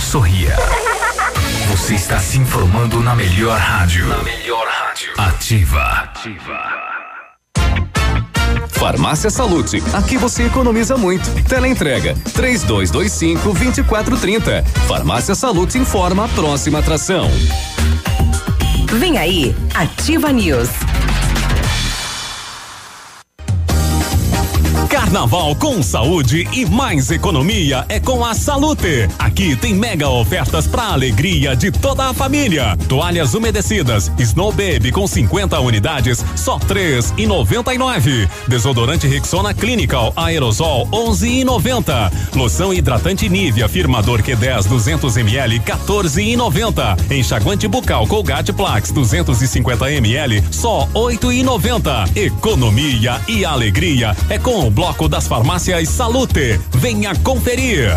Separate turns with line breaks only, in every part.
Sorria. Você está se informando na melhor rádio. Na melhor rádio. Ativa. Ativa.
Farmácia Salute. Aqui você economiza muito. Teleentrega 3225 2430. Farmácia Salute informa a próxima atração.
Vem aí, Ativa News.
Carnaval com saúde e mais economia é com a Salute. Aqui tem mega ofertas para alegria de toda a família. Toalhas umedecidas Snow Baby com 50 unidades, só três e noventa e nove. Desodorante Rexona Clinical Aerosol 11 e noventa. Loção hidratante Nivea Firmador Q10 200 ml 14 e noventa. Enxaguante bucal Colgate Plax 250 ml só oito e noventa. Economia e alegria é com o bloco das farmácias Salute. Venha conferir.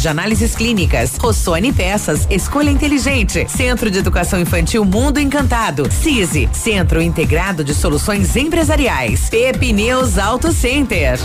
de análises clínicas. Rossoni Peças, escolha inteligente. Centro de Educação Infantil Mundo Encantado. CISI, Centro Integrado de Soluções Empresariais. Pepineus Auto Center.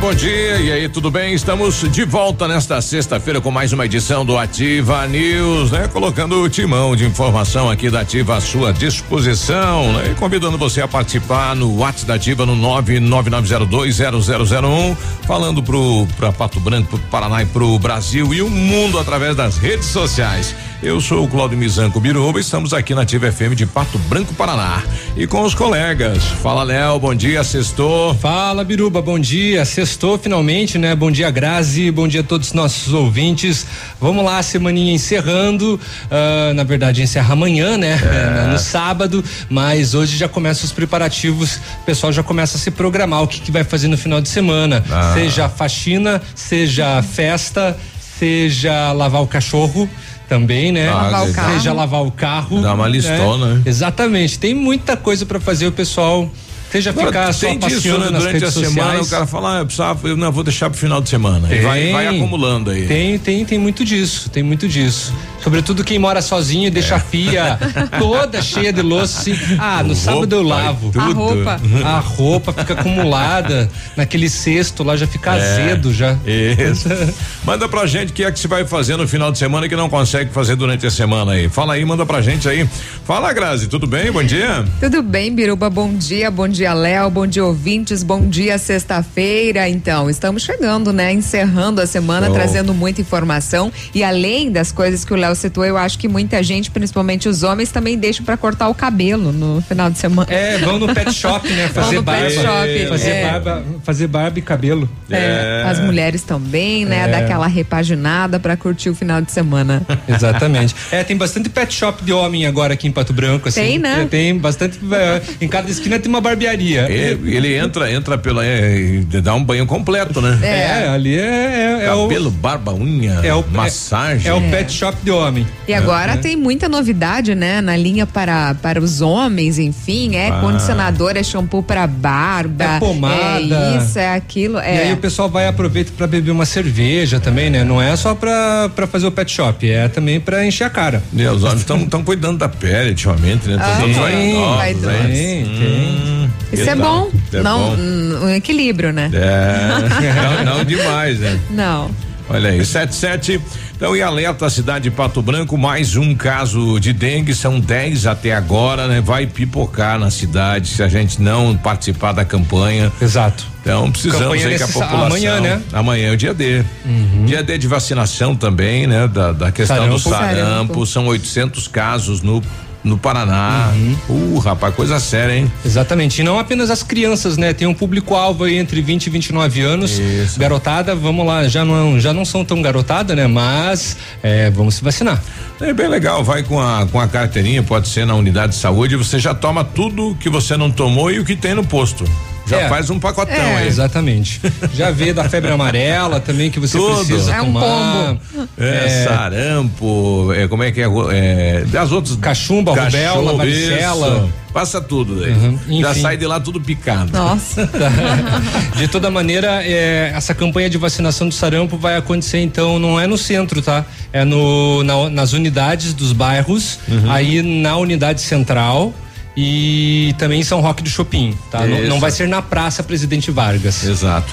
Bom dia. E aí, tudo bem? Estamos de volta nesta sexta-feira com mais uma edição do Ativa News, né? Colocando o timão de informação aqui da Ativa à sua disposição, né? E convidando você a participar no WhatsApp da Ativa no 999020001, falando pro para Pato Branco, pro Paraná e pro Brasil e o mundo através das redes sociais. Eu sou o Claudio Mizanco Biruba, estamos aqui na Ativa FM de Pato Branco, Paraná. E com os colegas. Fala, Léo, bom dia, sextou.
Fala, Biruba, bom dia. Sextou finalmente, né? Bom dia, Grazi, bom dia a todos os nossos ouvintes. Vamos lá, semaninha encerrando. Uh, na verdade, encerra amanhã, né? É. No sábado, mas hoje já começam os preparativos. O pessoal já começa a se programar o que, que vai fazer no final de semana. Ah. Seja faxina, seja festa, seja lavar o cachorro também, né?
Ah,
lavar
o carro.
Seja lavar o carro.
Dá uma listona.
Né? Exatamente. Tem muita coisa para fazer o pessoal seja ficar só
tem disso, né? Durante a
sociais.
semana o cara fala, ah, eu precisava, eu não vou deixar pro final de semana.
Tem,
e vai, vai acumulando aí.
Tem, tem, tem muito disso, tem muito disso. Sobretudo quem mora sozinho e deixa é. a pia toda cheia de louça assim. Ah, no roupa, sábado eu lavo.
A roupa.
A roupa fica acumulada naquele cesto lá, já fica é, azedo já.
Isso. manda pra gente o que é que se vai fazer no final de semana que não consegue fazer durante a semana aí. Fala aí, manda pra gente aí. Fala, Grazi, tudo bem? Bom dia.
Tudo bem, Biruba, bom dia, bom dia, Léo, bom dia, ouvintes, bom dia, sexta-feira. Então, estamos chegando, né? Encerrando a semana, oh. trazendo muita informação e além das coisas que o Léo citou, eu acho que muita gente, principalmente os homens, também deixam para cortar o cabelo no final de semana.
É, vão no pet shop, né? Fazer barba. Shop, fazer é. barba, fazer barba e cabelo.
É. é. As mulheres também, né? É. Dar aquela repaginada para curtir o final de semana.
Exatamente. É, tem bastante pet shop de homem agora aqui em Pato Branco, assim.
Tem, né?
Tem bastante. É, em cada esquina tem uma barbearia.
É, ele entra, entra pela. É, dá um banho completo, né?
É, ali é. é
Cabelo,
o,
barba, unha, é o, massagem.
É, o pet shop de homem.
E agora tem muita novidade, né? Na linha para, para os homens, enfim, é ah. condicionador, é shampoo para barba.
É pomada.
É isso, é aquilo. É.
E aí o pessoal vai aproveitar para beber uma cerveja também, né? Não é só para fazer o pet shop, é também para encher a cara.
E os homens estão cuidando da pele ultimamente, né?
Ah,
todos
vaidosos. Né? Tem, tem. Isso é bom. É não, bom. um equilíbrio, né?
É. não, não demais, né?
Não.
Olha aí, 77. Então, e alerta a cidade de Pato Branco, mais um caso de dengue, são 10 até agora, né? Vai pipocar na cidade se a gente não participar da campanha.
Exato.
Então precisamos aí que a população.
Amanhã, né?
Amanhã é o dia D. Uhum. Dia D de vacinação também, né? Da, da questão sarampo. do sarampo. sarampo. São 800 casos no no Paraná. Uhum. Uh, rapaz, coisa séria, hein?
Exatamente. E não apenas as crianças, né? Tem um público-alvo aí entre 20 e 29 anos. Isso. Garotada, vamos lá, já não, já não são tão garotada, né? Mas é, vamos se vacinar.
É bem legal, vai com a, com a carteirinha, pode ser na unidade de saúde, você já toma tudo que você não tomou e o que tem no posto. Já é. faz um pacotão é. aí.
Exatamente. Já vê da febre amarela também que você Tudo. precisa é tomar. Um
pombo. É, é, sarampo, é, como é que é? é das outras.
Cachumba, cachumba rubéola, varicela.
Passa tudo daí. Uhum, Já sai de lá tudo picado.
Nossa.
de toda maneira, é, essa campanha de vacinação do sarampo vai acontecer então, não é no centro, tá? É no, na, nas unidades dos bairros, uhum. aí na unidade central e também São Roque do Chopin, tá? Não, não, vai ser na Praça Presidente Vargas.
Exato.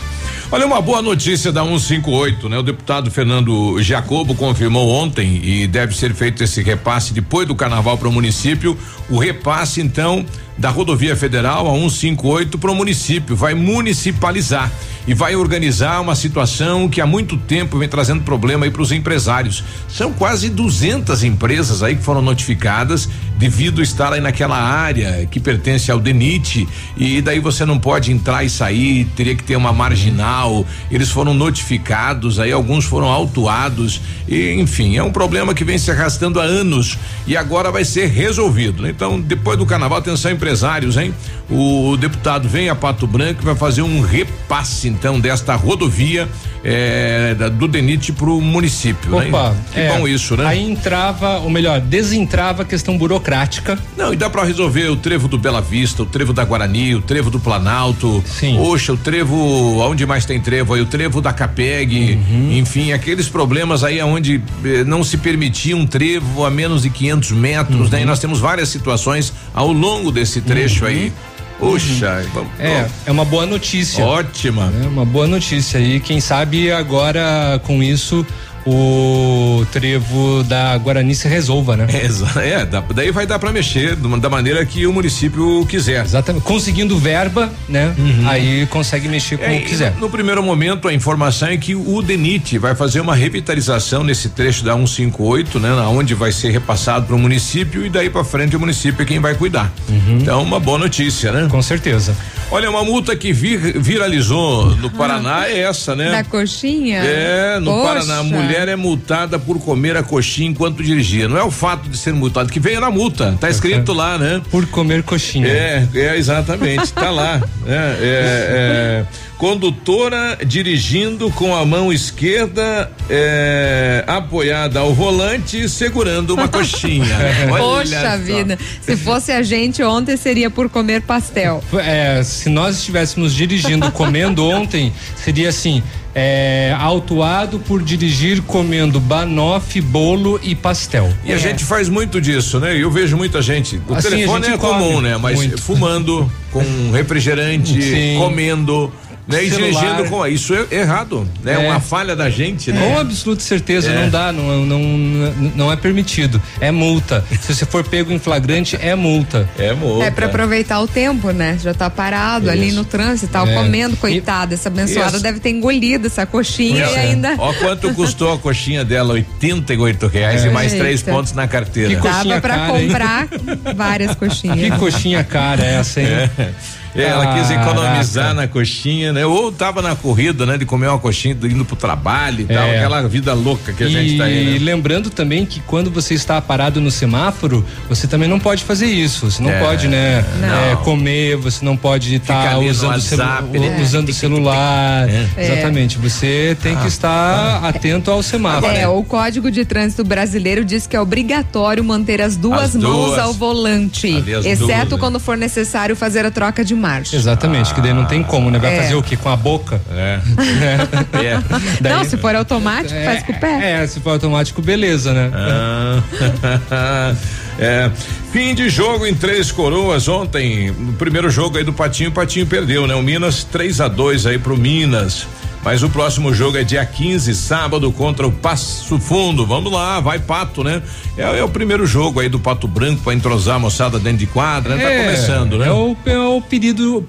Olha uma boa notícia da 158, né? O deputado Fernando Jacobo confirmou ontem e deve ser feito esse repasse depois do carnaval para o município. O repasse então da rodovia federal a 158 para o município, vai municipalizar e vai organizar uma situação que há muito tempo vem trazendo problema aí para os empresários. São quase 200 empresas aí que foram notificadas devido estar aí naquela área que pertence ao DENIT e daí você não pode entrar e sair, teria que ter uma marginal. Eles foram notificados, aí alguns foram autuados e enfim, é um problema que vem se arrastando há anos e agora vai ser resolvido. Então, depois do carnaval, atenção empresários, hein? O, deputado vem a Pato Branco e vai fazer um repasse então desta rodovia é, do DENIT para o município.
Né? Opa,
né?
que é, bom isso, né? Aí entrava, ou melhor, desentrava a questão burocrática.
Não, e dá para resolver o trevo do Bela Vista, o trevo da Guarani, o trevo do Planalto.
Sim.
Oxa, o trevo, onde mais tem trevo aí, o trevo da Capeg, uhum. enfim, aqueles problemas aí onde eh, não se permitia um trevo a menos de 500 metros, uhum. né? E nós temos várias situações ao longo desse trecho uhum. aí. Puxa,
vamos, é, é uma boa notícia.
Ótima.
É uma boa notícia e quem sabe agora com isso o trevo da Guarani se resolva, né?
É, é daí vai dar para mexer da maneira que o município quiser.
Exatamente. Conseguindo verba, né? Uhum. Aí consegue mexer como é, quiser.
No, primeiro momento, a informação é que o DENIT vai fazer uma revitalização nesse trecho da 158, né? Onde vai ser repassado para o município e daí para frente o município é quem vai cuidar. Uhum. Então, uma boa notícia, né?
Com certeza.
Olha, uma multa que vir, viralizou no Paraná é essa, né?
Da coxinha?
É, no Poxa. Paraná, mulher mulher é multada por comer a coxinha enquanto dirigia. Não é o fato de ser multado, que veio na multa. Tá escrito lá, né?
Por comer coxinha.
É, é exatamente. tá lá. É, é, é, condutora dirigindo com a mão esquerda é, apoiada ao volante, segurando uma coxinha.
Poxa vida. Se fosse a gente ontem, seria por comer pastel.
É, se nós estivéssemos dirigindo comendo ontem, seria assim é, autuado por dirigir comendo banoffee, bolo e pastel.
E é. a gente faz muito disso, né? Eu vejo muita gente. O assim, telefone é comum, né? Mas muito. fumando com refrigerante, Sim. comendo né? E dirigindo com isso é errado, né? É. Uma falha da gente, né?
Com absoluta certeza, é. não dá, não, não, não é permitido. É multa. Se você for pego em flagrante, é multa.
É multa.
É para aproveitar o tempo, né? Já tá parado isso. ali no trânsito e tal, é. comendo, coitada. Essa abençoada isso. deve ter engolido essa coxinha e ainda.
Ó, quanto custou a coxinha dela? 88 reais e mais Eita. três pontos na carteira.
Que Dava pra cara, comprar hein? várias coxinhas.
Que coxinha cara é essa, hein? É.
É, ela quis economizar na coxinha, né? Ou tava na corrida, né? De comer uma coxinha indo pro trabalho e é. tal, aquela vida louca que a e gente tá aí.
E né? lembrando também que quando você está parado no semáforo, você também não pode fazer isso. Você não é. pode, né? Não. É, comer, você não pode estar tá usando, celu né? usando o celular. É. Exatamente. Você tem que ah. estar ah. atento ao semáforo.
É, o Código de Trânsito Brasileiro diz que é obrigatório manter as duas as mãos duas. ao volante, exceto duas, né? quando for necessário fazer a troca de marcha.
Exatamente, ah, que daí não tem como, né? Vai é. fazer o quê? Com a boca?
É.
é. Daí, não, se for automático, é, faz com o pé.
É, se for automático, beleza, né?
Ah. É, fim de jogo em Três Coroas ontem. No primeiro jogo aí do Patinho, o Patinho perdeu, né? O Minas 3 a 2 aí pro Minas. Mas o próximo jogo é dia 15, sábado, contra o Passo Fundo. Vamos lá, vai Pato, né? É, é o primeiro jogo aí do Pato Branco para entrosar a moçada dentro de quadra, né? Tá é, começando, né?
É o, é o período,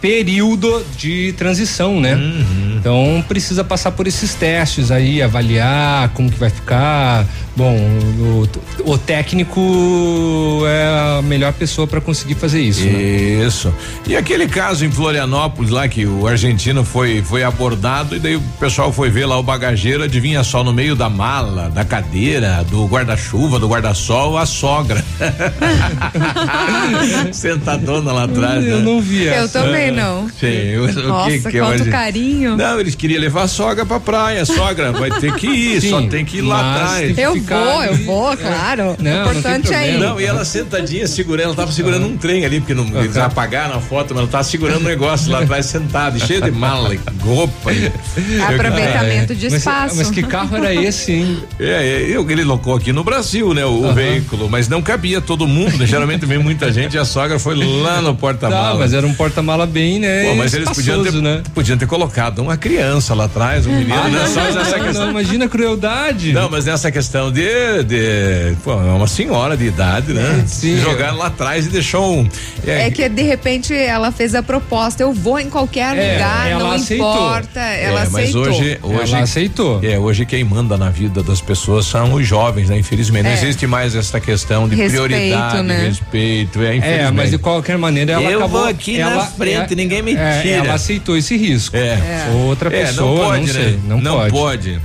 período de transição, né? Uhum. Então precisa passar por esses testes aí, avaliar como que vai ficar. Bom, o, o técnico é a melhor pessoa para conseguir fazer isso.
Né? Isso. Né? E aquele caso em Florianópolis lá que o argentino foi foi abordado e daí o pessoal foi ver lá o bagageiro, adivinha só no meio da mala, da cadeira, do guarda-chuva, do guarda-sol, a sogra. Sentadona lá atrás.
Eu
né?
não vi.
Eu também não.
Sim,
Nossa, que, que quanto carinho.
Não, eles queriam levar a sogra pra praia. A sogra vai ter que ir, Sim, só tem que ir lá atrás.
Eu vou, eu vou, claro. Não, o importante é ir.
Não, e ela sentadinha segurando, ela tava segurando um trem ali, porque não, eles apagaram a foto, mas ela tava segurando um negócio lá atrás sentada, cheio de mala, roupa.
Aproveitamento de espaço.
Mas, mas, que carro era esse, hein?
É, é ele locou aqui no Brasil, né? O, veículo, mas não cabia todo mundo, né? Geralmente vem muita gente e a sogra foi lá no porta-mala.
Tá, mas era um porta-mala bem, né?
Pô, mas eles podiam ter, né? podiam ter colocado uma criança lá atrás, um menino, ah, né?
Não, não, nessa não, questão. não, imagina a crueldade.
Não, mas nessa questão de, de pô, é uma senhora de idade, né? Sim. Jogaram lá atrás e deixou um.
É, é, que de repente ela fez a proposta, eu vou em qualquer é, lugar, não aceitou. importa. Ela é, aceitou.
Mas hoje, hoje
ela aceitou.
É, hoje quem manda na vida das pessoas são os jovens, né? Infelizmente. Não é. existe mais essa questão de respeito, prioridade, né? respeito. É,
é, mas de qualquer maneira ela
eu
acabou.
Vou aqui ela, na frente, ninguém me
tira. ela aceitou esse risco. É. Outra pessoa. não pode, não sei, né? Não,
não pode. pode.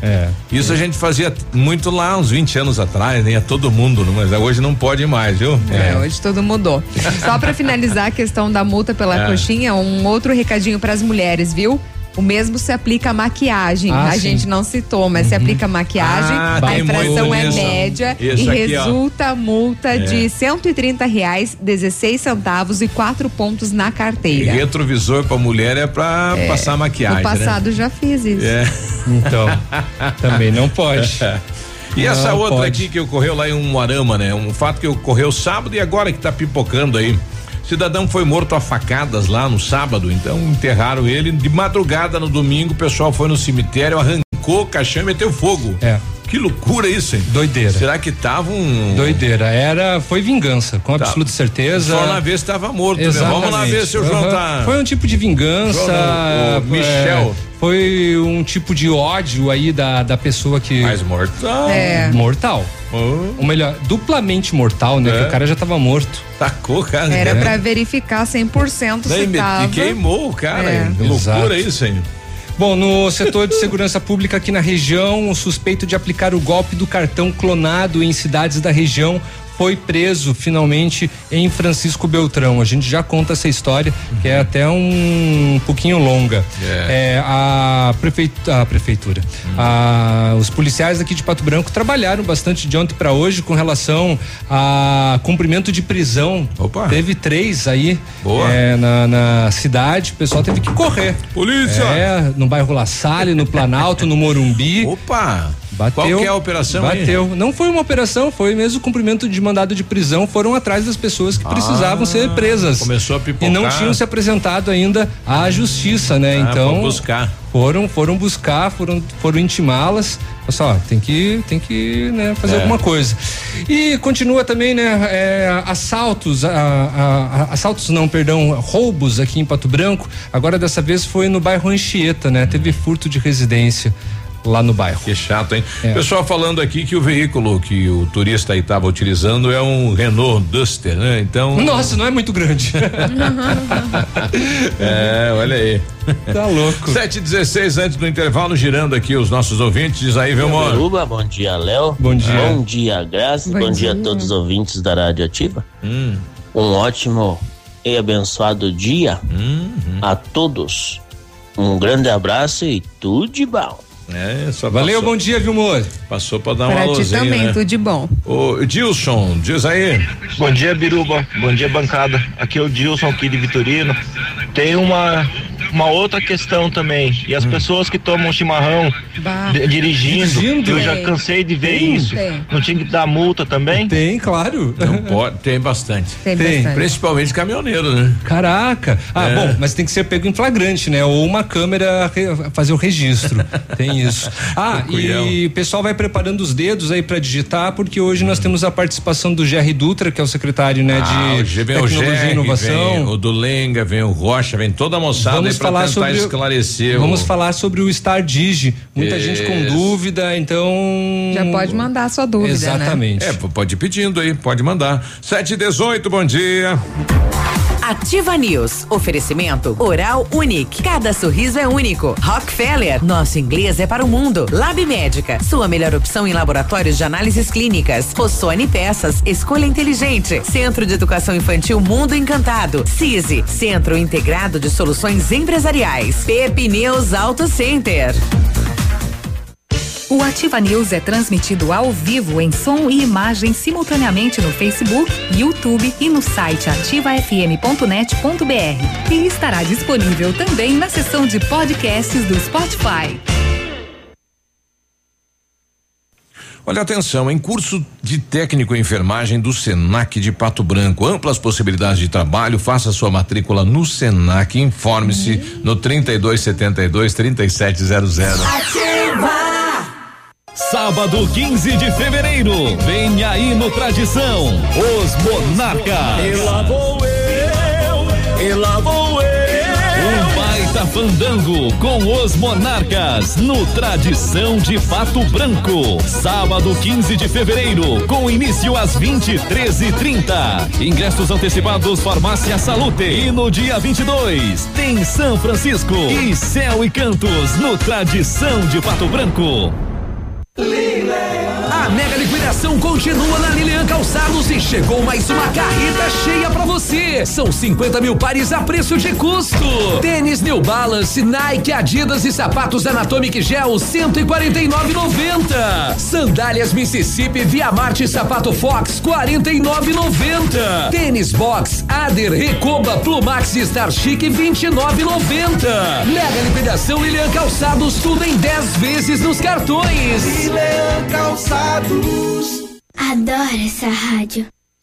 Isso a gente fazia muito lá uns 20 anos atrás, nem né? a todo mundo, mas hoje não pode mais, viu?
É, hoje tudo mudou. Só para finalizar a questão da multa pela coxinha, um outro recadinho para as mulheres, viu? O mesmo se aplica à maquiagem. Ah, a sim. gente não citou, mas uhum. se aplica à maquiagem, ah, a infração é isso. média isso e aqui, resulta ó. multa é. de cento e trinta reais, 16 centavos e quatro pontos na carteira.
E retrovisor para mulher é para é, passar maquiagem. No
né? passado
né?
já fiz isso. É.
Então, também não pode.
E essa outra pode. aqui que ocorreu lá em um Arama, né? Um fato que ocorreu sábado e agora que tá pipocando aí. Cidadão foi morto a facadas lá no sábado, então enterraram ele de madrugada no domingo. O pessoal foi no cemitério, arrancou o caixão e meteu fogo.
É.
Que loucura isso, hein?
Doideira.
Será que tava um.
Doideira. Era, foi vingança, com tá. absoluta certeza.
Só na vez estava morto, Exatamente. né? Vamos lá ver se o uhum. João tá.
Foi um tipo de vingança.
João, o Michel.
É, foi um tipo de ódio aí da, da pessoa que.
Mais mortal.
É. Mortal. Oh. Ou melhor, duplamente mortal, né? É. Que o cara já tava morto.
Tacou, cara.
Era é. pra verificar 100% Daí, se tava.
E queimou o cara. É. Loucura isso, hein?
Bom, no setor de segurança pública aqui na região, o suspeito de aplicar o golpe do cartão clonado em cidades da região foi preso finalmente em Francisco Beltrão. A gente já conta essa história, que é até um, pouquinho longa. Yeah. É, a, prefeitura, a prefeitura, uhum. a, os policiais aqui de Pato Branco trabalharam bastante de ontem para hoje com relação a cumprimento de prisão.
Opa.
Teve três aí é, na, na, cidade, o pessoal teve que correr.
Polícia!
É, no bairro La Salle, no Planalto, no Morumbi.
Opa! Bateu. Qual é a operação
Bateu.
Aí?
Não foi uma operação, foi mesmo cumprimento de mandado de prisão. Foram atrás das pessoas que ah, precisavam ser presas.
Começou a pipocar.
E não tinham se apresentado ainda à justiça, né?
Ah,
então.
buscar.
Foram, foram buscar, foram, foram intimá-las. Só, tem que, tem que né, fazer é. alguma coisa. E continua também, né, é, assaltos, a, a, a, assaltos não, perdão, roubos aqui em Pato Branco. Agora dessa vez foi no bairro Anchieta, né? Teve furto de residência lá no bairro.
Que chato, hein? É. Pessoal falando aqui que o veículo que o turista aí estava utilizando é um Renault Duster, né? Então.
Nossa, não é muito grande.
é, olha aí.
Tá louco.
716 antes do intervalo, girando aqui os nossos ouvintes. Aí, amor.
bom dia, Léo.
Bom dia.
Bom dia, Graça. Bom, bom dia. dia. a todos os ouvintes da Rádio Ativa. Hum. Um ótimo e abençoado dia hum, hum. a todos. Um grande abraço e tudo de bom.
É, só
Valeu, passou, bom dia, Vilmor.
Passou para dar pra uma luzinha,
também,
né?
tudo de bom.
Ô, Dilson, diz aí.
Bom dia, Biruba. Bom dia, bancada. Aqui é o Dilson aqui de Vitorino. Tem uma uma outra questão também. E as hum. pessoas que tomam chimarrão de, dirigindo, dirigindo, eu já cansei de ver tem, isso. Tem. Não tinha que dar multa também?
Tem, claro.
Não pode, tem bastante. Tem, tem. Bastante. Principalmente caminhoneiro, né?
Caraca. Ah, é. bom, mas tem que ser pego em flagrante, né? Ou uma câmera fazer o registro. tem isso. Ah, e o pessoal vai preparando os dedos aí para digitar, porque hoje hum. nós temos a participação do Jerry Dutra, que é o secretário, né, ah,
de Tecnologia e Inovação. Vem o do Lenga, vem o Rocha, vem toda a moçada vamos falar sobre esclarecer.
Vamos o... falar sobre o Star Digi. Muita Isso. gente com dúvida, então.
Já pode mandar a sua dúvida. Né?
Exatamente.
Né? É, pode ir pedindo aí, pode mandar. 718, bom dia.
Ativa News. Oferecimento Oral Unique. Cada sorriso é único. Rockefeller. Nosso inglês é para o mundo. Lab Médica. Sua melhor opção em laboratórios de análises clínicas. Rossoni Peças. Escolha inteligente. Centro de Educação Infantil Mundo Encantado. CISI. Centro Integrado de Soluções Empresariais. Pepineus Auto Center.
O Ativa News é transmitido ao vivo em som e imagem simultaneamente no Facebook, YouTube e no site ativafm.net.br. E estará disponível também na seção de podcasts do Spotify.
Olha atenção, em curso de técnico em enfermagem do Senac de Pato Branco, amplas possibilidades de trabalho, faça sua matrícula no Senac, informe-se uhum. no 3272 3700. Ativa!
Sábado 15 de fevereiro, vem aí no Tradição, os Monarcas.
E lá vou eu, e lá vou eu.
Um baita fandango com os Monarcas no Tradição de Pato Branco. Sábado 15 de fevereiro, com início às 23h30. Ingressos antecipados Farmácia Salute. E no dia 22 tem São Francisco e Céu e Cantos no Tradição de Pato Branco.
A mega liquidação continua na Lilian Calçados e chegou mais uma carreta cheia para você. São 50 mil pares a preço de custo. Tênis New Balance, Nike, Adidas e sapatos Anatomic Gel 149,90. Sandálias Mississippi Via Marte Sapato Fox 49,90. Tênis Box Ader Recoba Plumax Star Chic 29,90. Mega liquidação Lilian Calçados tudo em 10 vezes nos cartões.
Leão Calçados.
Adoro essa rádio.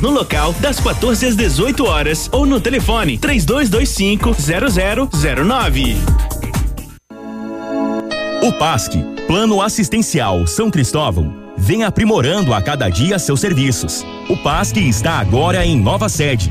no local das 14 às 18 horas ou no telefone 3225 0009.
O PASC, Plano Assistencial São Cristóvão, vem aprimorando a cada dia seus serviços. O PASC está agora em nova sede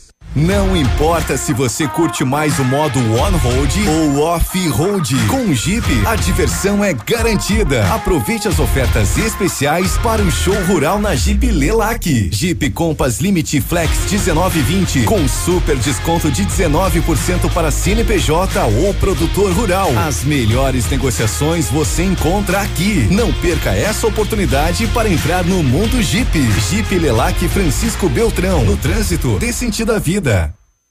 não importa se você curte mais o modo on-road ou off-road. Com o Jeep, a diversão é garantida. Aproveite as ofertas especiais para o show rural na Jeep Lelac. Jeep Compass Limite Flex 1920 com super desconto de 19% para CNPJ ou produtor rural. As melhores negociações você encontra aqui. Não perca essa oportunidade para entrar no mundo Jeep. Jeep Lelac Francisco Beltrão. No trânsito, dê sentido à vida vida.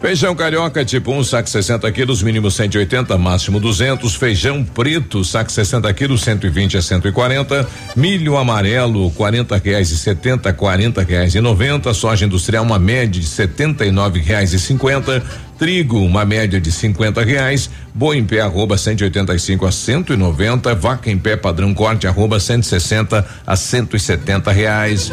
Feijão carioca tipo 1, um, saco 60 quilos, mínimo 180, máximo 200. Feijão preto, saco 60 quilos, 120 a 140. Milho amarelo, 40 reais e 70, 40 reais e 90. Soja industrial, uma média de 79 reais e 50. Trigo, uma média de 50 reais. Boi em pé, arroba 185 a 190. Vaca em pé, padrão corte, arroba 160 a 170 reais.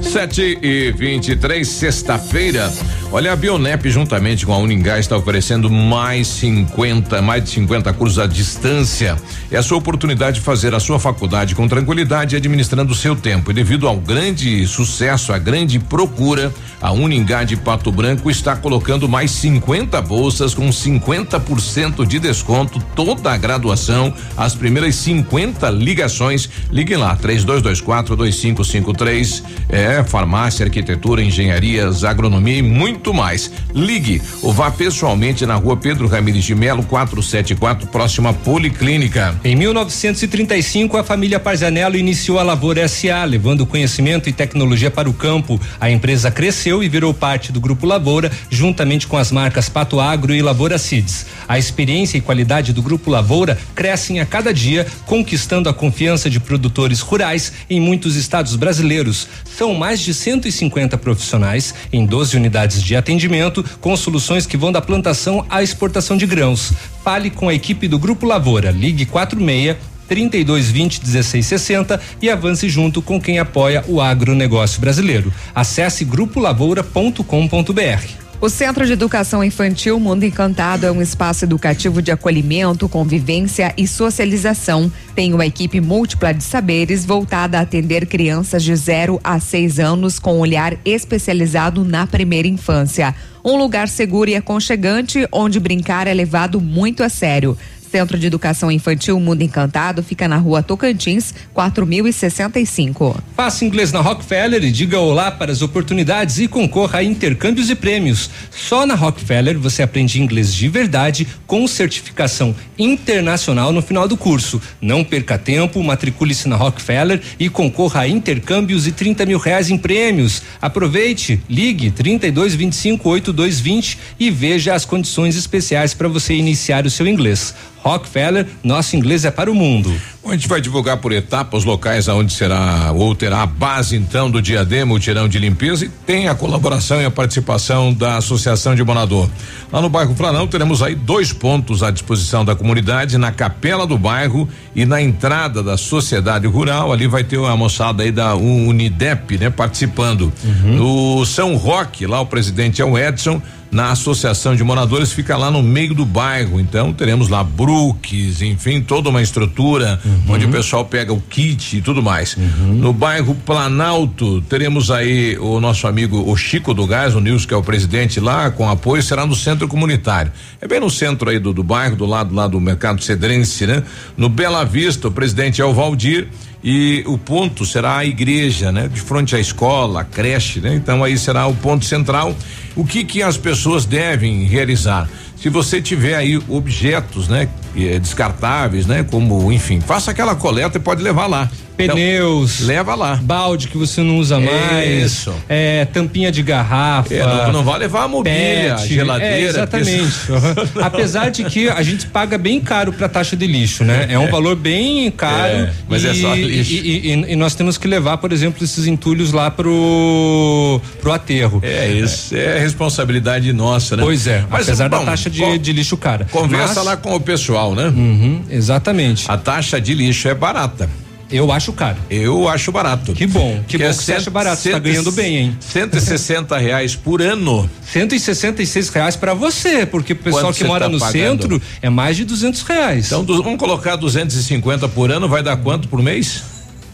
Sete e vinte e três, sexta-feira. Olha, a Bionep, juntamente com a Uningá, está oferecendo mais 50, mais de 50 cursos à distância. É a sua oportunidade de fazer a sua faculdade com tranquilidade, administrando o seu tempo. E devido ao grande sucesso, a grande procura, a Uningá de Pato Branco está colocando mais 50 bolsas com 50% de desconto, toda a graduação, as primeiras 50 ligações. Ligue lá, 3224 2553. É, farmácia, arquitetura, engenharias, agronomia e muito muito mais. Ligue ou vá pessoalmente na rua Pedro Ramires de Melo, 474, próxima Policlínica.
Em 1935, a família Parzanello iniciou a Lavoura SA, levando conhecimento e tecnologia para o campo. A empresa cresceu e virou parte do Grupo Lavoura, juntamente com as marcas Pato Agro e Lavoura Seeds. A experiência e qualidade do Grupo Lavoura crescem a cada dia, conquistando a confiança de produtores rurais em muitos estados brasileiros. São mais de 150 profissionais em 12 unidades de de atendimento com soluções que vão da plantação à exportação de grãos. Fale com a equipe do Grupo Lavoura. Ligue 46 3220 1660 e avance junto com quem apoia o agronegócio brasileiro. Acesse grupolavoura.com.br.
O Centro de Educação Infantil Mundo Encantado é um espaço educativo de acolhimento, convivência e socialização. Tem uma equipe múltipla de saberes voltada a atender crianças de 0 a 6 anos com olhar especializado na primeira infância. Um lugar seguro e aconchegante onde brincar é levado muito a sério. Centro de Educação Infantil Mundo Encantado fica na rua Tocantins, 4065.
Faça inglês na Rockefeller e diga olá para as oportunidades e concorra a intercâmbios e prêmios. Só na Rockefeller você aprende inglês de verdade com certificação internacional no final do curso. Não perca tempo, matricule-se na Rockefeller e concorra a intercâmbios e 30 mil reais em prêmios. Aproveite, ligue 32 25 8220 e veja as condições especiais para você iniciar o seu inglês. Rockefeller, nosso inglês é para o mundo.
A gente vai divulgar por etapas locais aonde será ou terá a base então do Diadema, o tirão de limpeza e tem a colaboração e a participação da Associação de Monador. Lá no bairro Franão teremos aí dois pontos à disposição da comunidade, na capela do bairro e na entrada da sociedade rural, ali vai ter uma moçada aí da Unidep, né, participando. Uhum. No São Roque, lá o presidente é o Edson, na Associação de Moradores fica lá no meio do bairro. Então teremos lá Brooks, enfim, toda uma estrutura uhum. Onde o pessoal pega o kit e tudo mais. Uhum. No bairro Planalto teremos aí o nosso amigo o Chico do Gás, o Nilson que é o presidente lá, com apoio será no centro comunitário. É bem no centro aí do, do bairro, do lado lá do mercado cedrense, né? No Bela Vista, o presidente é o Valdir e o ponto será a igreja, né? De frente à escola, a creche, né? Então aí será o ponto central. O que que as pessoas devem realizar? Se você tiver aí objetos, né? Eh, descartáveis, né? Como, enfim, faça aquela coleta e pode levar lá.
Pneus.
Então, leva lá.
Balde que você não usa mais. Isso. É, tampinha de garrafa. É,
não, não, vai levar a mobília, pet, geladeira. É,
exatamente. Apesar de que a gente paga bem caro para taxa de lixo, né? É um é. valor bem caro. É,
mas
e,
é só lixo.
E, e, e, nós temos que levar, por exemplo, esses entulhos lá pro, pro aterro.
É, isso é responsabilidade nossa, né?
Pois é, mas, apesar bom, da taxa de, de, lixo cara.
Conversa mas, lá com o pessoal, né?
Uhum, exatamente.
A taxa de lixo é barata.
Eu acho caro.
Eu acho barato.
Que bom, que, que bom é que você acha barato, você tá ganhando bem, hein?
160 reais por ano.
166 reais para você, porque o pessoal Quanto que mora tá no pagando? centro é mais de 200 reais.
Então vamos colocar 250 por ano, vai dar quanto por mês?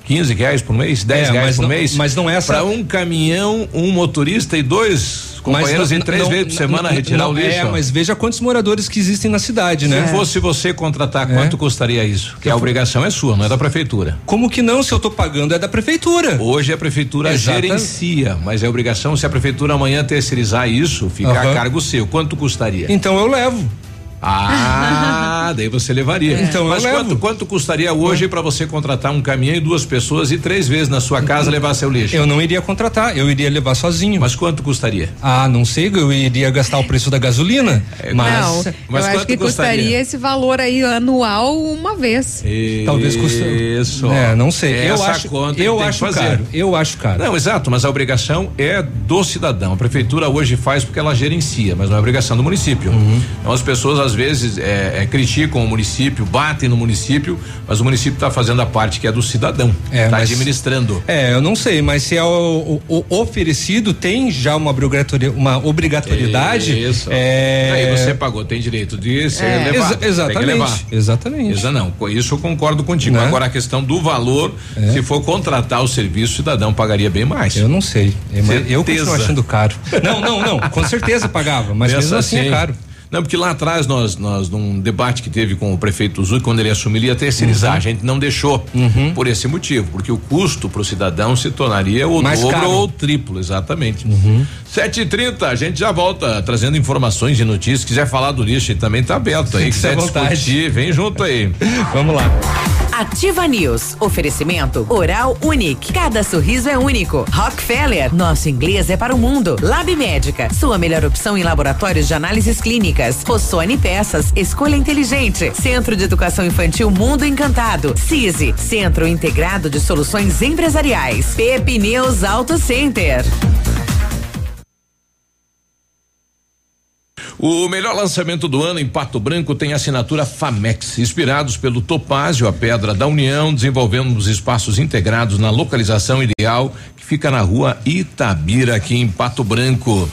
15 reais por mês, 10 é, reais por
não,
mês.
Mas não é essa.
Para um caminhão, um motorista e dois companheiros em três não, vezes por semana não, retirar não, o lixo. É,
mas veja quantos moradores que existem na cidade, né?
Se fosse você contratar, quanto é. custaria isso? Que a obrigação é sua, não é da prefeitura.
Como que não? Se eu estou pagando, é da prefeitura.
Hoje a prefeitura gerencia, mas é obrigação, se a prefeitura amanhã terceirizar isso, ficar uhum. a cargo seu. Quanto custaria?
Então eu levo.
Ah, daí você levaria. É. Então, Mas quanto, quanto custaria hoje para você contratar um caminhão e duas pessoas e três vezes na sua casa levar seu lixo?
Eu não iria contratar, eu iria levar sozinho.
Mas quanto custaria?
Ah, não sei, eu iria gastar o preço da gasolina.
É, mas, não, mas eu acho que custaria? custaria esse valor aí anual uma vez.
Isso. Talvez custe. Isso. É, não sei. Essa eu acho, conta eu acho caro. Eu acho caro.
Não, exato, mas a obrigação é do cidadão. A prefeitura hoje faz porque ela gerencia, mas não é obrigação do município. Uhum. Então as pessoas às vezes é, é, criticam o município, batem no município, mas o município está fazendo a parte que é do cidadão, está é, administrando.
É, eu não sei, mas se é o, o, o oferecido tem já uma obrigatoriedade, uma obrigatoriedade.
Isso. É... Aí você pagou, tem direito de ser é.
levado. Exa exatamente. levar. Exatamente.
Isso não, isso eu concordo contigo. Né? Agora a questão do valor, é. se for contratar o serviço, o cidadão pagaria bem mais.
Eu não sei. Eu, eu continuo achando caro. Não, não, não. Com certeza pagava, mas mesmo assim, assim é caro.
Não, porque lá atrás nós, nós num debate que teve com o prefeito Zui, quando ele assumiu, ele ia terceirizar. Uhum. A gente não deixou uhum. por esse motivo, porque o custo para o cidadão se tornaria o Mais dobro caro. ou o triplo, exatamente. Uhum. Sete e trinta, a gente já volta trazendo informações e notícias. Quiser falar do lixo, também tá aberto aí. Quiser discutir, vem junto aí.
Vamos lá.
Ativa News. Oferecimento Oral Unique. Cada sorriso é único. Rockefeller. Nosso inglês é para o mundo. Lab Médica. Sua melhor opção em laboratórios de análises clínicas. Rossoni Peças. Escolha inteligente. Centro de Educação Infantil Mundo Encantado. CISI. Centro Integrado de Soluções Empresariais. Pepineus Auto Center.
O melhor lançamento do ano em Pato Branco tem assinatura Famex. Inspirados pelo Topázio, a Pedra da União, desenvolvemos espaços integrados na localização ideal que fica na rua Itabira, aqui em Pato Branco.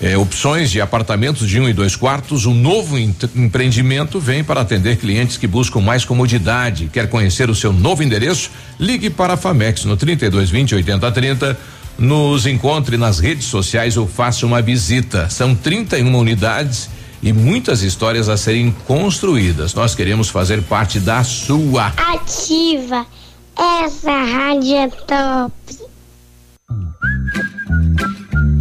É, opções de apartamentos de um e dois quartos, um novo empreendimento vem para atender clientes que buscam mais comodidade. Quer conhecer o seu novo endereço? Ligue para a Famex no 3220 8030 nos encontre nas redes sociais ou faça uma visita. São 31 unidades e muitas histórias a serem construídas. Nós queremos fazer parte da sua.
Ativa. Essa rádio é top.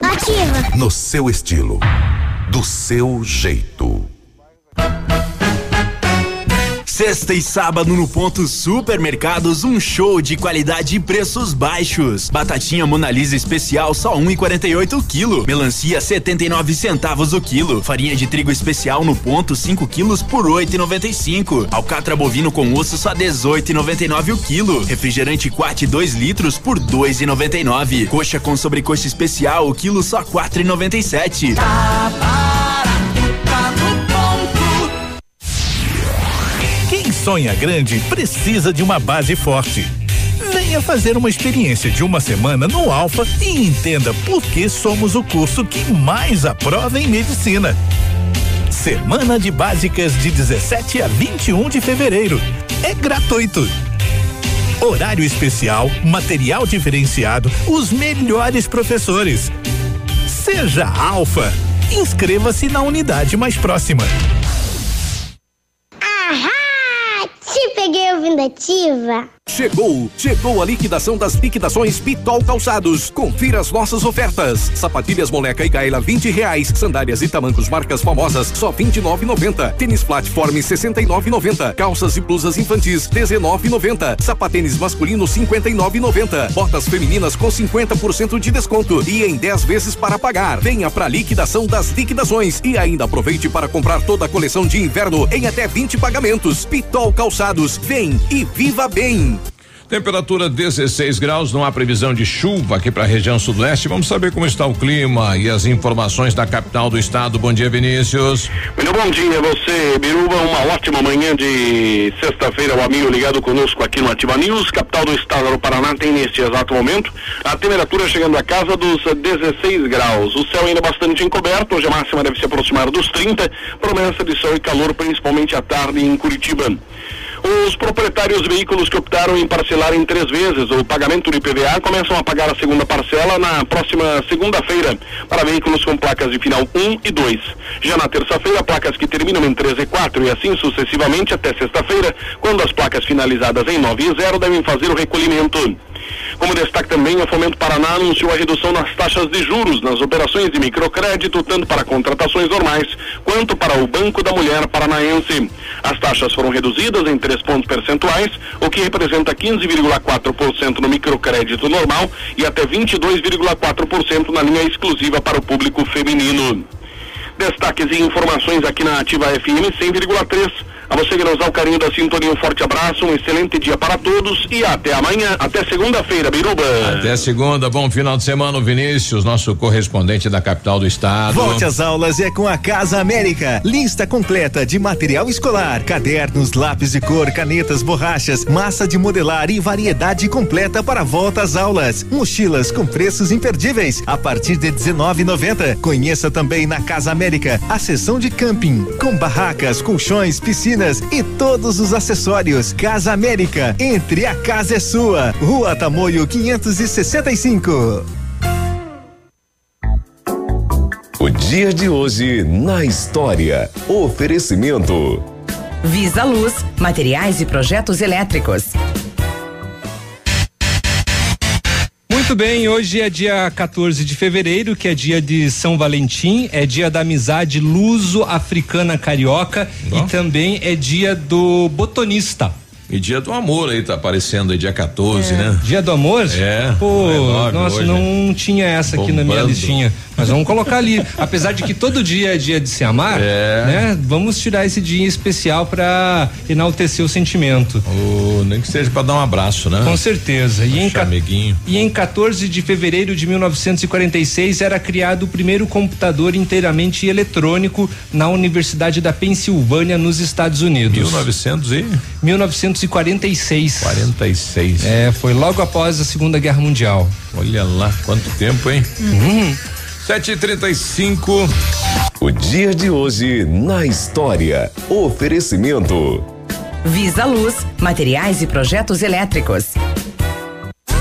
Ativa. No seu estilo. Do seu jeito.
Sexta e sábado no ponto Supermercados, um show de qualidade e preços baixos. Batatinha Monalisa especial só 1,48 um quilo. Melancia 79 centavos o quilo. Farinha de trigo especial no ponto 5 quilos por 8,95. Alcatra bovino com osso só 18,99 o quilo. Refrigerante Quat 2 litros por 2,99. Coxa com sobrecoxa especial o quilo só 4,97. Tá
sonha grande precisa de uma base forte. Venha fazer uma experiência de uma semana no Alfa e entenda por que somos o curso que mais aprova em medicina. Semana de Básicas de 17 a 21 de fevereiro. É gratuito.
Horário especial, material diferenciado, os melhores professores. Seja Alfa. Inscreva-se na unidade mais próxima.
Ahá! Peguei ouvindo ativa.
Chegou, chegou a liquidação das liquidações Pitol Calçados. Confira as nossas ofertas. Sapatilhas Moleca e Gaela 20 reais. Sandálias e tamancos marcas famosas só 29,90. Tênis Platform 69,90. Calças e blusas infantis 19,90. Sapatênis masculino 59,90. Botas femininas com 50% de desconto e em 10 vezes para pagar. Venha para liquidação das liquidações e ainda aproveite para comprar toda a coleção de inverno em até 20 pagamentos. Pitol Calçados, vem e viva bem.
Temperatura 16 graus, não há previsão de chuva aqui para a região sudoeste. Vamos saber como está o clima e as informações da capital do estado. Bom dia, Vinícius.
Muito bom dia, você, Biruba. Uma ótima manhã de sexta-feira, o amigo ligado conosco aqui no Ativa News. Capital do estado do Paraná tem neste exato momento a temperatura chegando a casa dos 16 graus. O céu ainda bastante encoberto, hoje a máxima deve se aproximar dos 30. Promessa de sol e calor, principalmente à tarde em Curitiba. Os proprietários de veículos que optaram em parcelar em três vezes o pagamento do IPVA começam a pagar a segunda parcela na próxima segunda-feira para veículos com placas de final 1 e 2. Já na terça-feira, placas que terminam em 3 e 4 e assim sucessivamente até sexta-feira, quando as placas finalizadas em 9 e 0 devem fazer o recolhimento. Como destaque também, a Fomento Paraná anunciou a redução nas taxas de juros nas operações de microcrédito, tanto para contratações normais quanto para o Banco da Mulher Paranaense. As taxas foram reduzidas em três pontos percentuais, o que representa 15,4% no microcrédito normal e até 22,4% na linha exclusiva para o público feminino. Destaques e informações aqui na Ativa FM 100,3. A você que nos dá o carinho da sintonia, um forte abraço, um excelente dia para todos e até amanhã, até segunda-feira, Biruba.
Até segunda, bom final de semana, Vinícius, nosso correspondente da capital do estado.
Volte às aulas é com a Casa América. Lista completa de material escolar, cadernos, lápis de cor, canetas, borrachas, massa de modelar e variedade completa para a volta às aulas. Mochilas com preços imperdíveis a partir de 19,90. Conheça também na Casa América a seção de camping com barracas, colchões, piscinas e todos os acessórios. Casa América, entre a casa é sua. Rua Tamoio 565.
O dia de hoje na história. Oferecimento.
Visa Luz, materiais e projetos elétricos.
Muito bem, hoje é dia 14 de fevereiro, que é dia de São Valentim, é dia da amizade luso-africana carioca Bom. e também é dia do botonista.
E dia do amor aí tá aparecendo aí, dia 14, é. né?
Dia do amor?
É.
Pô, é nossa, hoje. não tinha essa aqui Bombando. na minha listinha. Mas vamos colocar ali. Apesar de que todo dia é dia de se amar, é. né? Vamos tirar esse dia especial para enaltecer o sentimento.
Oh, nem que seja para dar um abraço, né?
Com certeza. E em, e em 14 de fevereiro de 1946 era criado o primeiro computador inteiramente eletrônico na Universidade da Pensilvânia, nos Estados Unidos.
1900 e?
1946.
46.
É, foi logo após a Segunda Guerra Mundial.
Olha lá, quanto tempo, hein?
Uhum.
7h35.
O dia de hoje na história. Oferecimento.
Visa Luz, materiais e projetos elétricos.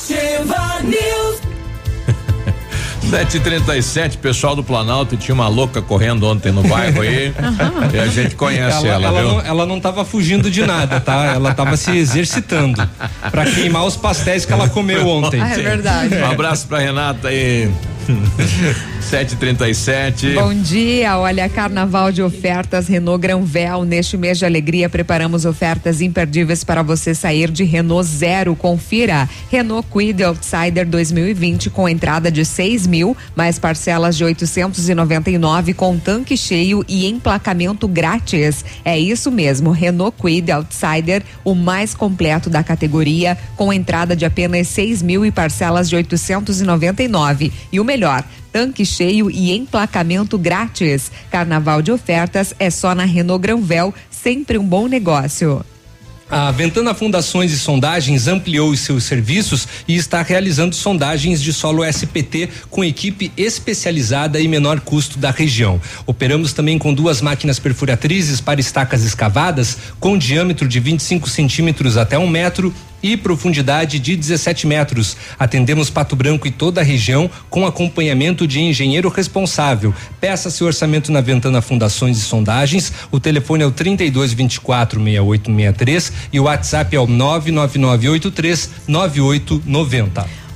Ativa News.
737, pessoal do Planalto tinha uma louca correndo ontem no bairro aí. e a gente conhece ela,
ela,
ela
não, ela não tava fugindo de nada, tá? Ela tava se exercitando para queimar os pastéis que ela comeu ontem.
Ah, é verdade.
Um abraço pra Renata aí. 737.
Bom dia, olha, carnaval de ofertas Renault Granvel. Neste mês de alegria, preparamos ofertas imperdíveis para você sair de Renault Zero. Confira. Renault Quid Outsider 2020 com entrada de 6 mil, mais parcelas de 899 com tanque cheio e emplacamento grátis. É isso mesmo, Renault Quid Outsider, o mais completo da categoria, com entrada de apenas 6 mil e parcelas de 899. E o melhor, tanque cheio e emplacamento grátis. Carnaval de ofertas é só na Renault Granvel, sempre um bom negócio.
A Ventana Fundações e Sondagens ampliou os seus serviços e está realizando sondagens de solo SPT com equipe especializada e menor custo da região. Operamos também com duas máquinas perfuratrizes para estacas escavadas com diâmetro de 25 centímetros até um metro e profundidade de 17 metros. Atendemos Pato Branco e toda a região com acompanhamento de engenheiro responsável. Peça seu orçamento na Ventana Fundações e Sondagens. O telefone é o 32 24 6863 e o WhatsApp é o 99983 9890.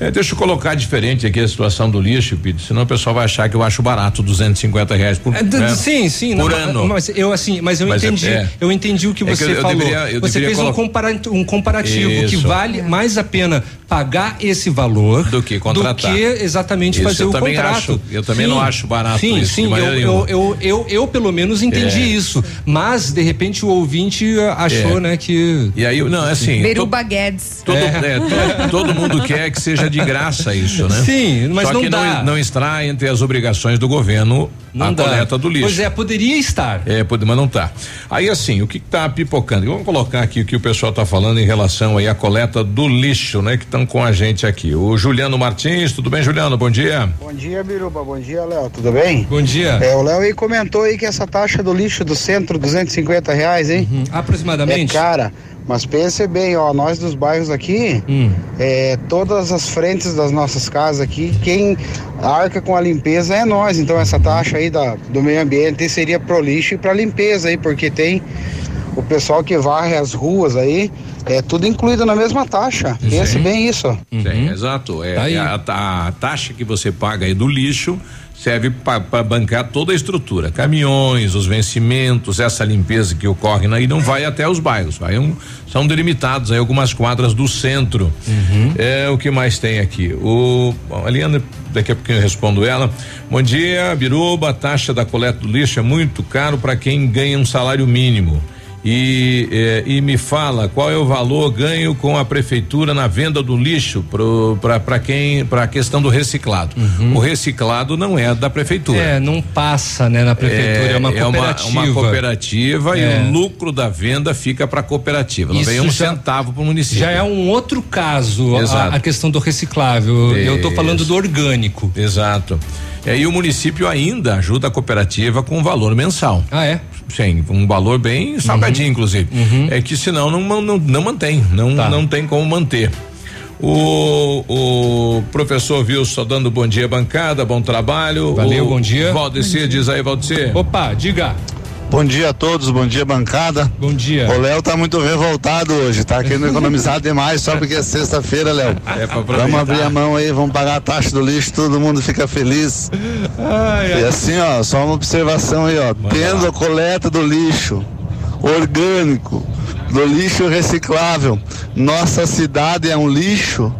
É, deixa eu colocar diferente aqui a situação do lixo, Pedro, senão o pessoal vai achar que eu acho barato 250 reais por
é, né? Sim, sim.
Por
não,
ano.
Mas eu assim, mas eu
Mas é-
entendi.
é.
Eu entendi o que
É que
você
eu- eu
falou.
deveria- eu
você fez um, compara- um comparativo que
Isso.
vale mais a pena pagar esse valor
do que contratar.
do que exatamente
Isso
fazer
eu
o
também
contrato.
acho. Eu também não acho barato
Sim,
isso, de
sim. Eu, eu, eu, eu, eu, pelo menos entendi
É.
isso. Mas de repente o ouvinte achou,
É.
né, que
E aí, não, é assim.
Beruba Guedes.
Todo, é, todo, todo mundo quer que seja de graça isso, né?
Sim, mas
Só
não
que
dá.
Não, não extrai entre as obrigações do governo
Não
a
dá.
coleta do lixo.
Pois é, poderia estar.
É, pode, mas não tá. Aí assim, o que tá pipocando? Vamos colocar aqui o que o pessoal tá falando em relação aí à coleta do lixo, né? Que estão com a gente aqui. O Juliano Martins, tudo bem, Juliano? Bom dia.
Bom dia, Biruba. Bom dia, Léo. Tudo bem?
Bom dia.
É, o Léo aí comentou aí que essa taxa do lixo do centro, 250 reais, hein?
Uhum. Aproximadamente.
É cara. Mas pense bem, ó, nós dos bairros aqui,
Hum.
é, todas as frentes das nossas casas aqui, quem arca com a limpeza é nós. Então essa taxa aí da, do meio ambiente seria pro lixo e pra limpeza aí, porque tem o pessoal que varre as ruas aí, é tudo incluído na mesma taxa. Pense bem isso.
Sim, exato. É,
Tá aí.
a, a taxa que você paga aí do lixo serve para bancar toda a estrutura, caminhões, os vencimentos, essa limpeza que ocorre aí não vai até os bairros, vai um, são delimitados aí algumas quadras do centro. É o que mais tem aqui. O bom, a Liana, daqui a pouquinho eu respondo ela. Bom dia, Biruba, a taxa da coleta do lixo é muito caro para quem ganha um salário mínimo. E, eh, e me fala qual é o valor ganho com a prefeitura na venda do lixo para quem para a questão do reciclado. O reciclado não é da prefeitura.
Uhum. É, não passa, né, na prefeitura, é, uma cooperativa.
uma cooperativa
É.
e o lucro da venda fica para a cooperativa. Não
Isso
vem um
já-
centavo para o município.
Já é um outro caso a, a questão do reciclável. Eu tô
Isso.
falando do orgânico.
Exato. E aí o município ainda ajuda a cooperativa com valor mensal.
Ah, é?
Sim, um valor bem salgadinho,
Uhum.
inclusive. É que senão não, não, não mantém, não,
Tá.
não tem como manter. O, o professor Wilson dando bom dia, bancada, bom trabalho.
Valeu,
O
bom dia.
Valdecir, diz aí, Valdecir.
Opa, diga.
Bom dia a todos, bom dia bancada.
Bom dia.
O Léo tá muito revoltado hoje, tá querendo economizar demais só porque é sexta-feira, Léo.
É pra
Vamos abrir a mão aí, vamos pagar a taxa do lixo, todo mundo fica feliz. E assim, ó, só uma observação aí, ó. Tendo a coleta do lixo orgânico do lixo reciclável. Nossa cidade é um lixo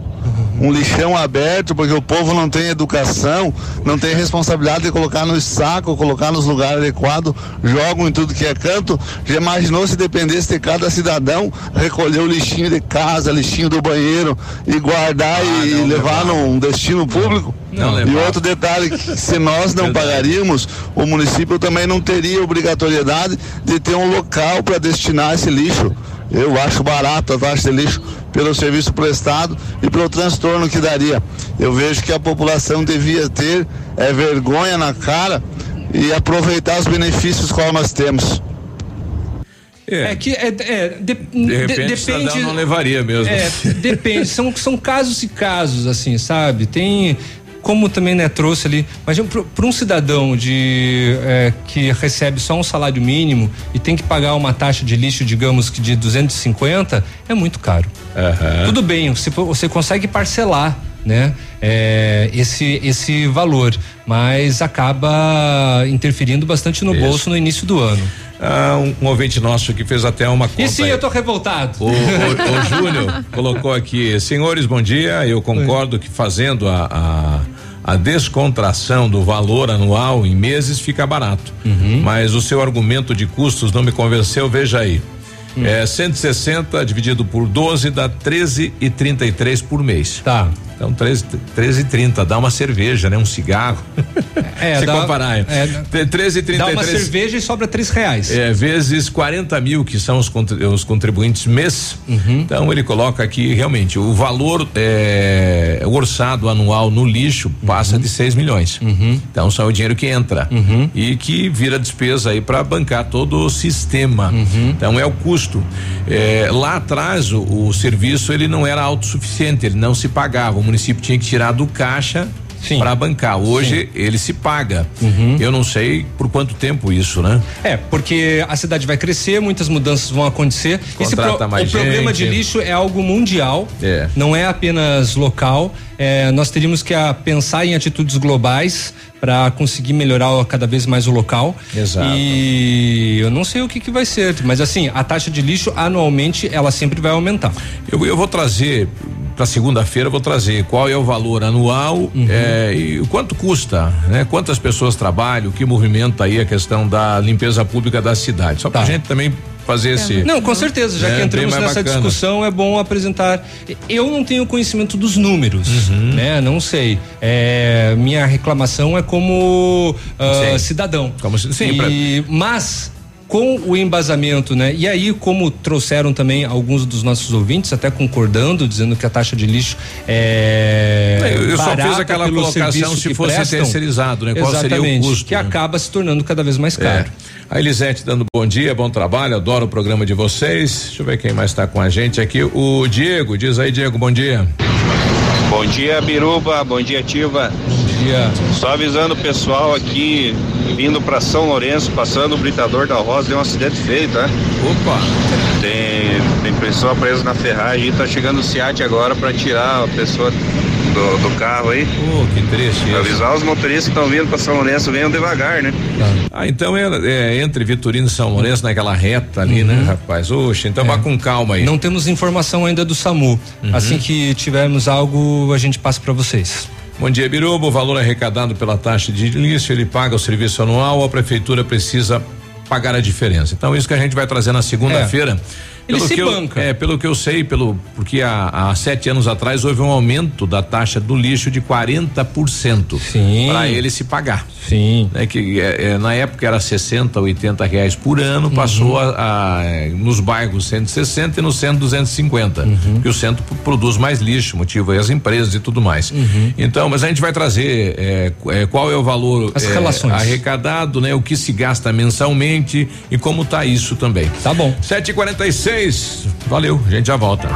um lixão aberto, porque o povo não tem educação, não tem responsabilidade de colocar no saco, colocar nos lugares adequados, jogam em tudo que é canto. Já imaginou se dependesse de cada cidadão recolher o lixinho de casa, lixinho do banheiro e guardar ah, e, levar num destino público?
Não,
e outro detalhe, se nós não pagaríamos, o município também não teria obrigatoriedade de ter um local para destinar esse lixo. Eu acho barato a taxa de lixo pelo serviço prestado e pelo transtorno que daria. Eu vejo que a população devia ter é, vergonha na cara e aproveitar os benefícios que nós temos.
É, é que é, é de,
de repente de, depende. não levaria mesmo.
É, depende. são, são casos e casos, assim, sabe? Tem como também né, trouxe ali, mas para um cidadão de é, que recebe só um salário mínimo e tem que pagar uma taxa de lixo, digamos que de 250, é muito caro.
Uhum.
Tudo bem, você, você consegue parcelar né? É, esse esse valor, mas acaba interferindo bastante no Isso. bolso no início do ano.
Ah, um, um, ouvinte nosso que fez até uma conta.
E sim, aí. eu tô revoltado.
O, o, o Júnior colocou aqui, senhores, bom dia. Eu concordo que fazendo a, a, a, descontração do valor anual em meses fica barato. Uhum. Mas o seu argumento de custos não me convenceu, veja aí. Hum. É 160 dividido por 12 dá 13 e 33 por mês.
Tá.
Então, 13, 13 30 dá uma cerveja, né? Um cigarro.
É, Se dá,
comparar. É, 13 30
Dá uma cerveja e sobra três reais.
É, vezes 40 mil, que são os, os contribuintes mês. Uhum. Então, ele coloca aqui, realmente, o valor é, orçado anual no lixo passa uhum. de 6 milhões. Uhum. Então, só é o dinheiro que entra.
Uhum.
E que vira despesa aí para bancar todo o sistema.
Uhum.
Então, é o custo. É, lá atrás, o, o serviço ele não era autossuficiente, ele não se pagava. O município tinha que tirar do caixa para bancar. Hoje Sim. ele se paga.
Uhum.
Eu não sei por quanto tempo isso, né?
É, porque a cidade vai crescer, muitas mudanças vão acontecer. Esse pro, o gente. problema de lixo é algo mundial,
é.
não é apenas local. É, nós teríamos que a, pensar em atitudes globais para conseguir melhorar cada vez mais o local.
Exato.
E eu não sei o que, que vai ser, mas assim, a taxa de lixo anualmente ela sempre vai aumentar.
Eu, eu vou trazer para segunda-feira vou trazer qual é o valor anual uhum. é, e quanto custa, né? Quantas pessoas trabalham, que movimenta aí a questão da limpeza pública da cidade. Só tá. para gente também fazer esse.
Não, com certeza, já é, que entramos nessa bacana. discussão, é bom apresentar. Eu não tenho conhecimento dos números, uhum. né? Não sei. É, minha reclamação é como uh, cidadão.
Como sim,
e, pra... Mas com o embasamento, né? E aí, como trouxeram também alguns dos nossos ouvintes, até concordando, dizendo que a taxa de lixo é.
Eu, eu só fiz aquela colocação se fosse prestam, terceirizado, né? Qual seria o custo?
Que
né?
acaba se tornando cada vez mais caro.
É. A Elisete dando bom dia, bom trabalho, adoro o programa de vocês. Deixa eu ver quem mais está com a gente aqui. O Diego, diz aí, Diego, bom dia.
Bom dia, Biruba. Bom dia, Tiva.
Bom dia.
Só avisando o pessoal aqui, vindo para São Lourenço, passando o britador da Rosa, deu um acidente feio, tá?
Opa!
Tem, tem pessoa presa na ferragem, tá chegando o SEAT agora para tirar a pessoa do, do, carro aí.
Oh, que triste.
Avisar os motoristas que estão vindo para São Lourenço, venham devagar, né?
Ah, então é, é, entre Vitorino e São Lourenço, naquela reta ali, né, uhum. né, rapaz? Oxe, então é. vá com calma aí.
Não temos informação ainda do SAMU. Uhum. Assim que tivermos algo, a gente passa para vocês.
Bom dia, Biruba. O valor arrecadado pela taxa de início, ele paga o serviço anual, a prefeitura precisa pagar a diferença. Então, isso que a gente vai trazer na segunda-feira. É
ele
pelo
se
que
banca.
Eu, é, pelo que eu sei, pelo, porque há, há sete anos atrás houve um aumento da taxa do lixo de 40%.
Sim.
Para ele se pagar.
Sim.
É que é, é, na época era 60, 80 reais por ano, uhum. passou a, a, nos bairros 160 e no centro 250. Uhum. Porque o centro produz mais lixo, motivo aí as empresas e tudo mais.
Uhum.
Então, mas a gente vai trazer é, é, qual é o valor
as relações.
arrecadado, né? O que se gasta mensalmente e como tá isso também.
Tá bom.
7h46 Valeu, a gente já volta.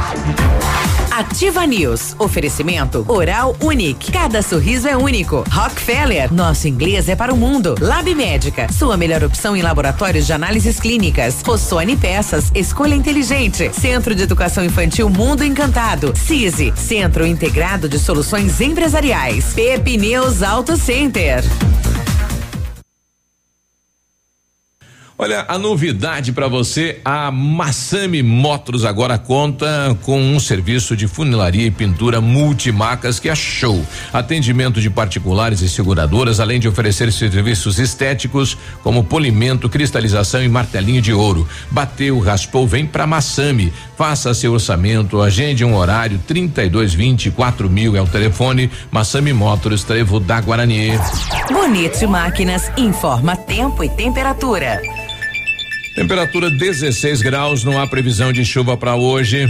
Ativa News. Oferecimento Oral Unique. Cada sorriso é único. Rockefeller. Nosso inglês é para o mundo. Lab Médica. Sua melhor opção em laboratórios de análises clínicas. Rossoni Peças. Escolha inteligente. Centro de Educação Infantil Mundo Encantado. CISI. Centro Integrado de Soluções Empresariais. Pepineus Auto Center.
Olha, a novidade para você, a Massami Motors agora conta com um serviço de funilaria e pintura multimarcas que é show. Atendimento de particulares e seguradoras, além de oferecer serviços estéticos como polimento, cristalização e martelinho de ouro. Bateu, raspou, vem para Massami. Faça seu orçamento, agende um horário 3220 quatro mil é o telefone. Massami Motors, Trevo da Guarani.
Bonito Máquinas informa tempo e temperatura.
Temperatura 16 graus, não há previsão de chuva para hoje.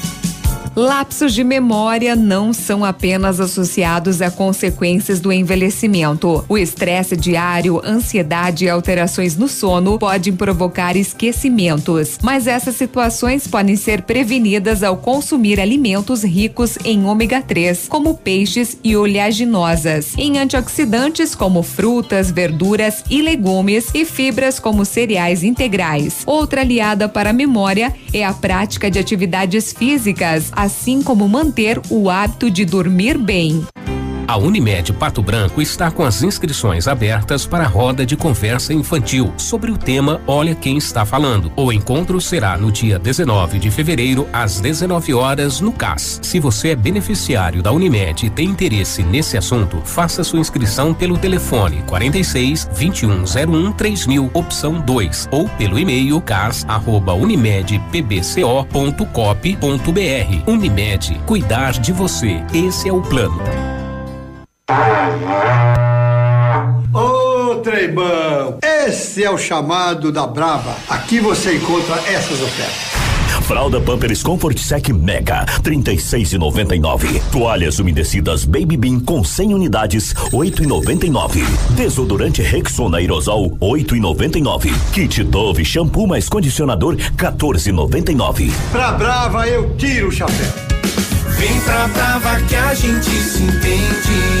Lapsos de memória não são apenas associados a consequências do envelhecimento. O estresse diário, ansiedade e alterações no sono podem provocar esquecimentos, mas essas situações podem ser prevenidas ao consumir alimentos ricos em ômega 3, como peixes e oleaginosas, em antioxidantes como frutas, verduras e legumes e fibras como cereais integrais. Outra aliada para a memória é a prática de atividades físicas assim como manter o hábito de dormir bem.
A Unimed Pato Branco está com as inscrições abertas para a roda de conversa infantil sobre o tema Olha quem está falando. O encontro será no dia 19 de fevereiro às 19 horas no CAS. Se você é beneficiário da Unimed e tem interesse nesse assunto, faça sua inscrição pelo telefone 46 2101 3000 opção 2 ou pelo e-mail cas@unimedpbco.cop.br. Unimed, cuidar de você. Esse é o plano.
Ô Treibão, esse é o chamado da Brava. Aqui você encontra essas ofertas.
Fralda Pampers Comfort Sec Mega, 36,99. Toalhas umedecidas Baby Bean com 100 unidades, 8,99. Desodorante Rexona Aerosol, 8,99. Kit Dove shampoo mais condicionador, 14,99.
Pra Brava eu tiro o chapéu.
Vem pra Brava que a gente se entende.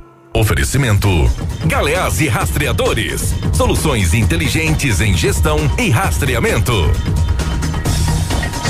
Oferecimento: Galeás e Rastreadores. Soluções inteligentes em gestão e rastreamento.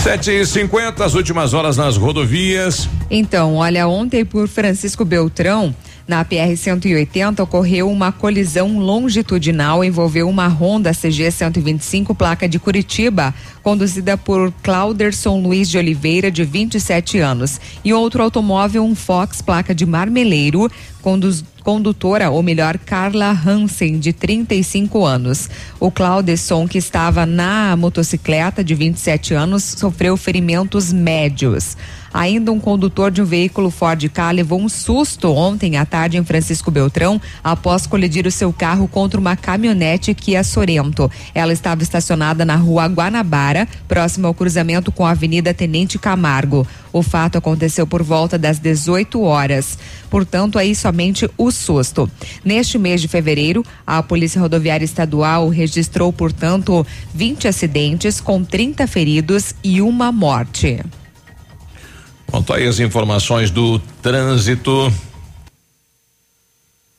Sete e cinquenta, as últimas horas nas rodovias.
Então, olha, ontem por Francisco Beltrão, na PR-180 ocorreu uma colisão longitudinal, envolveu uma Honda CG 125, placa de Curitiba, conduzida por Clauderson Luiz de Oliveira, de 27 anos, e outro automóvel, um Fox, placa de Marmeleiro, conduz, condutora, ou melhor, Carla Hansen, de 35 anos. O Claudesson, que estava na motocicleta de 27 anos, sofreu ferimentos médios. Ainda um condutor de um veículo Ford Ka levou um susto ontem à tarde em Francisco Beltrão após colidir o seu carro contra uma caminhonete Kia Sorento. Ela estava estacionada na rua Guanabara, próximo ao cruzamento com a Avenida Tenente Camargo. O fato aconteceu por volta das 18 horas. Portanto, aí somente o susto. Neste mês de fevereiro, a Polícia Rodoviária Estadual registrou, portanto, 20 acidentes com 30 feridos e uma morte.
Quanto aí as informações do trânsito.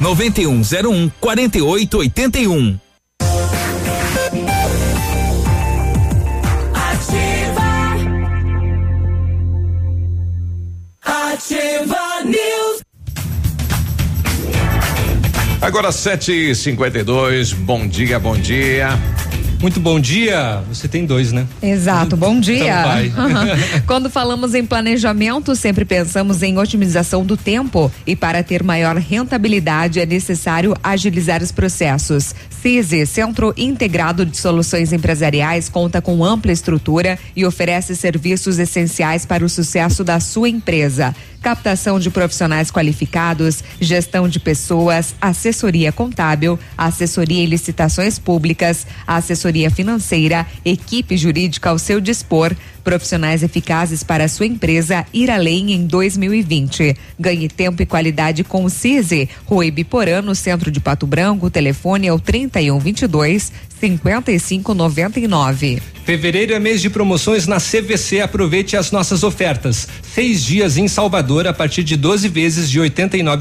9101 4881.
Ativa News.
Agora 7h52, bom dia, bom dia.
Muito bom dia. Você tem dois, né?
Exato, bom dia.
Então.
Quando falamos em planejamento, sempre pensamos em otimização do tempo e para ter maior rentabilidade é necessário agilizar os processos. CISI, Centro Integrado de Soluções Empresariais, conta com ampla estrutura e oferece serviços essenciais para o sucesso da sua empresa. Captação de profissionais qualificados, gestão de pessoas, assessoria contábil, assessoria em licitações públicas, assessoria financeira, equipe jurídica ao seu dispor, profissionais eficazes para a sua empresa ir além em 2020. Ganhe tempo e qualidade com o CISI. Rua Ibiporã, no centro de Pato Branco. Telefone é o 3122 5599.
Fevereiro é mês de promoções na CVC. Aproveite as nossas ofertas. Seis dias em Salvador a partir de 12 vezes de R$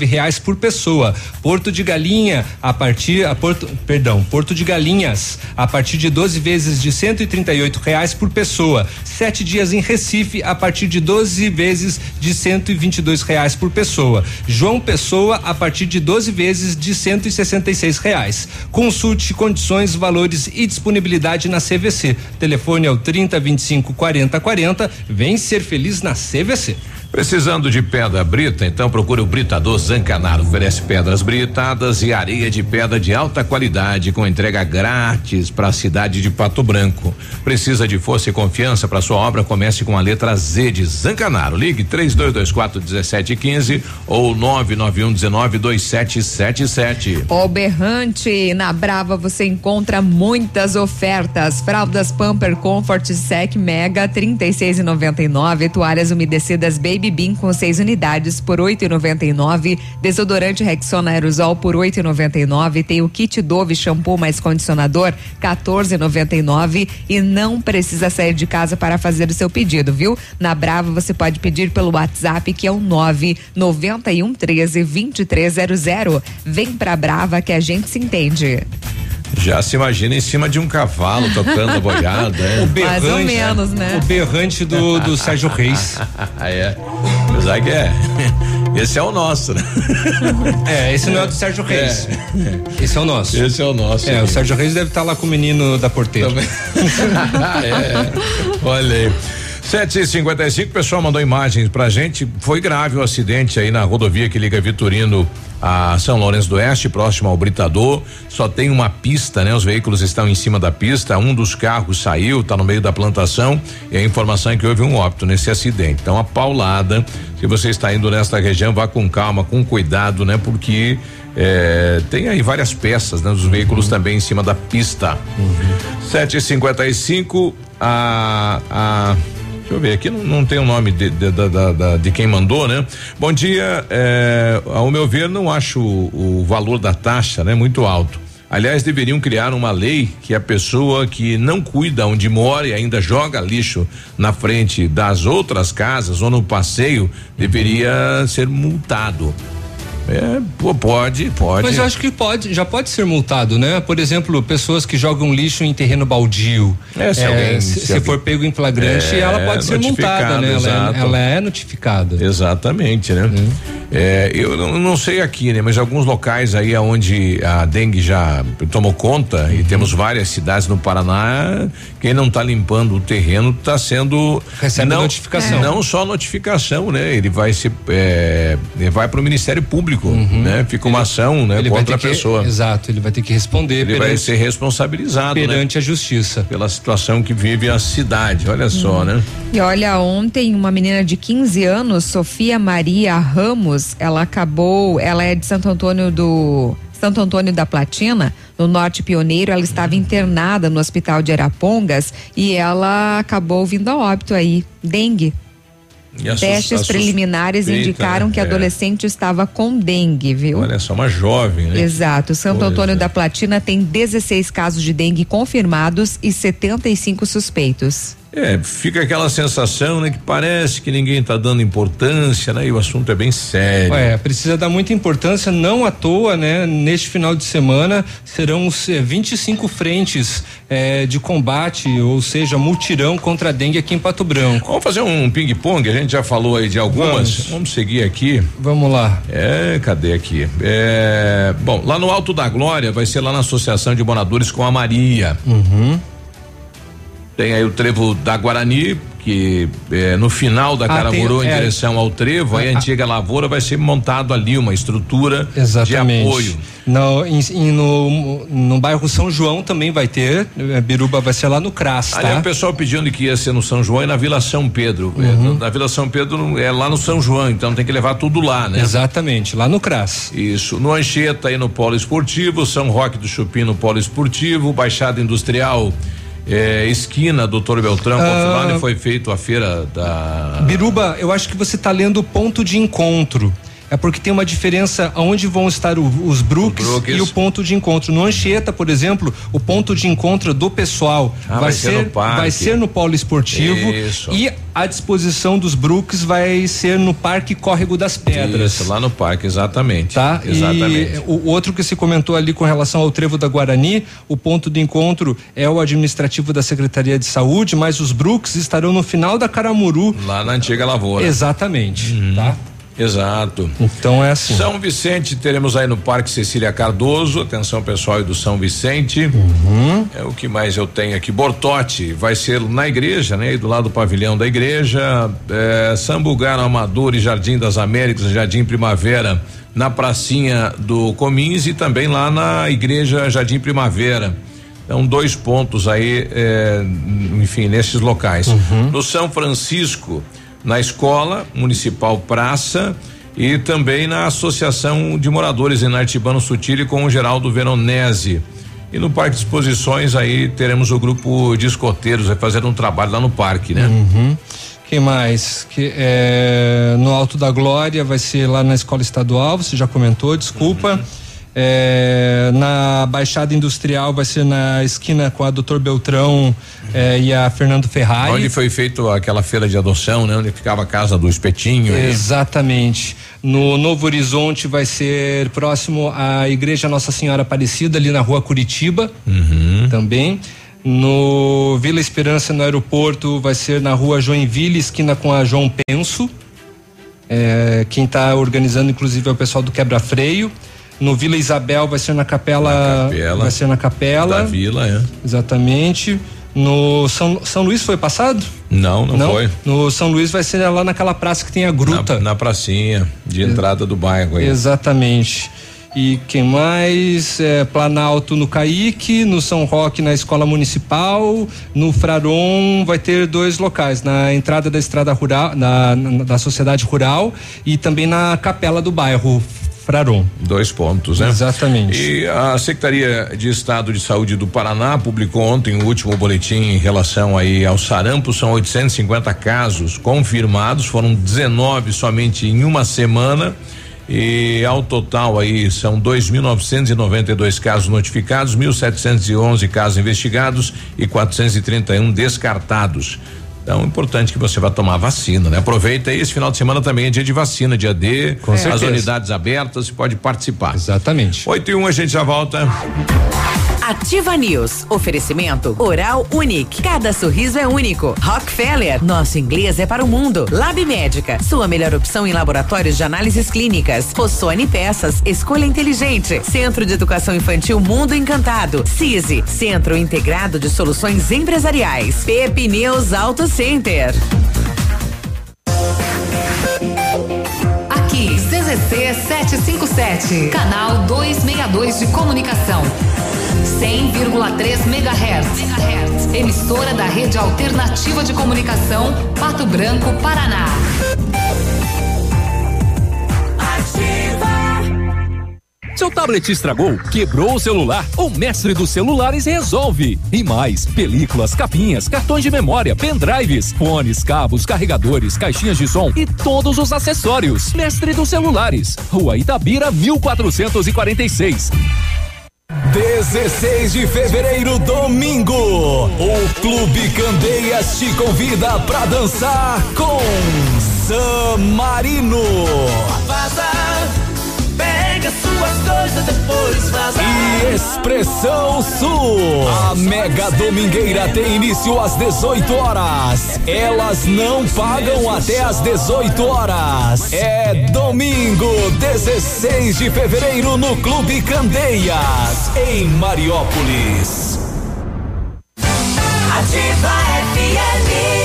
reais por pessoa. Porto de Galinha a partir a Porto, perdão, Porto de Galinhas a partir de 12 vezes de R$ reais por pessoa. Sete dias em Recife a partir de 12 vezes de R$ reais por pessoa. João Pessoa a partir de 12 vezes de R$ reais. Consulte condições, valores e disponibilidade na CVC. Telefone é o 30 25 40 40. Vem ser feliz na CVC.
Precisando de pedra brita, então procure o Britador Zancanaro. Oferece pedras britadas e areia de pedra de alta qualidade com entrega grátis para a cidade de Pato Branco. Precisa de força e confiança para sua obra? Comece com a letra Z de Zancanaro. Ligue 3224 1715 ou 991 19 2777.
O Berrante, na Brava você encontra muitas ofertas. Fraldas Pamper Comfort Sec Mega 36,99, toalhas umedecidas Baby Bean com seis unidades por 8,99, desodorante Rexona Aerosol por 8,99, tem o kit Dove shampoo mais condicionador 14,99 e não precisa sair de casa para fazer o seu pedido, viu? Na Brava você pode pedir pelo WhatsApp que é o 991 13 2300. Vem pra Brava que a gente se entende.
Já se imagina em cima de um cavalo tocando a boiada. É.
O berrante,
Mais ou menos, né?
O berrante do, do Sérgio Reis.
é. Apesar que é. Esse é o nosso, né?
É, esse não é do Sérgio Reis. Esse é o nosso.
Esse é o nosso.
É, o Sérgio Reis deve estar lá com o menino da porteira.
é, olha aí. 7h55, o pessoal mandou imagens pra gente. Foi grave o acidente aí na rodovia que liga Vitorino a São Lourenço do Oeste, próximo ao Britador. Só tem uma pista, né? Os veículos estão em cima da pista. Um dos carros saiu, tá no meio da plantação. E a informação é que houve um óbito nesse acidente. Então, a paulada. Se você está indo nesta região, vá com calma, com cuidado, né? Porque é, tem aí várias peças, né? Dos veículos também em cima da pista. Sete e cinquenta e cinco, a, a Deixa eu ver aqui, não, não tem o nome de, de, de, de, quem mandou, né? Bom dia, é, ao meu ver, não acho o, o valor da taxa, né? Muito alto. Aliás, deveriam criar uma lei que a pessoa que não cuida onde mora e ainda joga lixo na frente das outras casas ou no passeio deveria ser multado. É, pode, pode.
Mas eu acho que pode, já pode ser multado, né? Por exemplo, pessoas que jogam lixo em terreno baldio.
É, se alguém-
se,
se
se
alguém-
for pego em flagrante,
É,
ela pode ser multada, né? Ela é, ela é notificada.
Exatamente, né? É, eu não, não, sei aqui, né? Mas alguns locais aí onde a dengue já tomou conta uhum. e temos várias cidades no Paraná, quem não está limpando o terreno está sendo
recebe não, notificação.
Não só notificação, né? Ele vai se é, vai para o Ministério Público, uhum. né? Fica uma ele, ação, né? Contra a pessoa.
Que, exato, ele vai ter que responder.
Ele perante, vai ser responsabilizado,
né? perante
né?
a justiça
pela situação que vive a cidade. Olha uhum. só, né?
E olha, ontem uma menina de 15 anos, Sofia Maria Ramos ela acabou, ela é de Santo Antônio do Santo Antônio da Platina, no Norte Pioneiro, ela estava internada no Hospital de Arapongas e ela acabou vindo a óbito aí, dengue. Testes preliminares indicaram que a é. adolescente estava com dengue, viu?
Olha só, uma jovem, né?
Exato. Santo pois Antônio é. da Platina tem 16 casos de dengue confirmados e 75 suspeitos.
É, fica aquela sensação, né, que parece que ninguém está dando importância, né, e o assunto é bem sério.
É, precisa dar muita importância, não à toa, né, neste final de semana serão os 25 frentes eh, de combate, ou seja, multirão contra a dengue aqui em Pato Branco.
Vamos fazer um ping-pong, a gente já falou aí de algumas, vamos, vamos seguir aqui.
Vamos lá.
É, cadê aqui? É, bom, lá no Alto da Glória vai ser lá na Associação de Moradores com a Maria.
Uhum.
Tem aí o trevo da Guarani, que é, no final da ah, Caramuru em é, direção ao trevo, aí a, a antiga lavoura vai ser montado ali uma estrutura
exatamente.
de apoio.
No, em, no, no bairro São João também vai ter, é, Biruba vai ser lá no CRAS, tá?
o pessoal pedindo que ia ser no São João e na Vila São Pedro. Uhum. Na Vila São Pedro é lá no São João, então tem que levar tudo lá, né?
Exatamente, lá no CRAS.
Isso. No Anchieta aí no Polo Esportivo, São Roque do Chupim no Polo Esportivo, Baixada Industrial é, esquina Doutor Beltrão, ah, foi feito a feira da.
Biruba, eu acho que você está lendo o ponto de encontro é porque tem uma diferença aonde vão estar o, os brooks, e o ponto de encontro. No Anchieta, por exemplo, o ponto de encontro do pessoal ah, vai, vai, ser, ser vai ser no polo esportivo Isso. e a disposição dos brooks vai ser no Parque Córrego das Pedras.
Isso, lá no parque, exatamente.
Tá?
Exatamente.
E o outro que se comentou ali com relação ao trevo da Guarani, o ponto de encontro é o administrativo da Secretaria de Saúde, mas os brooks estarão no final da Caramuru.
Lá na antiga lavoura.
Exatamente, uhum. tá?
Exato.
Então é assim.
São Vicente, teremos aí no Parque Cecília Cardoso. Atenção, pessoal do São Vicente.
Uhum.
É o que mais eu tenho aqui. Bortote vai ser na igreja, né? do lado do pavilhão da igreja. É, Sambugar, Amador e Jardim das Américas, Jardim Primavera, na pracinha do Comins e também lá na igreja Jardim Primavera. Então, dois pontos aí, é, enfim, nesses locais. Uhum. No São Francisco, na escola municipal Praça e também na Associação de Moradores em Artibano Sutile com o Geraldo Veronese. E no Parque de Exposições aí teremos o grupo de escoteiros vai fazer um trabalho lá no parque, né?
Uhum. Quem mais? Que é, no Alto da Glória vai ser lá na escola estadual, você já comentou, desculpa. Uhum. É, na Baixada Industrial vai ser na esquina com a Doutor Beltrão é, e a Fernando Ferrari.
Onde foi feito aquela feira de adoção, né? Onde ficava a casa do espetinho.
Exatamente. No Novo Horizonte vai ser próximo à Igreja Nossa Senhora Aparecida, ali na rua Curitiba.
Uhum.
Também. No Vila Esperança, no aeroporto, vai ser na rua Joinville, esquina com a João Penso. É, quem está organizando, inclusive, é o pessoal do Quebra Freio. No Vila Isabel vai ser na capela, na capela vai ser na capela
da Vila, é.
Exatamente. No São, São Luís foi passado?
Não, não, não, foi.
No São Luís vai ser lá naquela praça que tem a gruta.
Na, na pracinha de entrada do bairro aí.
Exatamente. E quem mais? É, Planalto no Caique, no São Roque na Escola Municipal, no Fraron vai ter dois locais, na entrada da estrada rural, na, na da sociedade rural e também na capela do bairro, Fraron.
Dois pontos, né?
Exatamente.
E a Secretaria de Estado de Saúde do Paraná publicou ontem o último boletim em relação aí ao sarampo, são 850 casos confirmados, foram 19 somente em uma semana. E ao total aí são 2.992 casos notificados, 1.711 casos investigados e 431 descartados. Então, é importante que você vá tomar vacina, né? Aproveita aí, esse final de semana também é dia de vacina, dia D, Com as certeza. unidades abertas, você pode participar.
Exatamente.
8 e 1 um, a gente já volta.
Ativa News. Oferecimento Oral Unique. Cada sorriso é único. Rockefeller. Nosso inglês é para o mundo. Lab Médica. Sua melhor opção em laboratórios de análises clínicas. Rossoni Peças. Escolha inteligente. Centro de Educação Infantil Mundo Encantado. CISI. Centro Integrado de Soluções Empresariais. Pepineus Auto Center.
Aqui, CZC 757, canal 262 de comunicação. 100,3 MHz. Emissora da Rede Alternativa de Comunicação, Pato Branco, Paraná.
Seu tablet estragou, quebrou o celular? O mestre dos celulares resolve. E mais: películas, capinhas, cartões de memória, pendrives, fones, cabos, carregadores, caixinhas de som e todos os acessórios. Mestre dos celulares, Rua Itabira, 1446.
16 de fevereiro, domingo, o Clube Candeias te convida para dançar com San Marino.
Vaza, pega suas coisas depois vaza.
E Expressão Sul. A mega domingueira tem início às 18 horas. Elas não pagam até às 18 horas. É domingo, 16 de fevereiro, no Clube Candeias, em Mariópolis.
Ativa FM.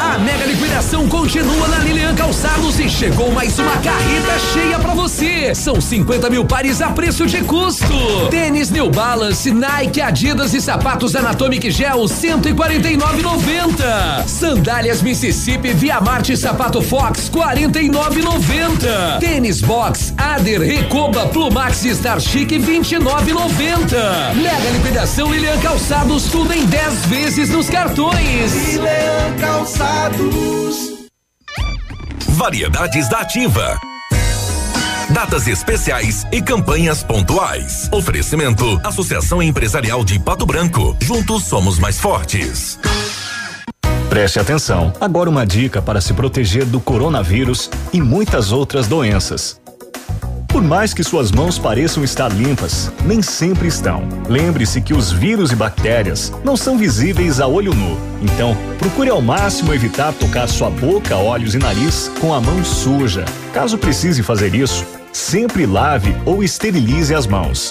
A mega liquidação continua na Lilian Calçados e chegou mais uma carreta cheia pra você. São 50 mil pares a preço de custo. Tênis New Balance, Nike, Adidas e sapatos Anatomic Gel 149,90. Sandálias Mississippi, Via Marte Sapato Fox 49,90. Tênis Box, Ader, Recoba, Plumax e Star Chic 29,90. Mega liquidação Lilian Calçados, tudo em 10 vezes nos cartões.
Leão Calçados.
Variedades da Ativa. Datas especiais e campanhas pontuais. Oferecimento: Associação Empresarial de Pato Branco. Juntos somos mais fortes.
Preste atenção. Agora uma dica para se proteger do coronavírus e muitas outras doenças. Por mais que suas mãos pareçam estar limpas, nem sempre estão. Lembre-se que os vírus e bactérias não são visíveis a olho nu. Então, procure ao máximo evitar tocar sua boca, olhos e nariz com a mão suja. Caso precise fazer isso, sempre lave ou esterilize as mãos.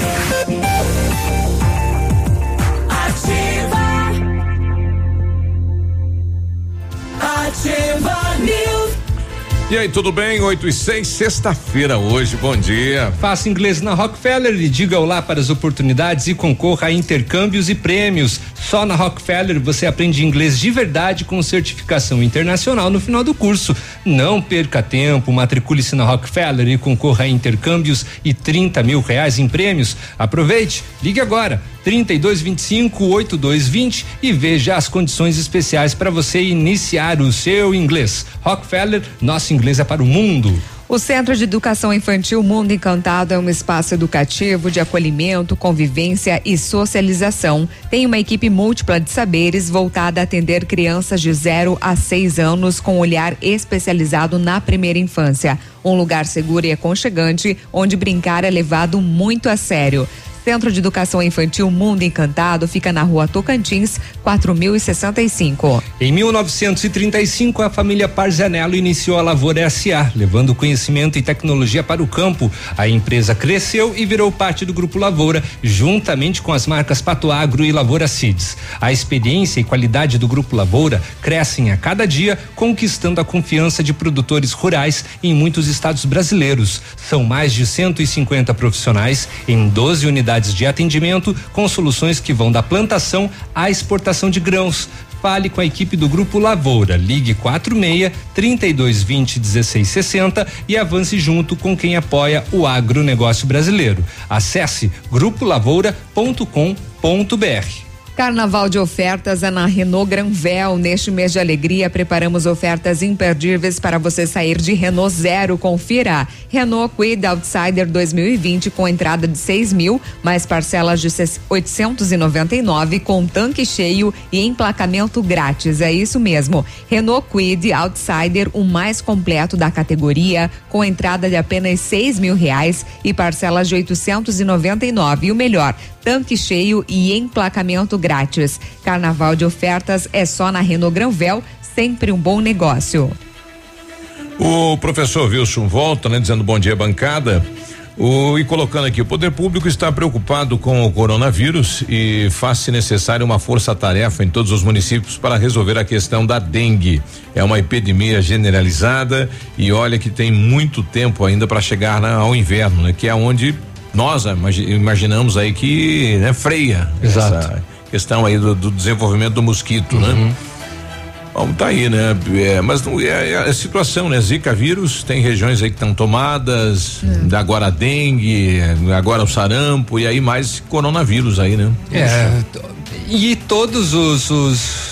Ativa News.
E aí, tudo bem? 8 e 6, sexta-feira hoje, bom dia.
Faça inglês na Rockefeller e diga olá para as oportunidades e concorra a intercâmbios e prêmios. Só na Rockefeller você aprende inglês de verdade com certificação internacional no final do curso. Não perca tempo, matricule-se na Rockefeller e concorra a intercâmbios e 30 mil reais em prêmios. Aproveite, ligue agora. 3225 8220 e veja as condições especiais para você iniciar o seu inglês. Rockefeller, nosso inglês é para o mundo.
O Centro de Educação Infantil Mundo Encantado é um espaço educativo de acolhimento, convivência e socialização. Tem uma equipe múltipla de saberes voltada a atender crianças de 0 a 6 anos com olhar especializado na primeira infância. Um lugar seguro e aconchegante onde brincar é levado muito a sério. Centro de Educação Infantil Mundo Encantado fica na rua Tocantins, 4065.
Em 1935, a família Parzanello iniciou a Lavoura SA, levando conhecimento e tecnologia para o campo. A empresa cresceu e virou parte do Grupo Lavoura, juntamente com as marcas Pato Agro e Lavoura Seeds. A experiência e qualidade do Grupo Lavoura crescem a cada dia, conquistando a confiança de produtores rurais em muitos estados brasileiros. São mais de 150 profissionais em 12 unidades de atendimento com soluções que vão da plantação à exportação de grãos. Fale com a equipe do Grupo Lavoura. Ligue 46 3220 1660 e avance junto com quem apoia o agronegócio brasileiro. Acesse grupolavoura.com.br.
Carnaval de ofertas é na Renault Granvel. Neste mês de alegria, preparamos ofertas imperdíveis para você sair de Renault Zero. Confira. Renault Quid Outsider 2020 com entrada de 6 mil, mais parcelas de 899 com tanque cheio e emplacamento grátis. É isso mesmo. Renault Quid Outsider, o mais completo da categoria, com entrada de apenas 6 mil reais e parcelas de 899. E o melhor, tanque cheio e emplacamento grátis. Carnaval de ofertas é só na Renault Granvel, sempre um bom negócio.
O professor Wilson volta, né, dizendo bom dia, bancada. O, e colocando aqui, o poder público está preocupado com o coronavírus e faz-se necessária uma força-tarefa em todos os municípios para resolver a questão da dengue. É uma epidemia generalizada e olha que tem muito tempo ainda para chegar ao inverno, né? Que é onde nós imaginamos aí que né, freia
Exato.
essa questão aí do, do desenvolvimento do mosquito, né? Bom, tá aí, né? É, mas não, é, é a situação, né? Zika vírus, tem regiões aí que estão tomadas, agora a dengue, agora o sarampo e aí mais coronavírus aí, né?
É, e todos os, os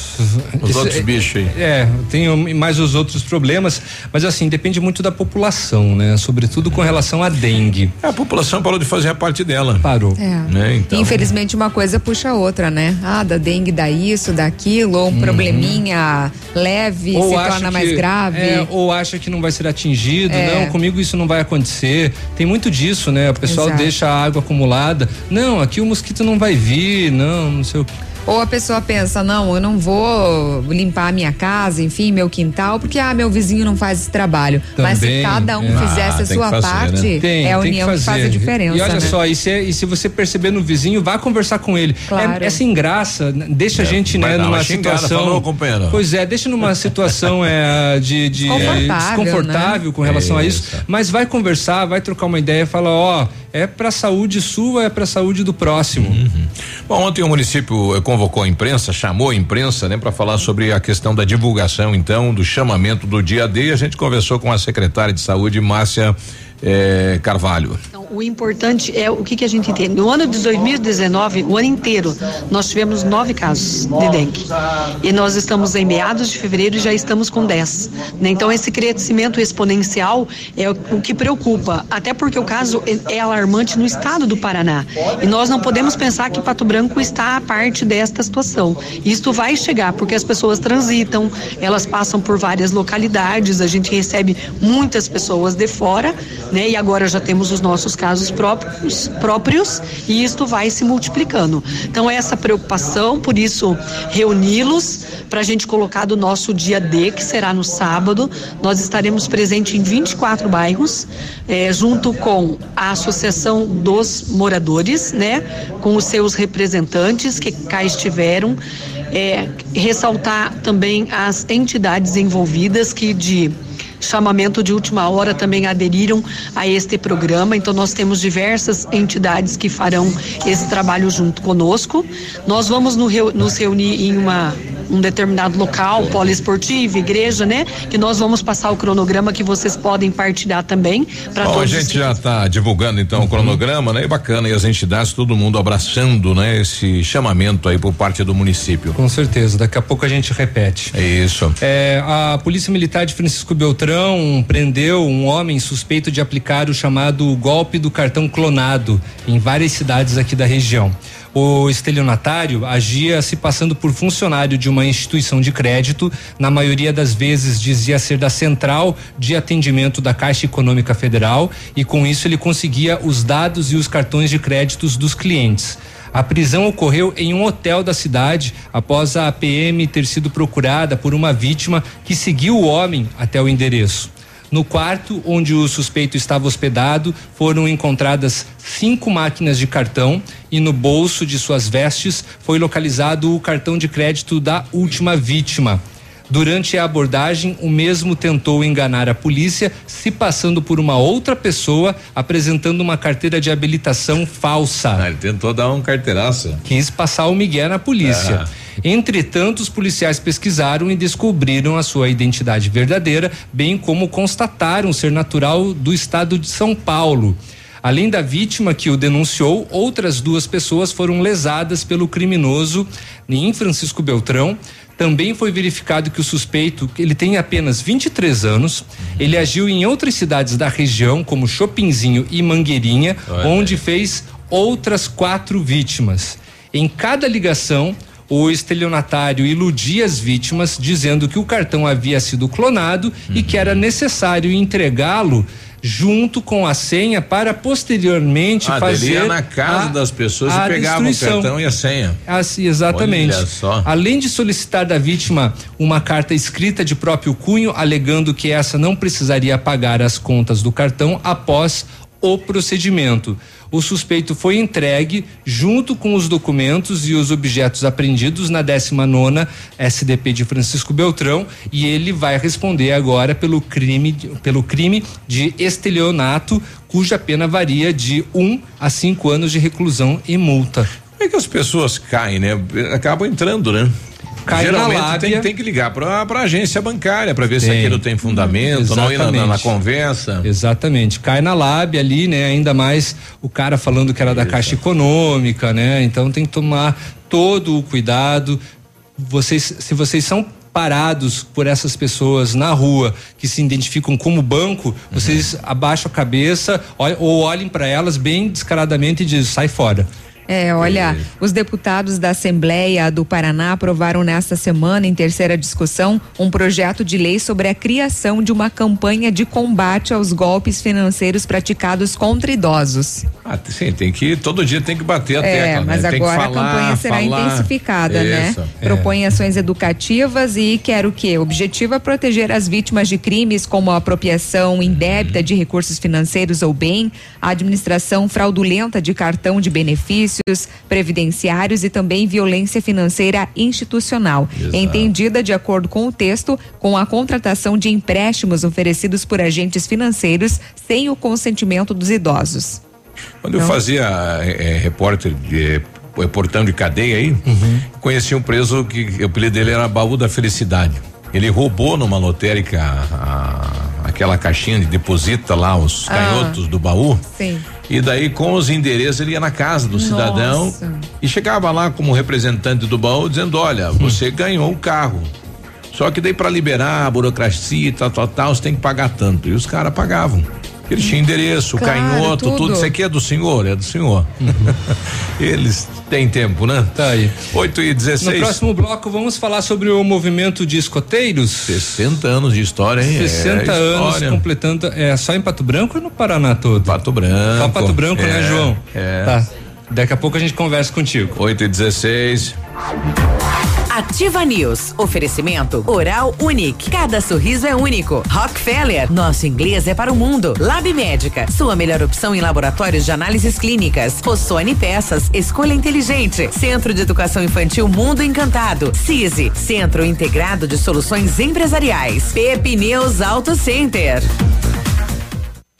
Os
Isso
outros
é-
bichos aí.
É, tem mais os outros problemas, mas assim, depende muito da população, né? Sobretudo com relação à dengue.
A população parou de fazer a parte dela.
Parou.
É.
Né? Então,
Infelizmente, uma coisa puxa a outra, né? Ah, da dengue dá isso, daquilo, ou um probleminha leve se
acha
torna mais
que-
grave.
é, ou acha que não vai ser atingido,
É.
não, comigo isso não vai acontecer. Tem muito disso, né? O pessoal
Exato.
deixa a água acumulada. Não, aqui o mosquito não vai vir, não, não sei o que.
Ou a pessoa pensa, não, eu não vou limpar a minha casa, enfim, meu quintal, porque ah, meu vizinho não faz esse trabalho. Mas se
Também,
cada um
é.
fizesse
Ah,
a sua
que fazer,
parte,
né?
Tem,
é a união que, faz a diferença.
E olha
né?
só, e se, e se você perceber no vizinho, vá conversar com ele.
Claro.
É, é sem graça, né? deixa a
É,
gente,
vai
né, numa
xingada,
situação.
falou, companheiro.
Pois é, deixa numa situação é, de, de
Desconfortável,
desconfortável com relação a isso.
Isso.
Mas vai conversar, vai trocar uma ideia, fala, ó, é pra saúde sua, é pra saúde do próximo.
Bom, ontem o município eh, convocou a imprensa, chamou a imprensa, né, para falar sobre a questão da divulgação, então, do chamamento do dia D. A gente conversou com a secretária de saúde, Márcia eh, Carvalho.
Então, o importante é o que, que a gente entende. No ano de 2019, o ano inteiro, nós tivemos nove casos de dengue. E nós estamos em meados de fevereiro e já estamos com 10. né? Então, esse crescimento exponencial é o, que preocupa. Até porque o caso é, é alarmante no estado do Paraná. E nós não podemos pensar que Pato Branco está a parte desta situação. Isto vai chegar, porque as pessoas transitam, elas passam por várias localidades, a gente recebe muitas pessoas de fora, né? E agora já temos os nossos casos próprios, próprios e isto vai se multiplicando. Então essa preocupação, por isso reuni-los para a gente colocar do nosso dia D, que será no sábado, nós estaremos presentes em 24 bairros, eh, junto com a Associação dos Moradores, né? Com os seus representantes que cá estiveram. É, ressaltar também as entidades envolvidas que de chamamento de última hora também aderiram a este programa. Então nós temos diversas entidades que farão esse trabalho junto conosco. Nós vamos nos reunir em uma um determinado local, poliesportivo, igreja, né? Que nós vamos passar o cronograma que vocês podem partilhar também para
Bom, a
todos.
gente já está divulgando então o cronograma, né? E bacana, e as entidades, todo mundo abraçando, né? Esse chamamento aí por parte do município.
Com certeza, daqui a pouco a gente repete.
É isso.
É, a Polícia Militar de Francisco Beltrão prendeu um homem suspeito de aplicar o chamado golpe do cartão clonado em várias cidades aqui da região. O estelionatário agia se passando por funcionário de uma instituição de crédito, na maioria das vezes dizia ser da Central de Atendimento da Caixa Econômica Federal e com isso ele conseguia os dados e os cartões de créditos dos clientes. A prisão ocorreu em um hotel da cidade após a PM ter sido procurada por uma vítima que seguiu o homem até o endereço. No quarto onde o suspeito estava hospedado, foram encontradas cinco máquinas de cartão e no bolso de suas vestes foi localizado o cartão de crédito da última vítima. Durante a abordagem, o mesmo tentou enganar a polícia, se passando por uma outra pessoa, apresentando uma carteira de habilitação falsa.
Ah, ele tentou dar um carteiraço.
Quis passar o Miguel na polícia. Entretanto, os policiais pesquisaram e descobriram a sua identidade verdadeira, bem como constataram ser natural do estado de São Paulo. Além da vítima que o denunciou, outras duas pessoas foram lesadas pelo criminoso em Francisco Beltrão. Também foi verificado que o suspeito, ele tem apenas 23 anos, ele agiu em outras cidades da região, como Chopinzinho e Mangueirinha,
Olha
onde fez outras quatro vítimas. Em cada ligação, o estelionatário iludia as vítimas, dizendo que o cartão havia sido clonado e que era necessário entregá-lo junto com a senha para posteriormente
Ah,
fazer
ia na casa
a-
das pessoas e pegava o cartão e a senha.
Assim, exatamente.
Olha só.
Além de solicitar da vítima uma carta escrita de próprio cunho, alegando que essa não precisaria pagar as contas do cartão após o procedimento. O suspeito foi entregue junto com os documentos e os objetos apreendidos na 19 SDP de Francisco Beltrão e ele vai responder agora pelo crime pelo crime de estelionato, cuja pena varia de um a cinco anos de reclusão e multa.
Como é que as pessoas caem, né? Acabam entrando, né?
Cai na
Geralmente
lábia.
tem, tem que ligar para a agência bancária para ver se
Tem.
aquilo tem fundamento, não ir na, na- na
Exatamente.
conversa.
Exatamente. Cai na lábia ali, né? Ainda mais o cara falando que era da Caixa Econômica, né? Então tem que tomar todo o cuidado. Vocês, se vocês são parados por essas pessoas na rua que se identificam como banco, vocês abaixam a cabeça ou olhem para elas bem descaradamente e dizem sai fora.
É, olha, os deputados da Assembleia do Paraná aprovaram nesta semana, em terceira discussão, um projeto de lei sobre a criação de uma campanha de combate aos golpes financeiros praticados contra idosos.
Ah, sim, tem que todo dia tem que bater a
É,
tecla,
mas
né? Tem que
agora
falar,
a campanha será
falar.
intensificada, né?
Isso, é.
Propõe ações educativas e quer o quê? O objetivo é proteger as vítimas de crimes como a apropriação indébita de recursos financeiros ou bem, a administração fraudulenta de cartão de benefícios previdenciários e também violência financeira institucional.
Exato.
Entendida de acordo com o texto, com a contratação de empréstimos oferecidos por agentes financeiros sem o consentimento dos idosos.
Quando eu
Então-
fazia é, repórter de é, portão de cadeia aí,
Uhum.
conheci um preso que o apelido dele era Baú da Felicidade. Ele roubou numa lotérica a- a- aquela caixinha de deposita lá os
Ah.
canhotos do baú.
Sim.
E daí, com os endereços, ele ia na casa do cidadão
Nossa.
e chegava lá como representante do baú dizendo: Olha, você ganhou o carro. Só que daí, para liberar a burocracia e tal, tal, tal, você tem que pagar tanto. E os caras pagavam. Ele tinha endereço,
Claro,
canhoto, tudo.
tudo.
Isso aqui é do senhor? É do senhor. Eles têm tempo, né?
Tá aí.
8 e 16.
No próximo bloco vamos falar sobre o movimento de escoteiros.
60 anos de história, hein?
60
É,
anos
história.
completando. É só em Pato Branco ou no Paraná todo?
Pato Branco.
Só Pato Branco, né,
É,
João?
É.
Tá. Daqui a pouco a gente conversa contigo.
8 e 16.
Ativa News. Oferecimento Oral Unique. Cada sorriso é único. Rockefeller. Nosso inglês é para o mundo. Lab Médica. Sua melhor opção em laboratórios de análises clínicas. Rossoni Peças. Escolha inteligente. Centro de Educação Infantil Mundo Encantado. CISI. Centro Integrado de Soluções Empresariais. Pepineus Auto Center.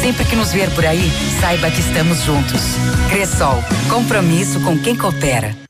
Sempre que nos ver por aí, saiba que estamos juntos. Cressol, compromisso com quem coopera.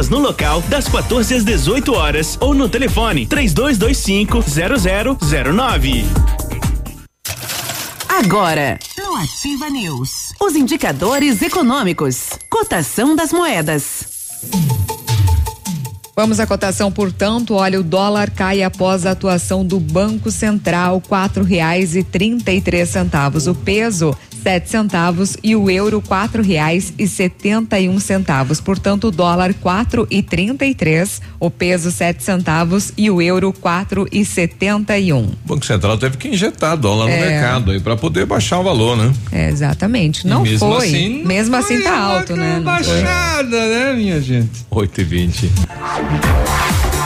vendas no local das 14 às 18 horas ou no telefone 3225 0009.
Agora, no Ativa News, os indicadores econômicos, cotação das moedas.
Vamos à cotação, portanto, olha, o dólar cai após a atuação do Banco Central, quatro reais e trinta e três centavos. O peso, sete centavos e o euro, quatro reais e setenta e um centavos. Portanto, o dólar quatro e trinta e três, o peso sete centavos e o euro quatro e setenta e um.
O Banco Central teve que injetar dólar no
É.
mercado aí para poder baixar o valor, né?
É, exatamente. Não
mesmo
foi.
assim,
mesmo assim tá alto, né? Não foi.
Baixada, né, minha gente?
8 e 20.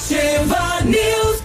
Ativa News.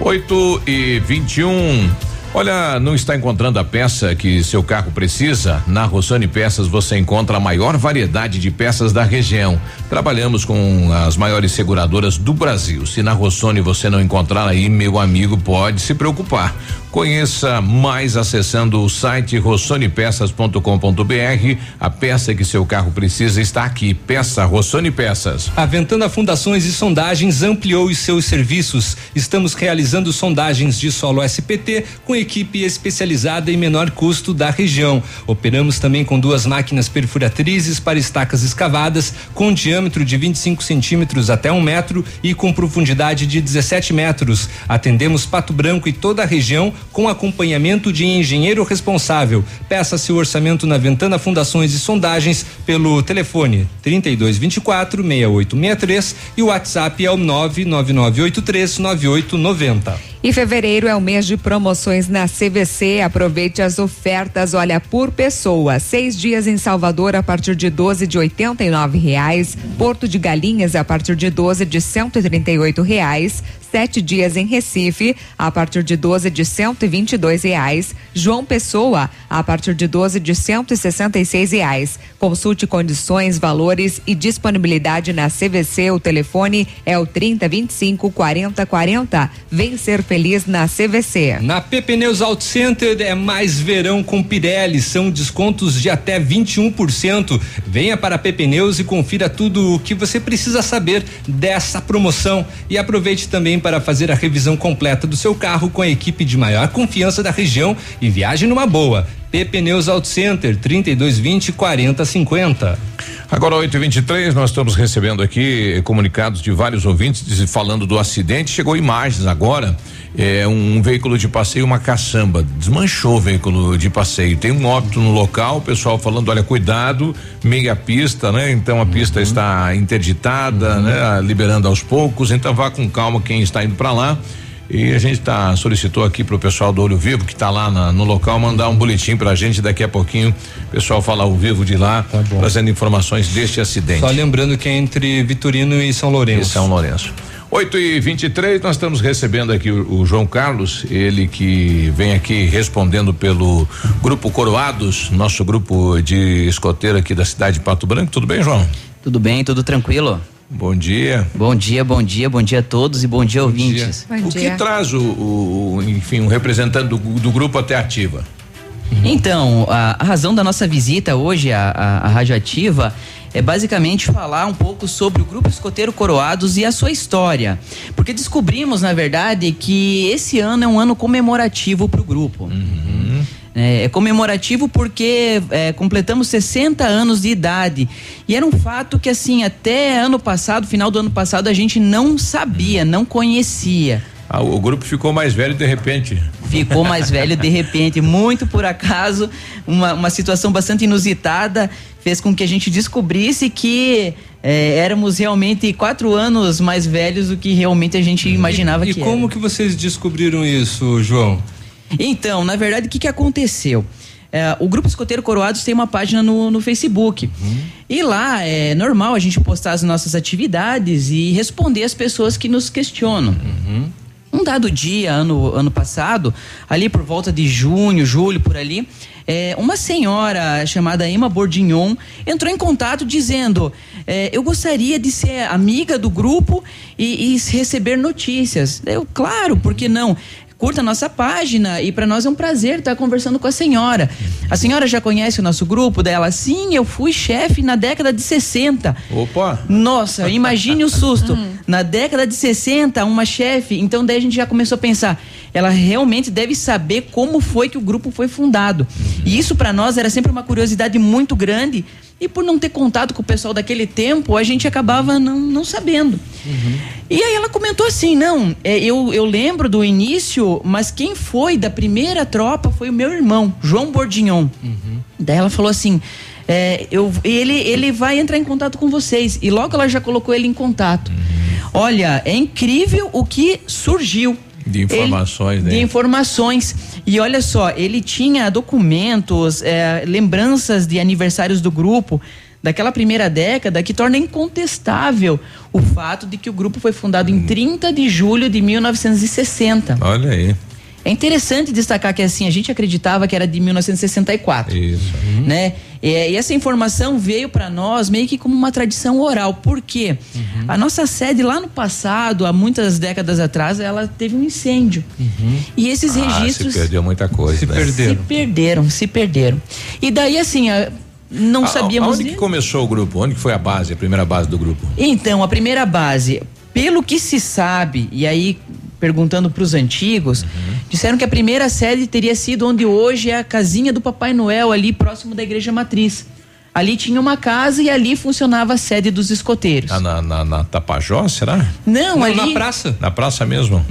8 e 21. Olha, não está encontrando a peça que seu carro precisa? Na Rossoni Peças você encontra a maior variedade de peças da região. Trabalhamos com as maiores seguradoras do Brasil. Se na Rossoni você não encontrar aí, meu amigo, pode se preocupar. Conheça mais acessando o site rossonipeças.com.br. A peça que seu carro precisa está aqui. Peça Rossoni Peças.
A Ventana Fundações e Sondagens ampliou os seus serviços. Estamos realizando sondagens de solo SPT com equipe especializada em menor custo da região. Operamos também com duas máquinas perfuratrizes para estacas escavadas com diâmetro de 25 centímetros até um metro e com profundidade de 17 metros. Atendemos Pato Branco e toda a região com acompanhamento de engenheiro responsável. Peça seu orçamento na Ventana Fundações e Sondagens pelo telefone 3224 6863 e o WhatsApp é o 99983 9890.
E fevereiro é o mês de promoções na CVC. Aproveite as ofertas, olha, por pessoa. Seis dias em Salvador a partir de 12 de R$ reais. Porto de Galinhas a partir de 12 de R$ reais. Sete dias em Recife a partir de 12 de R$ reais. João Pessoa a partir de 12 de R$ reais. Consulte condições, valores e disponibilidade na CVC. O telefone é o 3025 4040. Vem ser feliz na CVC.
Na PP Neus Auto Center é mais verão com Pirelli, são descontos de até 21%. Venha para a PP Neus e confira tudo o que você precisa saber dessa promoção e aproveite também para fazer a revisão completa do seu carro com a equipe de maior confiança da região e viaje numa boa. PP Neus Auto Center 3220 4050.
Agora 8h23, nós estamos recebendo aqui comunicados de vários ouvintes falando do acidente. Chegou imagens agora. É um, veículo de passeio, uma caçamba. Desmanchou o veículo de passeio. Tem um óbito no local, o pessoal falando: olha, cuidado, meia pista, né? Então a pista está interditada, né? Liberando aos poucos. Então vá com calma quem está indo para lá. E a gente tá solicitou aqui pro pessoal do Olho Vivo que tá lá na- no local mandar um boletim pra gente daqui a pouquinho. O pessoal fala ao vivo de lá, trazendo informações deste acidente.
Só lembrando que é entre Vitorino e São Lourenço.
E São Lourenço. 8 e 23 nós estamos recebendo aqui o, o João Carlos, ele que vem aqui respondendo pelo Grupo Coroados, nosso grupo de escoteiro aqui da cidade de Pato Branco. Tudo bem, João?
Tudo bem, tudo tranquilo?
Bom dia.
Bom dia, bom dia, bom dia a todos e bom dia ouvintes.
o que traz o, o- o, enfim, um representante do, do grupo até ativa?
Então, a, a razão da nossa visita hoje à, à, à Rádio Ativa é basicamente falar um pouco sobre o Grupo Escoteiro Coroados e a sua história. Porque descobrimos, na verdade, que esse ano é um ano comemorativo para o grupo. É, é comemorativo porque é, completamos 60 anos de idade. E era um fato que, assim, até ano passado, final do ano passado, a gente não sabia, não conhecia.
Ah, o grupo ficou mais velho de repente.
Ficou mais velho de repente, muito por acaso, uma, uma situação bastante inusitada fez com que a gente descobrisse que eh, éramos realmente quatro anos mais velhos do que realmente a gente imaginava
E
que
como que vocês descobriram isso, João?
Então, na verdade, o que, que aconteceu? É, o Grupo Escoteiro Coroados tem uma página no, no Facebook. E lá é normal a gente postar as nossas atividades e responder as pessoas que nos questionam. Um dado dia, ano, ano passado, ali por volta de junho, julho, por ali, é, uma senhora chamada Emma Bordignon entrou em contato dizendo: é, Eu gostaria de ser amiga do grupo e, e receber notícias. Eu, claro, por que não? Curta a nossa página e para nós é um prazer estar conversando com a senhora. A senhora já conhece o nosso grupo dela? Sim, eu fui chefe na década de 60.
Opa!
Nossa, imagine o susto. Na década de 60, uma chefe, então daí a gente já começou a pensar, ela realmente deve saber como foi que o grupo foi fundado. E isso para nós era sempre uma curiosidade muito grande E por não ter contato com o pessoal daquele tempo, a gente acabava não, não sabendo. E aí ela comentou assim: não, é, eu, eu lembro do início, mas quem foi da primeira tropa foi o meu irmão, João Bordignon. Daí ela falou assim. é, eu, ele, ele vai entrar em contato com vocês. E logo ela já colocou ele em contato. Olha, é incrível o que surgiu.
De informações,
Ele-
né?
De informações. E olha só, ele tinha documentos, é, lembranças de aniversários do grupo daquela primeira década que torna incontestável o fato de que o grupo foi fundado em 30 de julho de 1960.
Olha aí.
É interessante destacar que assim, a gente acreditava que era de 1964.
Isso.
Né? E, e essa informação veio para nós meio que como uma tradição oral. Por quê?
Uhum.
A nossa sede lá no passado, há muitas décadas atrás, ela teve um incêndio. E esses
Ah,
registros
se perdeu muita coisa.
se
né?
perderam, se perderam. E daí assim, a- não
A-
sabíamos
Aonde
de-
que começou o grupo? Onde que foi a base, a primeira base do grupo?
Então, a primeira base, pelo que se sabe, e aí perguntando para os antigos, disseram que a primeira sede teria sido onde hoje é a casinha do Papai Noel, ali próximo da igreja matriz. Ali tinha uma casa e ali funcionava a sede dos escoteiros.
Ah, na, na, na Tapajós, será?
Não, ali.
praça.
Na praça mesmo?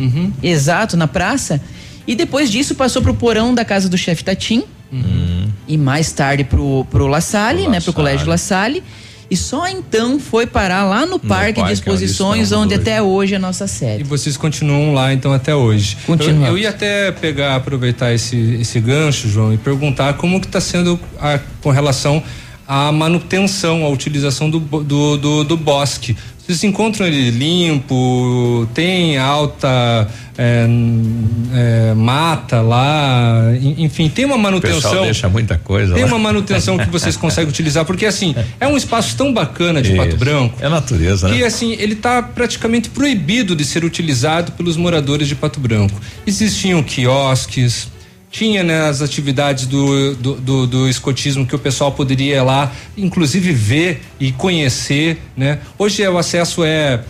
Exato, na praça. E depois disso passou pro porão da casa do chefe Tatim. E mais tarde pro, pro La Salle, né? Pro Colégio La Salle. E só então foi parar lá no, parque,
parque,
de exposições,
onde estamos
onde até hoje é a nossa sede.
E vocês continuam lá então até hoje.
Continuamos.
Eu, eu ia até pegar, aproveitar esse, esse gancho, João, e perguntar como que está sendo a- com relação à manutenção, à utilização do, do, do, do bosque. Vocês encontram ele limpo, tem alta é, é, mata lá, en- enfim, tem uma
O
manutenção.
pessoal deixa muita coisa
Tem
lá.
uma manutenção que vocês conseguem utilizar, porque assim, é um espaço tão bacana de Pato
Isso.
Branco.
É natureza,
Que
né?
assim, ele está praticamente proibido de ser utilizado pelos moradores de Pato Branco. Existiam quiosques, tinha né, as atividades do, do, do, do escotismo que o pessoal poderia ir lá, inclusive ver e conhecer, né? Hoje é, o acesso é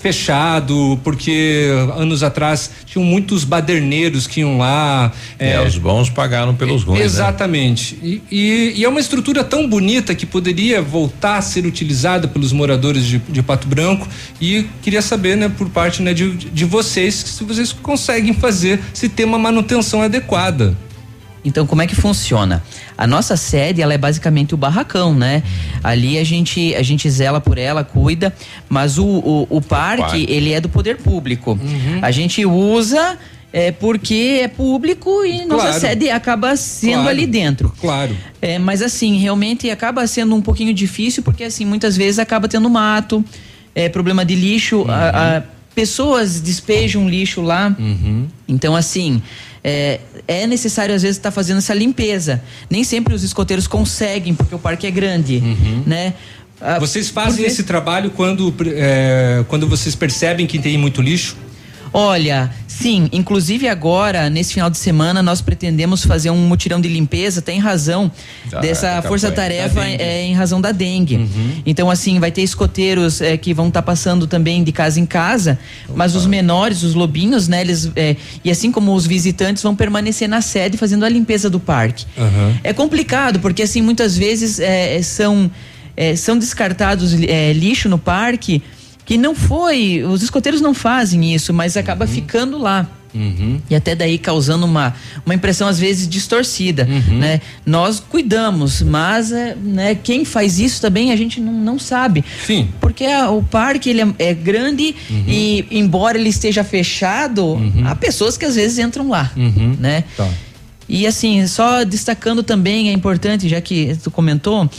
fechado, porque anos atrás tinham muitos baderneiros que iam lá.
É, os bons pagaram pelos ruins. né?
Exatamente. E, e- e é uma estrutura tão bonita que poderia voltar a ser utilizada pelos moradores de, de Pato Branco. E queria saber, né, por parte né, de, de vocês, se vocês conseguem fazer, se tem uma manutenção adequada.
Então, como é que funciona? A nossa sede, ela é basicamente o barracão, né? Ali a gente, a gente zela por ela, cuida, mas o, o, o parque,
parque.
ele é do poder público. A gente usa é, porque é público e nossa
Claro.
sede acaba sendo
Claro.
ali dentro.
Claro.
É, mas assim, realmente acaba sendo um pouquinho difícil, porque assim, muitas vezes acaba tendo mato, é, problema de lixo, a- a- pessoas despejam lixo lá. Então, assim, é, é necessário às vezes estar fazendo essa limpeza. Nem sempre os escoteiros conseguem, porque o parque é grande, né? Ah,
Vocês fazem
porque-
esse trabalho quando, é, quando vocês percebem que tem muito lixo?
Olha, sim, inclusive agora, nesse final de semana, nós pretendemos fazer um mutirão de limpeza, tem razão
Da-
dessa força-tarefa é, em razão da dengue. Então, assim, vai ter escoteiros é, que vão estar passando também de casa em casa, mas os menores, os lobinhos, né, eles, é, e assim como os visitantes, vão permanecer na sede fazendo a limpeza do parque. É complicado, porque assim, muitas vezes é, são, é, são descartados é, lixo no parque que não foi, os escoteiros não fazem isso, mas acaba ficando lá. E até daí causando uma, uma impressão às vezes distorcida, né? Nós cuidamos, mas é, né, quem faz isso também a gente não, não sabe.
Sim.
Porque a- o parque ele é, é grande e embora ele esteja fechado, há pessoas que às vezes entram lá, né? E assim, só destacando também, é importante, já que tu comentou,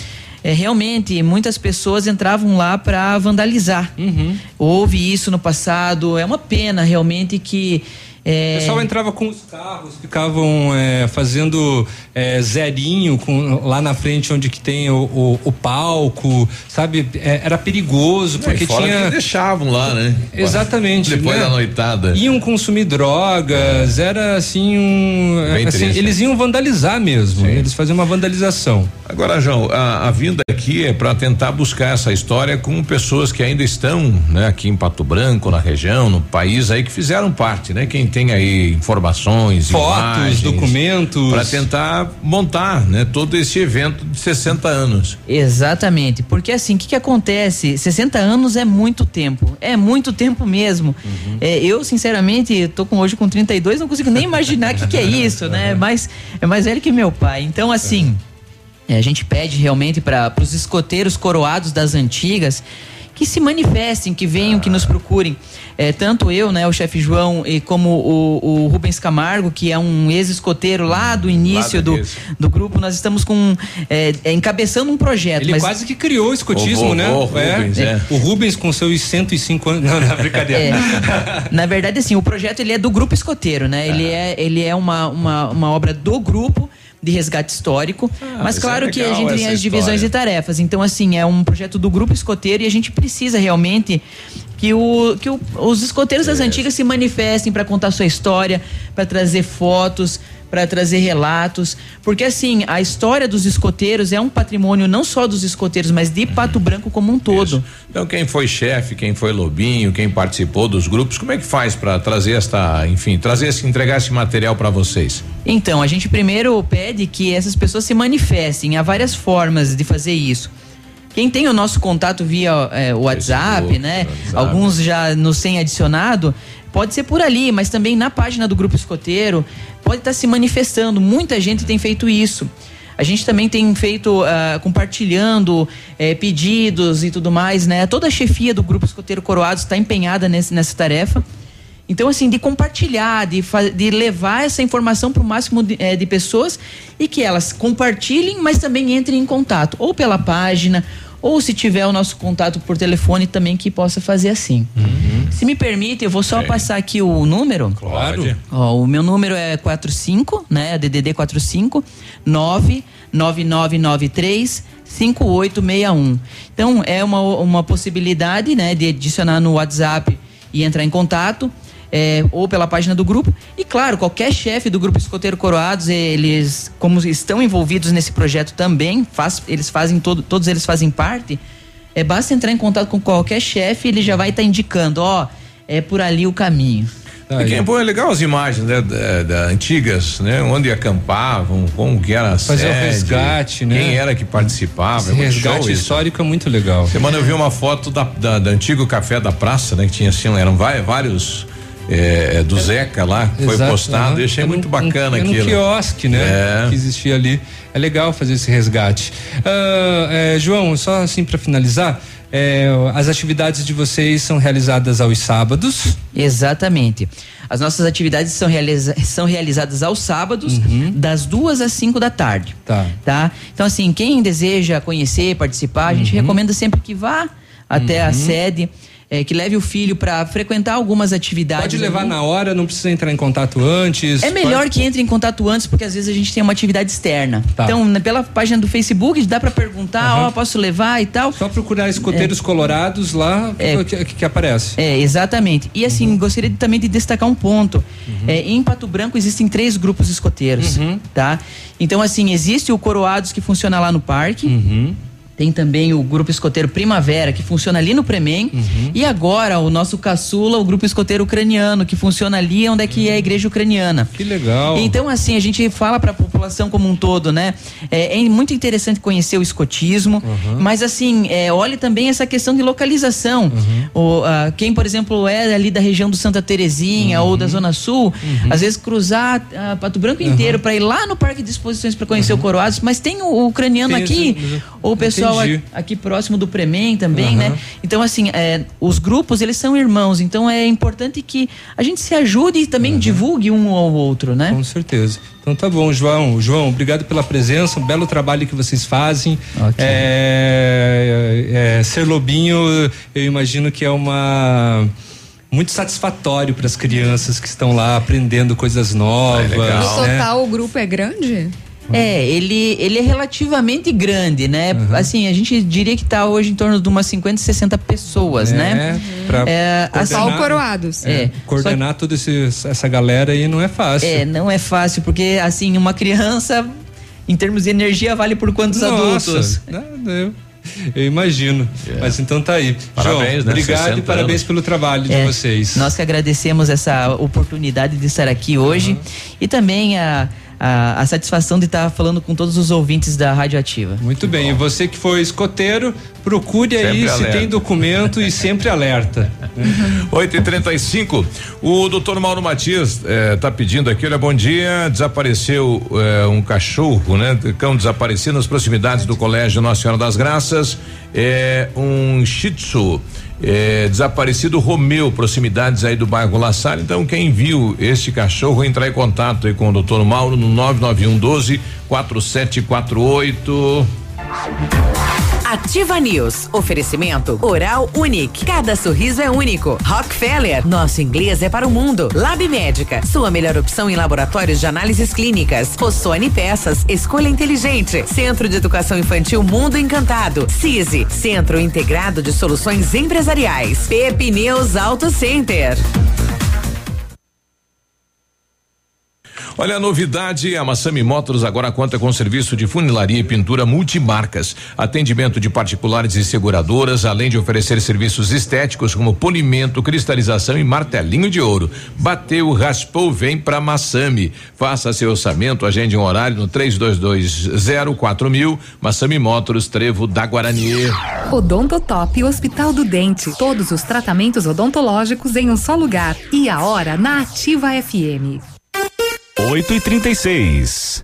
é, realmente muitas pessoas entravam lá para vandalizar. Houve isso no passado, é uma pena realmente que. É,
O pessoal entrava com os carros, ficavam é, fazendo é, zerinho com, lá na frente onde que tem o, o- o palco, sabe? É, era perigoso, porque
e fora
tinha.
que deixavam lá, né?
Exatamente.
Depois
né?
da noitada.
Iam consumir drogas, era assim um. Assim, eles iam vandalizar mesmo. Eles faziam uma vandalização.
Agora, João, a, a vinda aqui é para tentar buscar essa história com pessoas que ainda estão, né, aqui em Pato Branco, na região, no país aí que fizeram parte, né? Quem tem aí informações,
Fotos, documentos.
para tentar montar, né, todo esse evento de 60 anos.
Exatamente, porque assim, o que, que acontece? 60 anos é muito tempo, é muito tempo mesmo.
Uhum.
É, eu, sinceramente, tô com hoje com 32, não consigo nem imaginar o que, que é isso, né? Mas é mais velho que meu pai. Então, assim, é, a gente pede realmente para os escoteiros coroados das antigas que se manifestem, que venham, que nos procurem. É, tanto eu, né, o chefe João, e como o, o Rubens Camargo, que é um ex-escoteiro lá do início
Lá do
do, grupo, nós estamos com é, é, encabeçando um projeto.
Ele
mas-
quase que criou o escotismo,
O
né?
vovô Rubens, é.
O Rubens com seus 105 anos. Não, não, brincadeira.
É. Na verdade, assim, o projeto ele é do grupo escoteiro, né? Ele é, ele é uma, uma, uma obra do grupo de resgate histórico, mas
isso é
claro que a gente tem as divisões
história.
de tarefas. Então, assim, é um projeto do grupo escoteiro e a gente precisa realmente que, o, que o- os escoteiros das antigas se manifestem para contar sua história, para trazer fotos, para trazer relatos, porque assim, a história dos escoteiros é um patrimônio não só dos escoteiros, mas de Pato Branco como um todo.
Então, quem foi chefe, quem foi lobinho, quem participou dos grupos, como é que faz para trazer esta, enfim, trazer esse, entregar esse material para vocês?
Então, a gente primeiro pede que essas pessoas se manifestem. Há várias formas de fazer isso. Quem tem o nosso contato via o WhatsApp, né? Alguns já nos têm adicionado. Pode ser por ali, mas também na página do Grupo Escoteiro pode estar se manifestando. Muita gente tem feito isso. A gente também tem feito, ah, compartilhando eh, pedidos e tudo mais, né? Toda a chefia do Grupo Escoteiro Coroados está empenhada nesse- nessa tarefa. Então, assim, de compartilhar, de, de levar essa informação para o máximo de, eh, de pessoas e que elas compartilhem, mas também entrem em contato, ou pela página, ou se tiver o nosso contato por telefone também que possa fazer assim. Se me permite, eu vou só passar aqui o número.
Claro.
Ó, o meu número é 45, né? DDD 45 99993 5861. Então é uma, uma possibilidade, né, de adicionar no WhatsApp e entrar em contato. É, ou pela página do grupo. E claro, qualquer chefe do grupo Escoteiro Coroados, eles, como estão envolvidos nesse projeto também, faz, eles fazem todo, todos eles fazem parte. É, basta entrar em contato com qualquer chefe, ele já vai estar indicando, ó, é por ali o caminho.
E quem pô, é legal as imagens né, da, da- antigas, né? Onde acampavam, como que era a
Fazer o
sede,
resgate, né?
Quem era que participava.
Esse
é muito
resgate histórico é muito legal.
Semana eu vi uma foto da, da, da antigo café da praça, né? Que tinha assim, eram vai- vários é, do Zeca lá, que foi
Exato,
postado.
aham.
Eu achei
É
muito
num-
bacana
é num
aquilo.
quiosque, né?
É.
Que existia ali. É legal fazer esse resgate. É, João, só assim para finalizar, é, as atividades de vocês são realizadas aos sábados.
Exatamente. As nossas atividades são, realiza- são realizadas aos sábados, das duas às cinco da tarde.
Tá.
Tá? Então, assim, quem deseja conhecer, participar, a gente recomenda sempre que vá até a sede, eh, que leve o filho para frequentar algumas atividades.
Pode levar
ali.
na hora, não precisa entrar em contato antes.
É melhor
Pode-
que entre em contato antes, porque às vezes a gente tem uma atividade externa.
Tá.
Então, na- pela página do Facebook, dá para perguntar, ó, posso levar e tal.
Só procurar escoteiros colorados lá que, que- que aparece.
É, exatamente. E assim,
Uhum.
gostaria de- também de destacar um ponto. É, em Pato Branco existem três grupos escoteiros,
Uhum.
tá? Então, assim, existe o Coroados que funciona lá no parque.
Uhum.
Tem também o grupo escoteiro Primavera, que funciona ali no Premem.
Uhum.
E agora o nosso caçula, o grupo escoteiro ucraniano, que funciona ali onde é que é a igreja ucraniana.
Que legal.
Então, assim, a gente fala para a população como um todo, né? É, é muito interessante conhecer o escotismo,
Uhum.
mas assim, é, olhe também essa questão de localização.
Uhum.
O, ah, quem, por exemplo, é ali da região do Santa Terezinha ou
Uhum.
da Zona Sul, às vezes cruzar ah, Pato Branco inteiro para ir lá no Parque de Exposições para conhecer o Coroados, mas tem o, o ucraniano
Uhum. Tem
aqui, ou o pessoal
Entendi.
aqui próximo do Premem também,
Aham.
né? Então, assim, é, os grupos, eles são irmãos, então é importante que a gente se ajude e também divulgue um ao outro, né?
Com certeza. Então tá bom, João. João, obrigado pela presença, um belo trabalho que vocês fazem. É, é, ser lobinho, eu imagino que é uma muito satisfatório para as crianças que estão lá aprendendo coisas novas.
No
né?
total, o grupo é grande?
É, ele, ele é relativamente grande, né? Assim, a gente diria que tá hoje em torno de umas 50, 60 pessoas,
É,
né?
pra
É, assim,
Só o Coroados.
É,
É,
coordenar toda essa galera aí não é fácil.
É, não é fácil, porque assim, uma criança, em termos de energia, vale por quantos
Nossa,
adultos?
né, eu- Eu imagino. Mas então tá aí.
Parabéns,
João,
né?
obrigado
60
e parabéns
anos.
pelo trabalho de
É,
vocês.
Nós que agradecemos essa oportunidade de estar aqui hoje e também a, a, a satisfação de estar falando com todos os ouvintes da Rádio Ativa.
Muito bem, e você que foi escoteiro, procure aí
Sempre
se
alerta.
tem documento e sempre alerta.
8 e 35 O doutor Mauro Matias está pedindo aqui, olha, bom dia. Desapareceu eh, um cachorro, né? Cão desaparecido nas proximidades do Colégio Nossa Senhora das Graças. É um Shih Tzu. Eh, desaparecido Romeu, proximidades aí do bairro La Salle. Então, quem viu este cachorro, entrar em contato aí com o doutor Mauro no 991 12 4748.
Ativa News. Oferecimento Oral Unique. Cada sorriso é único. Rockefeller. Nosso inglês é para o mundo. Lab Médica. Sua melhor opção em laboratórios de análises clínicas. Rossoni Peças. Escolha inteligente. Centro de Educação Infantil Mundo Encantado. CISI. Centro Integrado de Soluções Empresariais. Pepineus Auto Center.
Olha a novidade, a Massami Motors agora conta com serviço de funilaria e pintura multimarcas, atendimento de particulares e seguradoras, além de oferecer serviços estéticos como polimento, cristalização e martelinho de ouro. Bateu, raspou, vem pra Massami. Faça seu orçamento, agende um horário no 3220 mil. Massami Motors, Trevo da Guarani.
Odontotop Hospital do Dente. Todos os tratamentos odontológicos em um só lugar. E a hora na Ativa FM.
8 e 36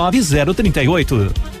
29038.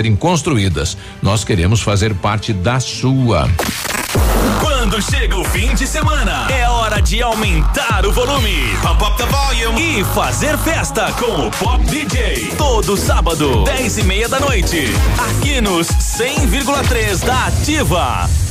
construídas. Nós queremos fazer parte da sua.
Quando chega o fim de semana, é hora de aumentar o volume. Pump up the volume. E fazer festa com o Pop DJ. Todo sábado, 10 e meia da noite. Aqui nos 100,3 da Ativa.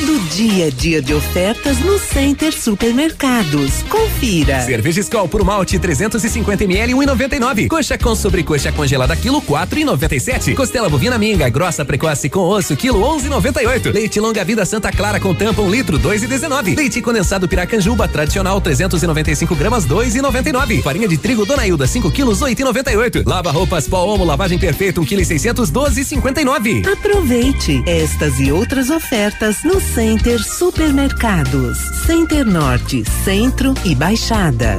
Todo dia dia de ofertas no Center Supermercados. Confira.
Cerveja Skol por malte 350 ml 1,99. Coxa com sobrecoxa congelada quilo 4,97. Costela bovina minga grossa precoce com osso quilo 11,98. Leite longa vida Santa Clara com tampa 1 litro 2,19. Leite condensado Piracanjuba tradicional 395 gramas 2,99. Farinha de trigo Dona Hilda 5 quilos 8,98. Lava roupas pó lavagem perfeita 1 kg 600 12,59.
Aproveite estas e outras ofertas no Center Supermercados. Center Norte, Centro e Baixada.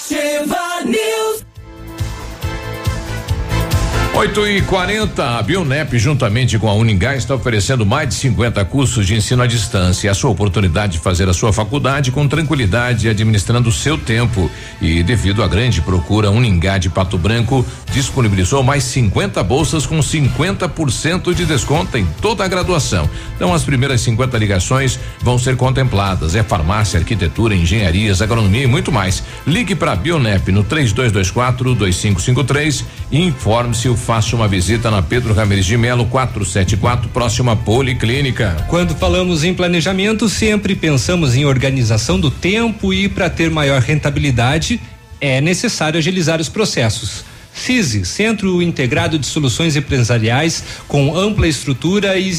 Ativa News.
8 e 40 a Bionep, juntamente com a Uningá, está oferecendo mais de 50 cursos de ensino à distância. A sua oportunidade de fazer a sua faculdade com tranquilidade, administrando o seu tempo. E devido à grande procura, a Uningá de Pato Branco disponibilizou mais 50 bolsas com 50% de desconto em toda a graduação. Então, as primeiras 50 ligações vão ser contempladas. É farmácia, arquitetura, engenharias, agronomia e muito mais. Ligue para a Bionep no 3224 2553 e informe-se o faça uma visita na Pedro Ramirez de Melo 474, próxima Policlínica.
Quando falamos em planejamento, sempre pensamos em organização do tempo e para ter maior rentabilidade é necessário agilizar os processos. CISI, Centro Integrado de Soluções Empresariais, com ampla estrutura e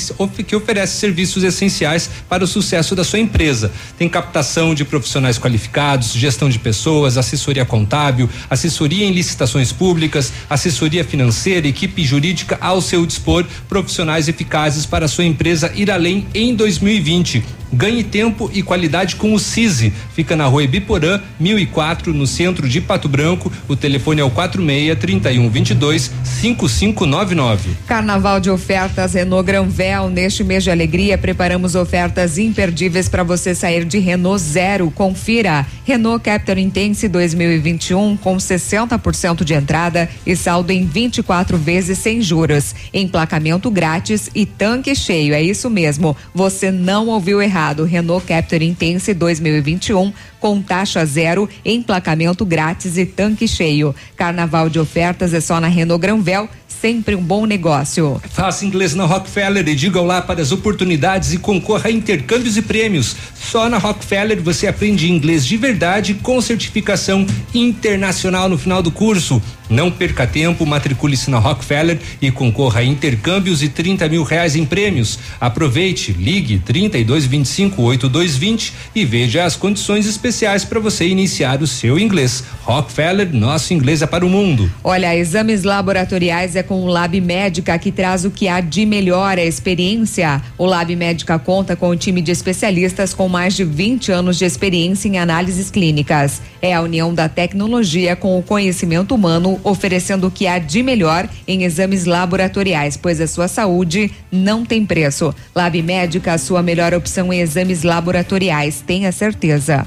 que oferece serviços essenciais para o sucesso da sua empresa. Tem captação de profissionais qualificados, gestão de pessoas, assessoria contábil, assessoria em licitações públicas, assessoria financeira, equipe jurídica ao seu dispor, profissionais eficazes para a sua empresa ir além em 2020. Ganhe tempo e qualidade com o CISI. Fica na rua Ibiporã, 1004, no centro de Pato Branco. O telefone é o 46 31 22 5599.
Carnaval de ofertas Renault Granvel. Neste mês de alegria, preparamos ofertas imperdíveis para você sair de Renault Zero. Confira. Renault Captur Intense 2021 com 60% de entrada e saldo em 24 vezes sem juros. Emplacamento grátis e tanque cheio. É isso mesmo. Você não ouviu errado errado. Renault Captur Intense 2021 com taxa zero, emplacamento grátis e tanque cheio. Carnaval de ofertas é só na Renault Granvel sempre um bom negócio.
Faça inglês na Rockefeller e diga olá para as oportunidades e concorra a intercâmbios e prêmios. Só na Rockefeller você aprende inglês de verdade com certificação internacional no final do curso. Não perca tempo, matricule-se na Rockefeller e concorra a intercâmbios e 30 mil reais em prêmios. Aproveite, ligue 3225 8220 e veja as condições especiais para você iniciar o seu inglês. Rockefeller, nosso inglês é para o mundo.
Olha, exames laboratoriais é com o Lab Médica que traz o que há de melhor a experiência. O Lab Médica conta com um time de especialistas com mais de 20 anos de experiência em análises clínicas. É a união da tecnologia com o conhecimento humano, oferecendo o que há de melhor em exames laboratoriais, pois a sua saúde não tem preço. Lab Médica, a sua melhor opção em exames laboratoriais, tenha certeza.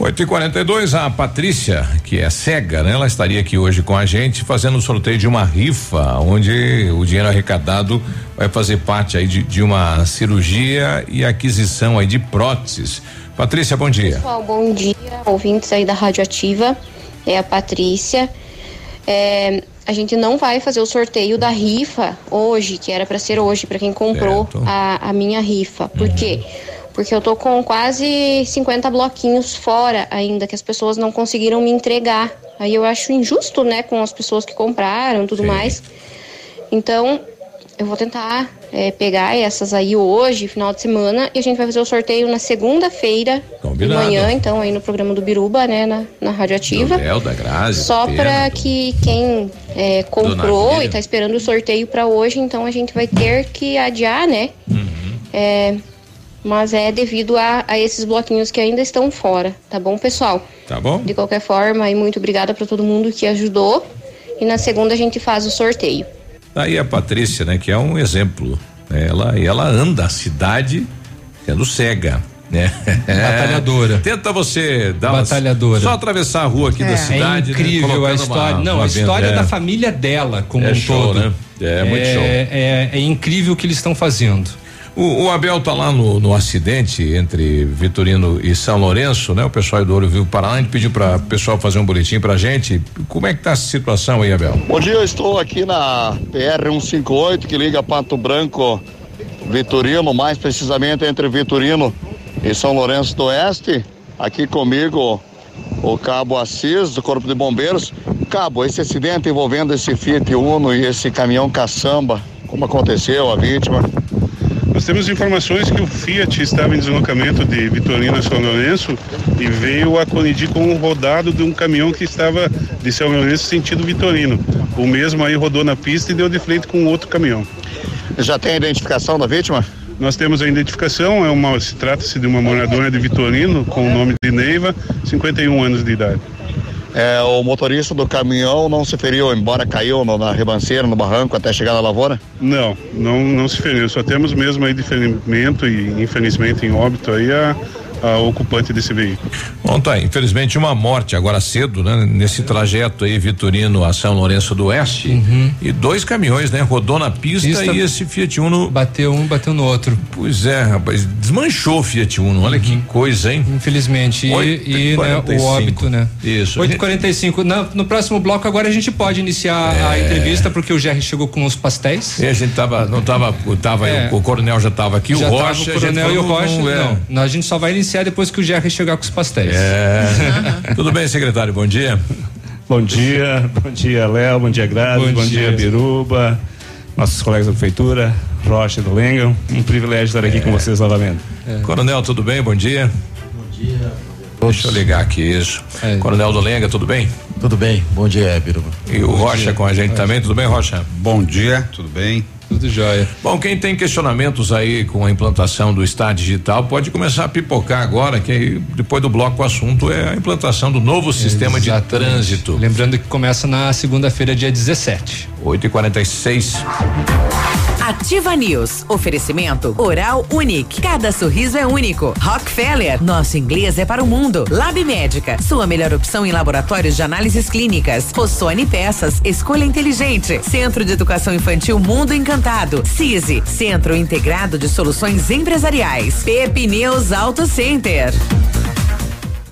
8 e 42 a Patrícia, que é cega, né? Ela estaria aqui hoje com a gente fazendo o sorteio de uma rifa, onde o dinheiro arrecadado vai fazer parte aí de, de uma cirurgia e aquisição aí de próteses. Patrícia, bom dia.
Pessoal, bom dia, ouvintes aí da Rádio Ativa. É a Patrícia. É, a gente não vai fazer o sorteio da rifa hoje, que era para ser hoje, para quem comprou a, a, minha rifa. Por uhum. quê? porque eu tô com quase 50 bloquinhos fora ainda que as pessoas não conseguiram me entregar. Aí eu acho injusto, né, com as pessoas que compraram, tudo Sim. mais. Então, eu vou tentar é, pegar essas aí hoje, final de semana, e a gente vai fazer o sorteio na segunda-feira de manhã, então, aí no programa do Biruba, né, na, na Radioativa.
Do da Grazi,
Só para que quem é, comprou e tá esperando o sorteio para hoje, então a gente vai ter que adiar, né? Uhum. É, mas é devido a, a esses bloquinhos que ainda estão fora, tá bom, pessoal?
Tá bom.
De qualquer forma, e muito obrigada para todo mundo que ajudou. E na segunda a gente faz o sorteio.
Tá aí a Patrícia, né, que é um exemplo. Ela, ela anda a cidade sendo cega. Né?
Batalhadora.
Tenta você dar
Batalhadora.
só atravessar a rua aqui é. da cidade.
É incrível né? a história. Uma, não, uma a história é. da família dela como
é
um
show,
todo.
Né? É, muito show.
É, é incrível o que eles estão fazendo.
O, o, Abel tá lá no, no, acidente entre Vitorino e São Lourenço, né? O pessoal do Ouro Vivo Paraná, a gente pediu para o pessoal fazer um boletim pra gente. Como é que tá essa situação aí, Abel?
Bom dia, eu estou aqui na PR 158 que liga Pato Branco Vitorino, mais precisamente entre Vitorino e São Lourenço do Oeste. Aqui comigo o Cabo Assis, do Corpo de Bombeiros. Cabo, esse acidente envolvendo esse Fiat Uno e esse caminhão caçamba, como aconteceu, a vítima?
Nós temos informações que o Fiat estava em deslocamento de Vitorino a São Lourenço e veio a colidir com um rodado de um caminhão que estava de São Lourenço sentido Vitorino. O mesmo aí rodou na pista e deu de frente com outro caminhão.
Já tem a identificação da vítima?
Nós temos a identificação, é uma, se trata-se de uma moradora de Vitorino com o nome de Neiva, 51 anos de idade.
É, o motorista do caminhão não se feriu, embora caiu no, na ribanceira, no barranco, até chegar na lavoura?
Não, não, não se feriu. Só temos mesmo aí de ferimento e infelizmente em óbito aí a, a ocupante desse veículo.
Bom, tá, infelizmente uma morte agora cedo, né? Nesse trajeto aí, Vitorino a São Lourenço do Oeste.
Uhum.
E dois caminhões, né? Rodou na pista,
Pista-
e esse Fiat Uno.
Bateu um, bateu no outro.
Pois é, rapaz, desmanchou o Fiat Uno, olha que coisa, hein?
Infelizmente. E,
Oito
e,
e
né, o
45.
óbito, né?
Isso.
8h45. Na- No próximo bloco, agora a gente pode iniciar a entrevista, porque o Jerry chegou com os pastéis.
E a gente tava, não tava, tava
É.
o, o coronel já tava aqui,
Já
o
tava
Rocha.
o coronel e o Rocha.
não, é.
Não, a gente só vai iniciar depois que o Jerry chegar com os pastéis.
É. Tudo bem, secretário? Bom dia.
Bom dia, bom dia, Léo, bom dia, Grazi,
Bom
bom,
dia.
dia. Biruba, nossos colegas da prefeitura, Rocha do Lenga. Um privilégio estar aqui com vocês novamente.
Coronel, tudo bem? Bom dia. Bom dia. Deixa eu ligar aqui isso. Coronel do Lenga, tudo bem?
Tudo bem, bom dia, Biruba.
E o Rocha com a gente também, tudo bem, Rocha?
Bom dia, tudo bem?
Tudo jóia.
Bom, quem tem questionamentos aí com a implantação do Estado Digital pode começar a pipocar agora, que aí, depois do bloco o assunto é a implantação do novo sistema de trânsito.
Lembrando que começa na segunda-feira, dia 17.
8 e 46
Ativa News. Oferecimento Oral Unique. Cada sorriso é único. Rockefeller. Nosso inglês é para o mundo. Lab Médica. Sua melhor opção em laboratórios de análises clínicas. Rossoni Peças. Escolha inteligente. Centro de Educação Infantil Mundo Encantado. CISI. Centro Integrado de Soluções Empresariais. Pepineus Auto Center.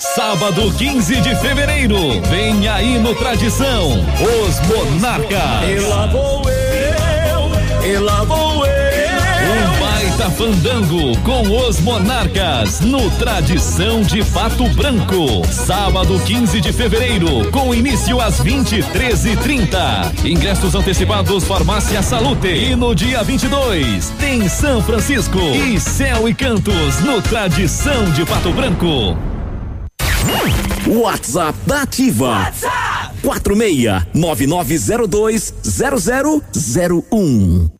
Sábado 15 de fevereiro, vem aí no Tradição, os Monarcas.
E lá vou eu, e lá vou eu.
Um baita fandango com os Monarcas no Tradição de Pato Branco. Sábado 15 de fevereiro, com início às 23h30. Ingressos antecipados Farmácia Salute. E no dia 22 tem São Francisco e Céu e Cantos no Tradição de Pato Branco.
WhatsApp da Ativa. WhatsApp 46 9902 0001.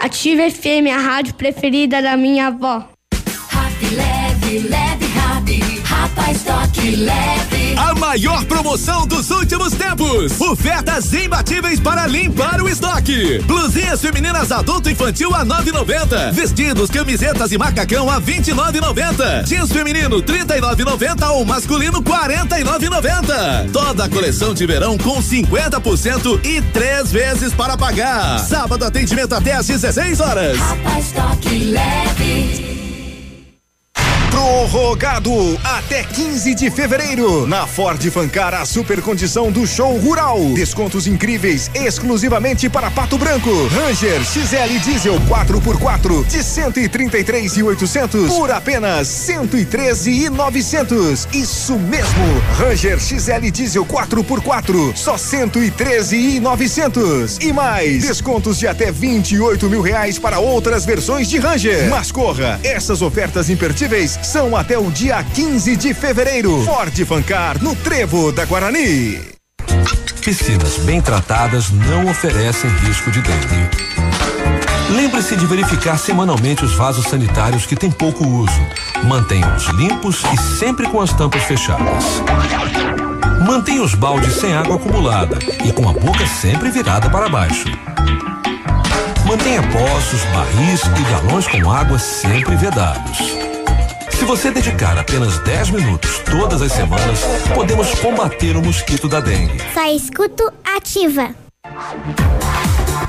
Ative FM, a rádio preferida da minha avó.
Leve, leve. Rapaz, toque leve.
A maior promoção dos últimos tempos. Ofertas imbatíveis para limpar o estoque. Blusinhas femininas adulto infantil a 9,90. Vestidos, camisetas e macacão a 29,90. Jeans feminino 39,90 ou masculino 49,90. Toda a coleção de verão com 50% e três vezes para pagar. Sábado atendimento até às 16 horas.
Rapaz, toque leve.
Prorrogado até 15 de fevereiro. Na Ford Fancar, a super condição do show rural. Descontos incríveis exclusivamente para Pato Branco. Ranger XL Diesel 4x4 de 133,800 por apenas 113,900. Isso mesmo. Ranger XL Diesel 4x4 só 113,900. E mais descontos de até 28 mil reais para outras versões de Ranger. Mas corra, essas ofertas imperdíveis são até o dia 15 de fevereiro. Ford Fancar no Trevo da Guarani.
Piscinas bem tratadas não oferecem risco de dengue. Lembre-se de verificar semanalmente os vasos sanitários que têm pouco uso. Mantenha-os limpos e sempre com as tampas fechadas. Mantenha os baldes sem água acumulada e com a boca sempre virada para baixo. Mantenha poços, barris e galões com água sempre vedados. Se você dedicar apenas 10 minutos todas as semanas, podemos combater o mosquito da dengue.
Só escuto ativa.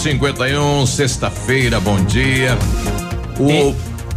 Oito e cinquenta e um, sexta-feira, bom dia. O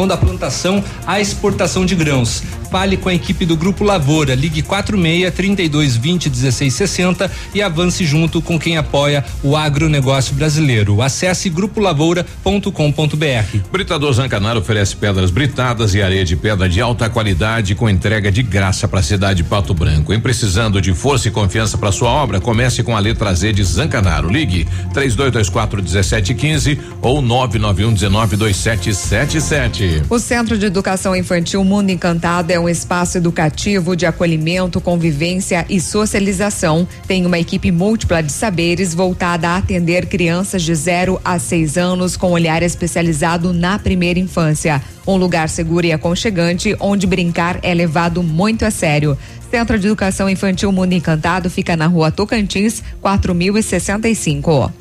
vão da plantação à exportação de grãos. Fale com a equipe do Grupo Lavoura. Ligue 46 32 20 16 60 e avance junto com quem apoia o agronegócio brasileiro. Acesse grupolavoura.com.br.
Britador Zancanaro oferece pedras britadas e areia de pedra de alta qualidade com entrega de graça para a cidade de Pato Branco. Em precisando de força e confiança para sua obra, comece com a letra Z de Zancanaro. Ligue 3224 1715 ou 991 19 2777.
O Centro de Educação Infantil Mundo Encantado é um espaço educativo de acolhimento, convivência e socialização. Tem uma equipe múltipla de saberes voltada a atender crianças de 0 a 6 anos com olhar especializado na primeira infância. Um lugar seguro e aconchegante onde brincar é levado muito a sério. Centro de Educação Infantil Mundo Encantado fica na rua Tocantins, 4065.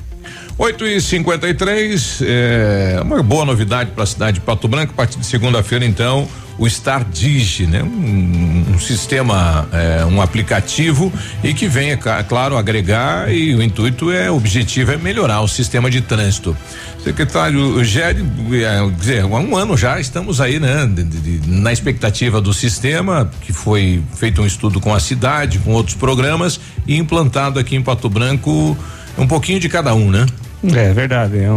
8 e 53 é uma boa novidade para a cidade de Pato Branco. A partir de segunda-feira, então, o Star Digi, né? Um, um sistema, é, um aplicativo e que venha, claro, agregar e o intuito é, o objetivo é melhorar o sistema de trânsito. Secretário Géry, é, há um ano já estamos aí, né? De, de, na expectativa do sistema, que foi feito um estudo com a cidade, com outros programas e implantado aqui em Pato Branco um pouquinho de cada um, né?
É verdade. É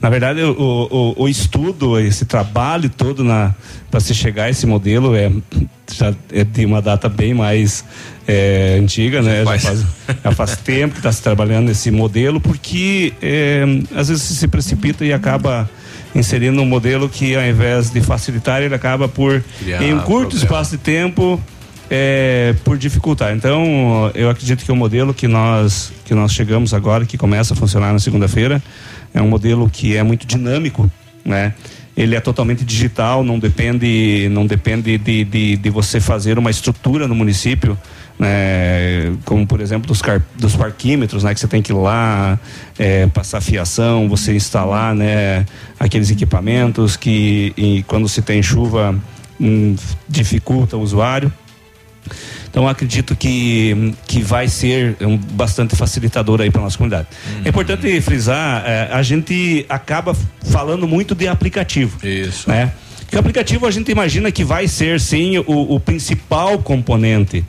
na verdade, o, o, o, estudo, esse trabalho todo para se chegar a esse modelo é, já é de uma data bem mais é, antiga, né? Já faz, já faz tempo que está se trabalhando nesse modelo, porque é, às vezes se precipita e acaba inserindo um modelo que ao invés de facilitar, ele acaba por, Criar em um curto problema. espaço de tempo, é, por dificultar. Então, eu acredito que o modelo que nós que nós chegamos agora, que começa a funcionar na segunda-feira, é um modelo que é muito dinâmico, né? Ele é totalmente digital, não depende, não depende de, de, de você fazer uma estrutura no município, né? Como por exemplo dos, car, dos parquímetros, né? Que você tem que ir lá é, passar fiação, você instalar, né? Aqueles equipamentos que quando se tem chuva hum, dificulta o usuário. Então acredito que, que vai ser um bastante facilitador aí para nossa comunidade. Uhum. É importante frisar, é, a gente acaba falando muito de aplicativo.
Isso.
Né? Que o aplicativo a gente imagina que vai ser sim o, o principal componente.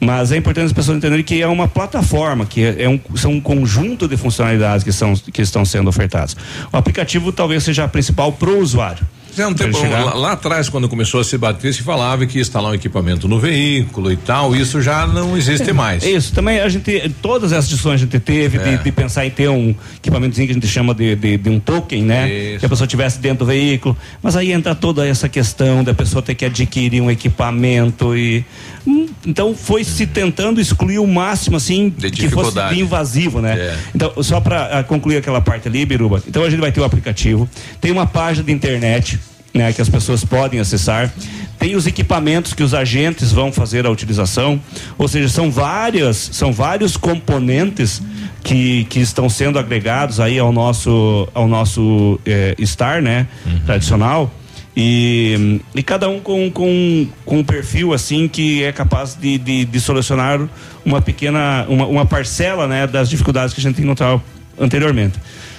Mas é importante as pessoas entenderem que é uma plataforma, que é, é um, são um conjunto de funcionalidades que, são, que estão sendo ofertadas. O aplicativo talvez seja a principal para o usuário.
É um tempo, lá, lá, atrás, quando começou a se bater, se falava que ia instalar um equipamento no veículo e tal, isso já não existe mais.
Isso, também a gente, todas essas discussões a gente teve é. de, de, pensar em ter um equipamentozinho que a gente chama de, de, de um token, né? Isso. Que a pessoa tivesse dentro do veículo, mas aí entra toda essa questão da pessoa ter que adquirir um equipamento e então foi se tentando excluir o máximo assim que fosse invasivo, né? É. Então só para ah, concluir aquela parte ali, Biruba. Então a gente vai ter o aplicativo, tem uma página de internet né, que as pessoas podem acessar. Tem os equipamentos que os agentes vão fazer a utilização, ou seja, são várias, são vários componentes que, que estão sendo agregados aí ao nosso ao nosso é, Star, né, uhum. tradicional. E, e cada um com, com, com um perfil assim que é capaz de, de, de solucionar uma pequena uma, uma parcela né, das dificuldades que a gente encontrava anteriormente.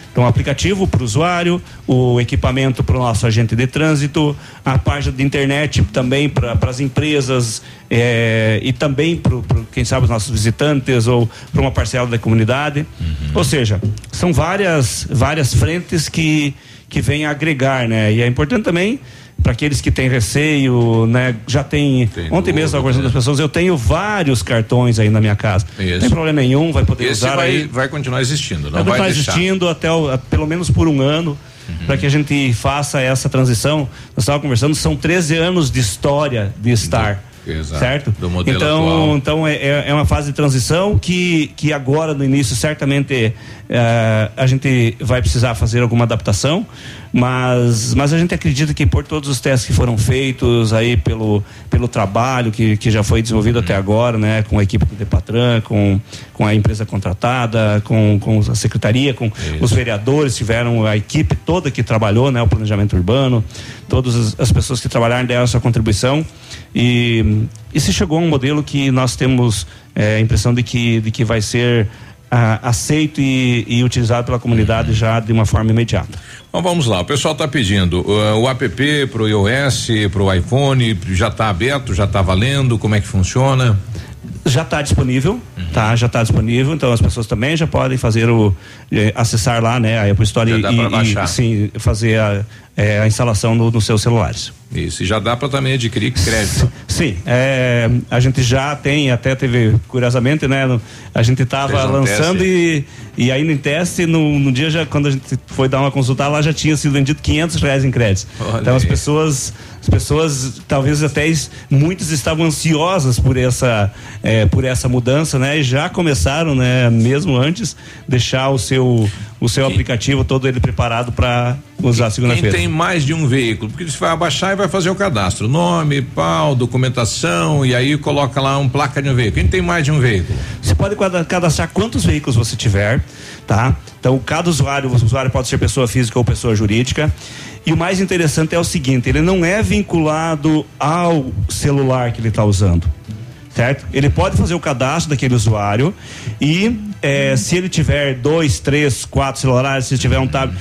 Então, aplicativo para o usuário, o equipamento para o nosso agente de trânsito, a página de internet também para as empresas é, e também para, quem sabe, os nossos visitantes ou para uma parcela da comunidade. Uhum. Ou seja, são várias, várias frentes que, que vêm agregar, né? E é importante também para aqueles que têm receio, né? Já tem. tem ontem mesmo, a conversando das pessoas, eu tenho vários cartões aí na minha casa. Isso. Não tem problema nenhum, vai poder Esse usar
vai,
aí.
Vai continuar existindo, não vai,
vai
continuar
existindo até o, pelo menos por um ano. Uhum. Para que a gente faça essa transição, nós estávamos conversando, são 13 anos de história de estar. Exato. Certo? Então,
atual.
então é, é, é uma fase de transição que, que agora no início certamente é, a gente vai precisar fazer alguma adaptação, mas, mas a gente acredita que por todos os testes que foram feitos aí pelo, pelo trabalho que, que já foi desenvolvido uhum. até agora, né, com a equipe do Depatran, com, com a empresa contratada, com, com a secretaria, com Isso. os vereadores, tiveram a equipe toda que trabalhou, né, o planejamento urbano, todas as, as pessoas que trabalharam deram sua contribuição e, e se chegou a um modelo que nós temos é, a impressão de que, de que vai ser ah, aceito e, e, utilizado pela comunidade já de uma forma imediata.
Bom, vamos lá, o pessoal está pedindo uh, o app para o iOS, para o iPhone, já está aberto, já está valendo, como é que funciona?
Já está disponível, tá? Já está disponível, então as pessoas também já podem fazer o eh, acessar lá, né? A Apple Store e, e, sim, fazer a, eh, a instalação no, nos seus celulares.
Isso, e já dá para também adquirir crédito.
Sim, é, a gente já tem, até teve, curiosamente, né? A gente estava um lançando e, e ainda em teste, no, no, dia já, quando a gente foi dar uma consulta lá, já tinha sido vendido 500 reais em crédito. Olha então aí. as pessoas, as pessoas, talvez até muitas estavam ansiosas por essa, é, por essa mudança, né? E já começaram, né? Mesmo antes, deixar o seu, o seu aplicativo todo ele preparado para usar segunda-feira.
Quem tem mais de um veículo, porque você vai abaixar e vai fazer o cadastro, nome, pau, documentação e aí coloca lá um placa de um veículo. Quem tem mais de um veículo?
Você pode cadastrar quantos veículos você tiver, tá? Então cada usuário, o usuário pode ser pessoa física ou pessoa jurídica. E o mais interessante é o seguinte, ele não é vinculado ao celular que ele está usando certo? Ele pode fazer o cadastro daquele usuário e é, se ele tiver dois, três, quatro celulares, se tiver um tablet,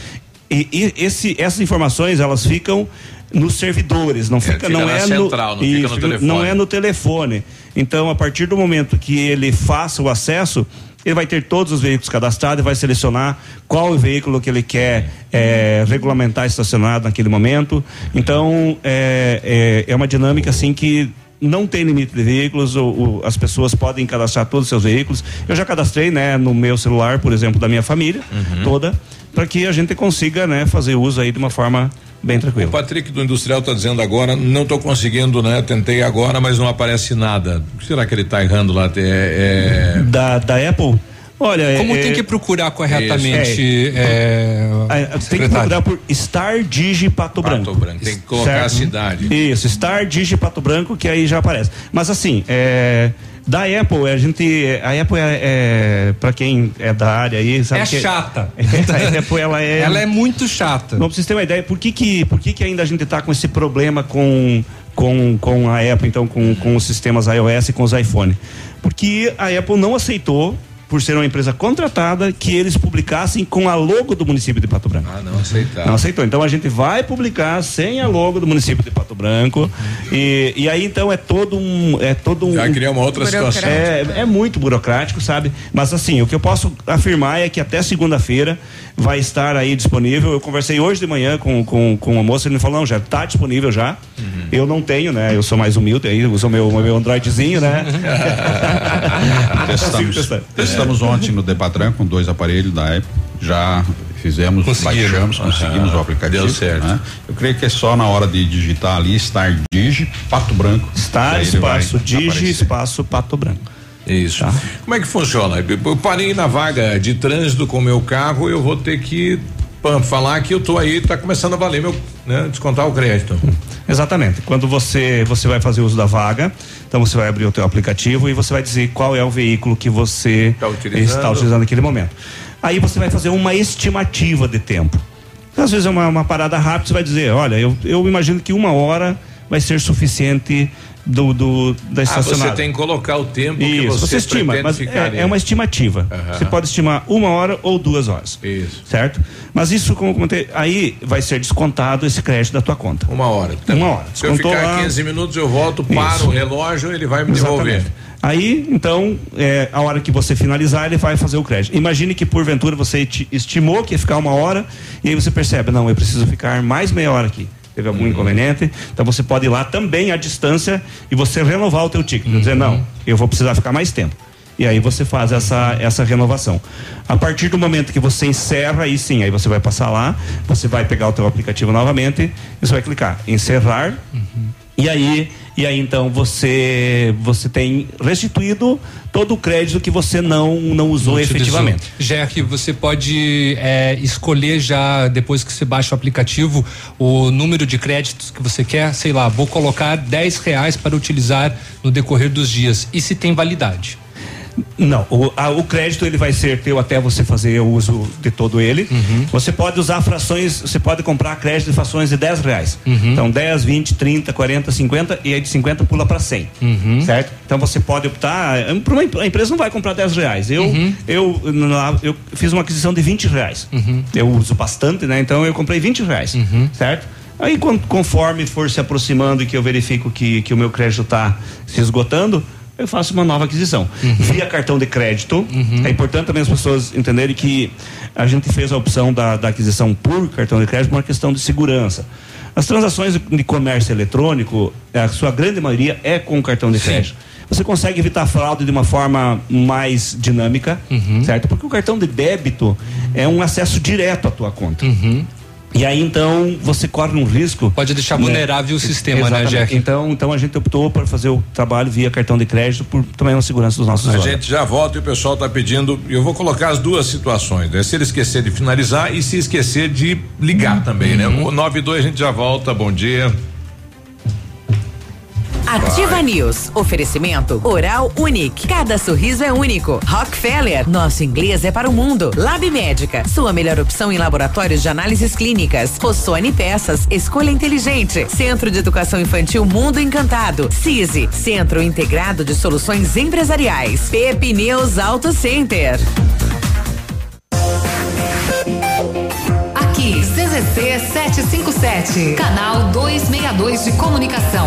e, e esse, essas informações elas ficam nos servidores, não é, fica, não é
central,
no,
não, fica no telefone.
não é no telefone. Então, a partir do momento que ele faça o acesso, ele vai ter todos os veículos cadastrados e vai selecionar qual o veículo que ele quer é, regulamentar estacionado naquele momento. Então, é, é, é, uma dinâmica assim que não tem limite de veículos, ou, ou, as pessoas podem cadastrar todos os seus veículos. Eu já cadastrei, né, no meu celular, por exemplo, da minha família uhum. toda para que a gente consiga, né, fazer uso aí de uma forma bem tranquila.
O Patrick do Industrial está dizendo agora, não estou conseguindo, né? Tentei agora, mas não aparece nada. O que será que ele está errando lá? É,
é... Da, da Apple? Olha,
como é, tem que procurar corretamente? É,
é, tem que procurar por Star Digi Pato, Pato Branco.
Branco. Tem que colocar certo? a cidade.
Isso, Star Digi Pato Branco, que aí já aparece. Mas assim, é, da Apple, a gente. A Apple é, é para quem é da área aí, sabe?
É
que,
chata.
a Apple, ela é.
Ela é muito chata.
Não, pra vocês terem uma ideia, por que que, por que que ainda a gente tá com esse problema com, com, com a Apple, então, com, com os sistemas iOS e com os iPhone? Porque a Apple não aceitou por ser uma empresa contratada, que eles publicassem com a logo do município de Pato Branco.
Ah, não aceitaram.
Não aceitou. Então a gente vai publicar sem a logo do município de Pato Branco. E, e aí então é todo um. É todo um.
Já criar uma outra situação.
É, é muito burocrático, sabe? Mas assim, o que eu posso afirmar é que até segunda-feira vai estar aí disponível. Eu conversei hoje de manhã com, com, com uma moça, ele me falou, não, já está disponível já. Uhum. Eu não tenho, né? Eu sou mais humilde, aí uso meu, meu Androidzinho, né?
testamos, testamos ontem no Depatran com dois aparelhos da época, já fizemos, baixamos, conseguimos o aplicativo.
Deu certo. Né?
Eu creio que é só na hora de digitar ali, estar Digi, Pato Branco.
Estar, espaço Digi, espaço Pato Branco.
Isso. Tá. Como é que funciona? Eu parei na vaga de trânsito com o meu carro, eu vou ter que falar que eu tô aí, tá começando a valer meu, né, descontar o crédito.
Exatamente. Quando você você vai fazer uso da vaga, então você vai abrir o teu aplicativo e você vai dizer qual é o veículo que você
tá utilizando.
está utilizando naquele momento. Aí você vai fazer uma estimativa de tempo. Às vezes é uma, uma parada rápida, você vai dizer, olha, eu, eu imagino que uma hora vai ser suficiente do, do da estacionária.
Ah, você tem que colocar o tempo
Isso,
que você,
você estima, mas é, é, uma estimativa.
Uhum.
Você pode estimar uma hora ou duas horas.
Isso.
Certo? Mas isso, como comentei, aí vai ser descontado esse crédito da tua conta.
Uma hora.
Uma hora.
Se eu ficar lá, 15 minutos, eu volto, paro isso. o relógio, ele vai me devolver.
Aí, então, é, a hora que você finalizar, ele vai fazer o crédito. Imagine que porventura você estimou que ia ficar uma hora e aí você percebe, não, eu preciso ficar mais meia hora aqui teve algum uhum. inconveniente. Então você pode ir lá também à distância e você renovar o teu ticket, uhum. dizer não, eu vou precisar ficar mais tempo. E aí você faz essa essa renovação. A partir do momento que você encerra, aí sim, aí você vai passar lá, você vai pegar o teu aplicativo novamente, e você vai clicar encerrar. Uhum. E aí e aí então você você tem restituído todo o crédito que você não não usou não efetivamente.
Que você pode é, escolher já depois que você baixa o aplicativo o número de créditos que você quer, sei lá, vou colocar 10 reais para utilizar no decorrer dos dias e se tem validade.
Não, o, a, o, crédito ele vai ser teu até você fazer o uso de todo ele. Uhum. Você pode usar frações, você pode comprar crédito de frações de 10 reais. Uhum. Então 10, 20, 30, 40, 50 e aí de 50 pula para 100. Uhum. Certo? Então você pode optar. Eh, uma, a empresa não vai comprar 10 reais. Eu, uhum. eu, eu fiz uma aquisição de 20 reais. Uhum. Eu uso bastante, né? Então eu comprei 20 reais. Uhum. Certo? Aí conforme for se aproximando e que eu verifico que, que o meu crédito está se esgotando, eu faço uma nova aquisição. Uhum. Via cartão de crédito. Uhum. É importante também as pessoas entenderem que a gente fez a opção da, da aquisição por cartão de crédito por uma questão de segurança. As transações de comércio eletrônico, a sua grande maioria é com cartão de crédito. Sim. Você consegue evitar fraude de uma forma mais dinâmica, uhum. certo? Porque o cartão de débito é um acesso direto à tua conta. Uhum. E aí então você corre um risco.
Pode deixar né? vulnerável o sistema, né, Exatamente. né, Jack?
Então, então a gente optou por fazer o trabalho via cartão de crédito por também uma segurança dos nossos
A gente já volta e o pessoal está pedindo. Eu vou colocar as duas situações, né? Se ele esquecer de finalizar e se esquecer de ligar também, né? uhum. né? O 92 a gente já volta. Bom dia.
Ativa Vai. News. Oferecimento Oral Unique. Cada sorriso é único. Rockefeller. Nosso inglês é para o mundo. Lab Médica. Sua melhor opção em laboratórios de análises clínicas. Rossoni Peças. Escolha inteligente. Centro de Educação Infantil Mundo Encantado. CISI. Centro Integrado de Soluções Empresariais. Pepineus Auto Center.
Aqui, CZC 757. Canal 262 de Comunicação.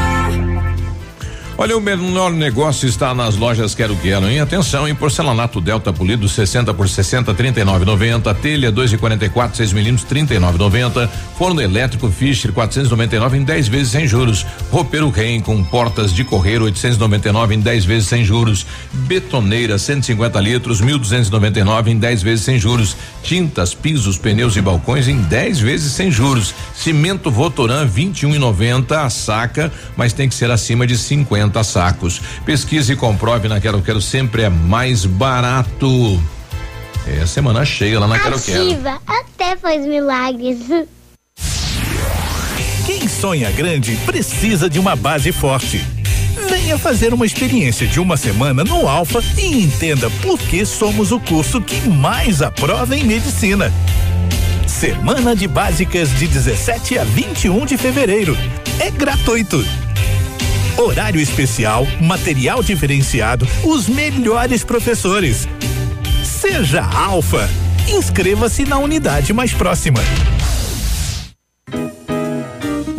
Olha, o menor negócio está nas lojas Quero Quero, hein? Atenção, em porcelanato Delta Polido 60 por 60, 39,90. Telha 2,44, 6 milímetros, 39,90. Forno elétrico Fischer 499 em 10 vezes sem juros. Roupeiro Rem com portas de correio 899 em 10 vezes sem juros. Betoneira 150 litros 1.299 em 10 vezes sem juros. Tintas, pisos, pneus e balcões em 10 vezes sem juros. Cimento Votoran 21,90 a saca, mas tem que ser acima de 50 50 sacos. Pesquise e comprove na Quero Quero sempre é mais barato. É semana cheia lá na Quero Quero.
Ativa, até faz milagres.
Quem sonha grande precisa de uma base forte. Venha fazer uma experiência de uma semana no Alfa e entenda por que somos o curso que mais aprova em medicina.
Semana de Básicas de 17 a 21 de fevereiro. É gratuito. Horário especial, material diferenciado, os melhores professores. Seja Alfa. Inscreva-se na unidade mais próxima.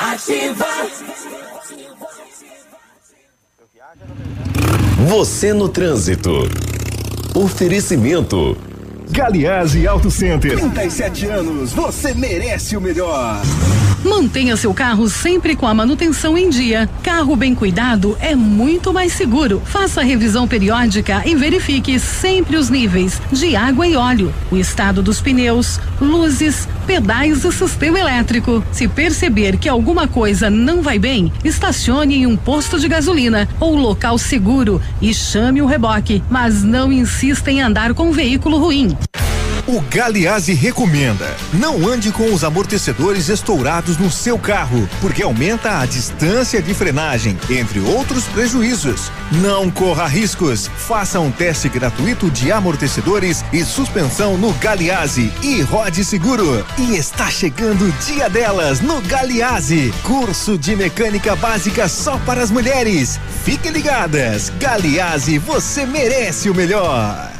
Ativa. Você no trânsito. Oferecimento.
Galiase Auto Center. 37 anos, você merece o melhor.
Mantenha seu carro sempre com a manutenção em dia. Carro bem cuidado é muito mais seguro. Faça revisão periódica e verifique sempre os níveis de água e óleo, o estado dos pneus, luzes, pedais e sistema elétrico. Se perceber que alguma coisa não vai bem, estacione em um posto de gasolina ou local seguro e chame o reboque, mas não insista em andar com um veículo ruim.
O Galiase recomenda: não ande com os amortecedores estourados no seu carro, porque aumenta a distância de frenagem, entre outros prejuízos. Não corra riscos. Faça um teste gratuito de amortecedores e suspensão no Galiase e rode seguro. E está chegando o dia delas no Galiase. Curso de mecânica básica só para as mulheres. Fiquem ligadas. Galiase, você merece o melhor.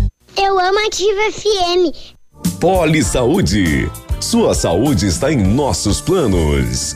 Eu amo Ativa FM.
Poli Saúde. Sua saúde está em nossos planos.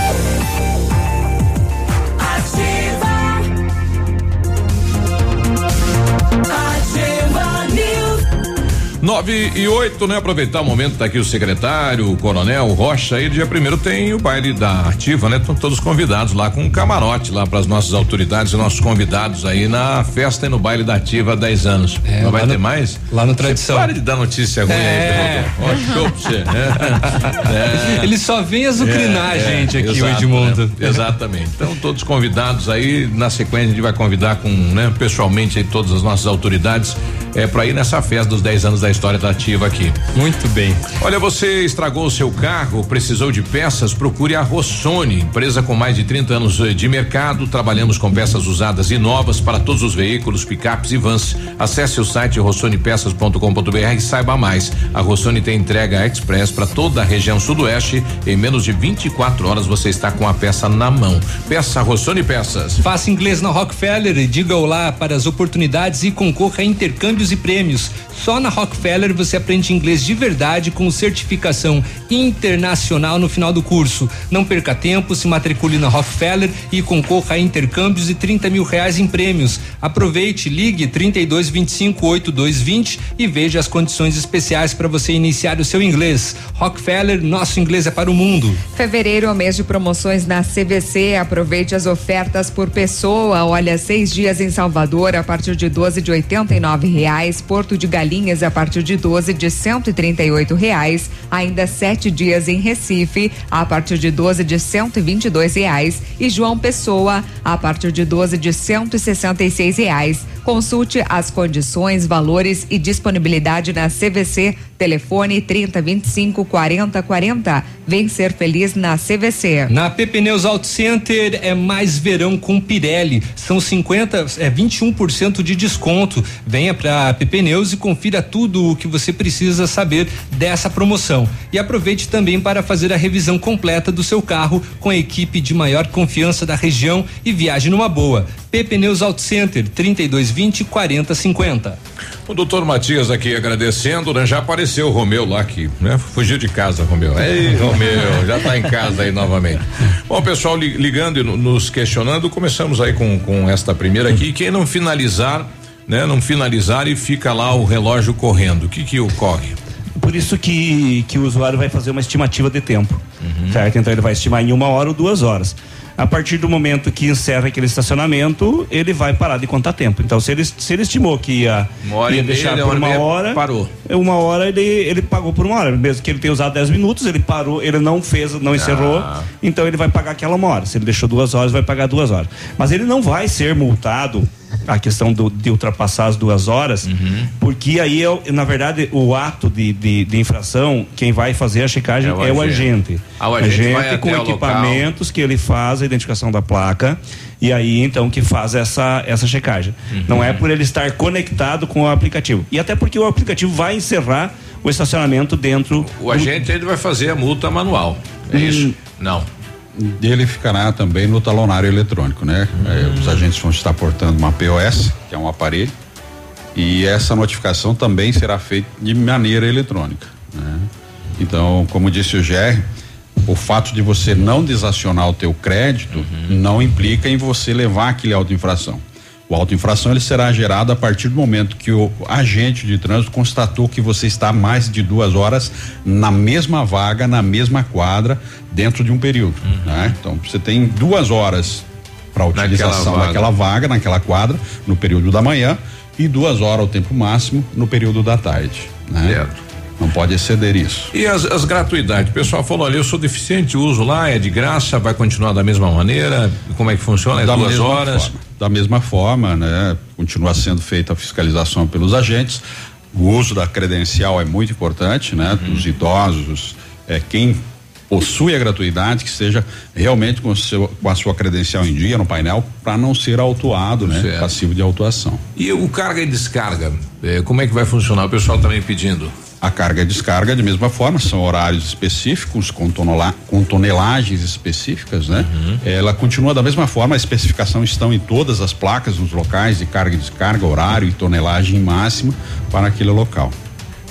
Nove e oito, né? Aproveitar o momento, tá aqui o secretário, o coronel o Rocha, aí dia primeiro tem o baile da ativa, né? Estão todos convidados lá com um camarote lá para as nossas autoridades e nossos convidados aí na festa e no baile da ativa há 10 anos.
É,
Não vai
lá
ter
no-
mais?
lá no Tradição.
Você Pare de dar notícia ruim
É.
aí, Ó, show pra você. É.
Ele só vem azucrinar a gente aqui, o
exato,
Edmundo.
né? Exatamente. Então, todos convidados aí, na sequência, a gente vai convidar com, né, pessoalmente aí todas as nossas autoridades é para ir nessa festa dos 10 anos da história da ativa aqui.
Muito bem.
Olha, você estragou o seu carro, precisou de peças, procure a Rossoni, empresa com mais de 30 anos eh, de mercado. Trabalhamos com peças usadas e novas para todos os veículos, picapes e vans. Acesse o site rossonipeças.com.br e saiba mais. A Rossoni tem entrega express para toda a região sudoeste. Em menos de 24 horas você está com a peça na mão. Peça Rossoni Peças.
Faça inglês na Rockefeller e diga olá para as oportunidades e concorra a intercâmbios e prêmios. Só na Rockefeller você aprende inglês de verdade com certificação internacional no final do curso. Não perca tempo, se matricule na Rockefeller e concorra a intercâmbios e 30 mil reais em prêmios. Aproveite, ligue 32 25 8220 e veja as condições especiais para você iniciar o seu inglês. Rockefeller, nosso inglês é para o mundo.
Fevereiro é o mês de promoções na CVC. Aproveite as ofertas por pessoa. Olha, seis dias em Salvador a partir de 12 de 89 reais. Porto de Galinhas a partir de 12 de 138 reais. Ainda sete dias em Recife a partir de 12 de 122 reais. E João Pessoa a partir de 12 de 166 reais. Consulte as condições, valores e disponibilidade na CVC. Telefone 30 25 40 40. Vem ser feliz na CVC.
Na PP Neus Auto Center é mais verão com Pirelli. São 50, é 21% de desconto. Venha para PP Neus e confira tudo o que você precisa saber dessa promoção. E aproveite também para fazer a revisão completa do seu carro com a equipe de maior confiança da região e viaje numa boa. PP Neus Auto Center 3220 4050.
O doutor Matias aqui agradecendo, né? Já apareceu o Romeu lá que, né? Fugiu de casa, Romeu. Ei, Romeu, já tá em casa aí novamente. Bom, pessoal li- ligando e no- nos questionando, começamos aí com, com esta primeira aqui. Quem não finalizar, né? Não finalizar e fica lá o relógio correndo. O que que ocorre?
Por isso que, que o usuário vai fazer uma estimativa de tempo. Certo? Então ele vai estimar em uma hora ou duas horas. A partir do momento que encerra aquele estacionamento, ele vai parar de contar tempo. Então, se ele, se ele estimou que ia, ia
e
deixar
uma
por uma hora,
parou.
Uma hora ele, ele pagou por uma hora. Mesmo que ele tenha usado 10 minutos, ele parou, ele não fez, não encerrou.
Ah.
Então ele vai pagar aquela uma hora. Se ele deixou duas horas, vai pagar duas horas. Mas ele não vai ser multado. A questão do, de ultrapassar as duas horas,
Uhum.
porque aí, é, o- na verdade, o ato de, de, de infração, quem vai fazer a checagem
É
é
o
o,
agente.
agente.
Ah, o agente vai
com
o
equipamentos que ele faz a identificação da placa e aí então que faz essa, essa checagem.
Uhum.
Não é por ele estar conectado com o aplicativo. E até porque o aplicativo vai encerrar o estacionamento dentro.
O agente ele vai fazer a multa manual. É isso? Não.
Ele ficará também no talonário eletrônico, né? É, os agentes vão estar portando uma POS, que é um aparelho, e essa notificação também será feita de maneira eletrônica. né? Então, como disse o GR, o fato de você não desacionar o teu crédito não implica em você levar aquele auto infração. O auto infração ele será gerado a partir do momento que o agente de trânsito constatou que você está mais de duas horas na mesma vaga, na mesma quadra, dentro de um período. né? Então você tem duas horas para utilização
vaga.
daquela vaga, naquela quadra, no período da manhã, e duas horas o tempo máximo no período da tarde. Né? Não pode exceder isso.
E as, as gratuidades? O pessoal falou ali, eu sou deficiente, uso lá, é de graça, vai continuar da mesma maneira? Como é que funciona? É
Da
duas horas?
forma. da mesma forma, né? Continua sendo feita a fiscalização pelos agentes. O uso da credencial é muito importante, né?
Uhum.
Dos idosos, é quem possui a gratuidade que seja realmente com, seu, com a sua credencial em dia no painel para não ser autuado, né?
Certo.
Passivo de autuação.
E o carga e descarga, eh, como é que vai funcionar? O pessoal também pedindo.
A carga e descarga de mesma forma, são horários específicos, com, tonola- com tonelagens específicas, né?
Uhum.
Ela continua da mesma forma, a especificação estão em todas as placas, nos locais de carga e descarga, horário e tonelagem máxima para aquele local.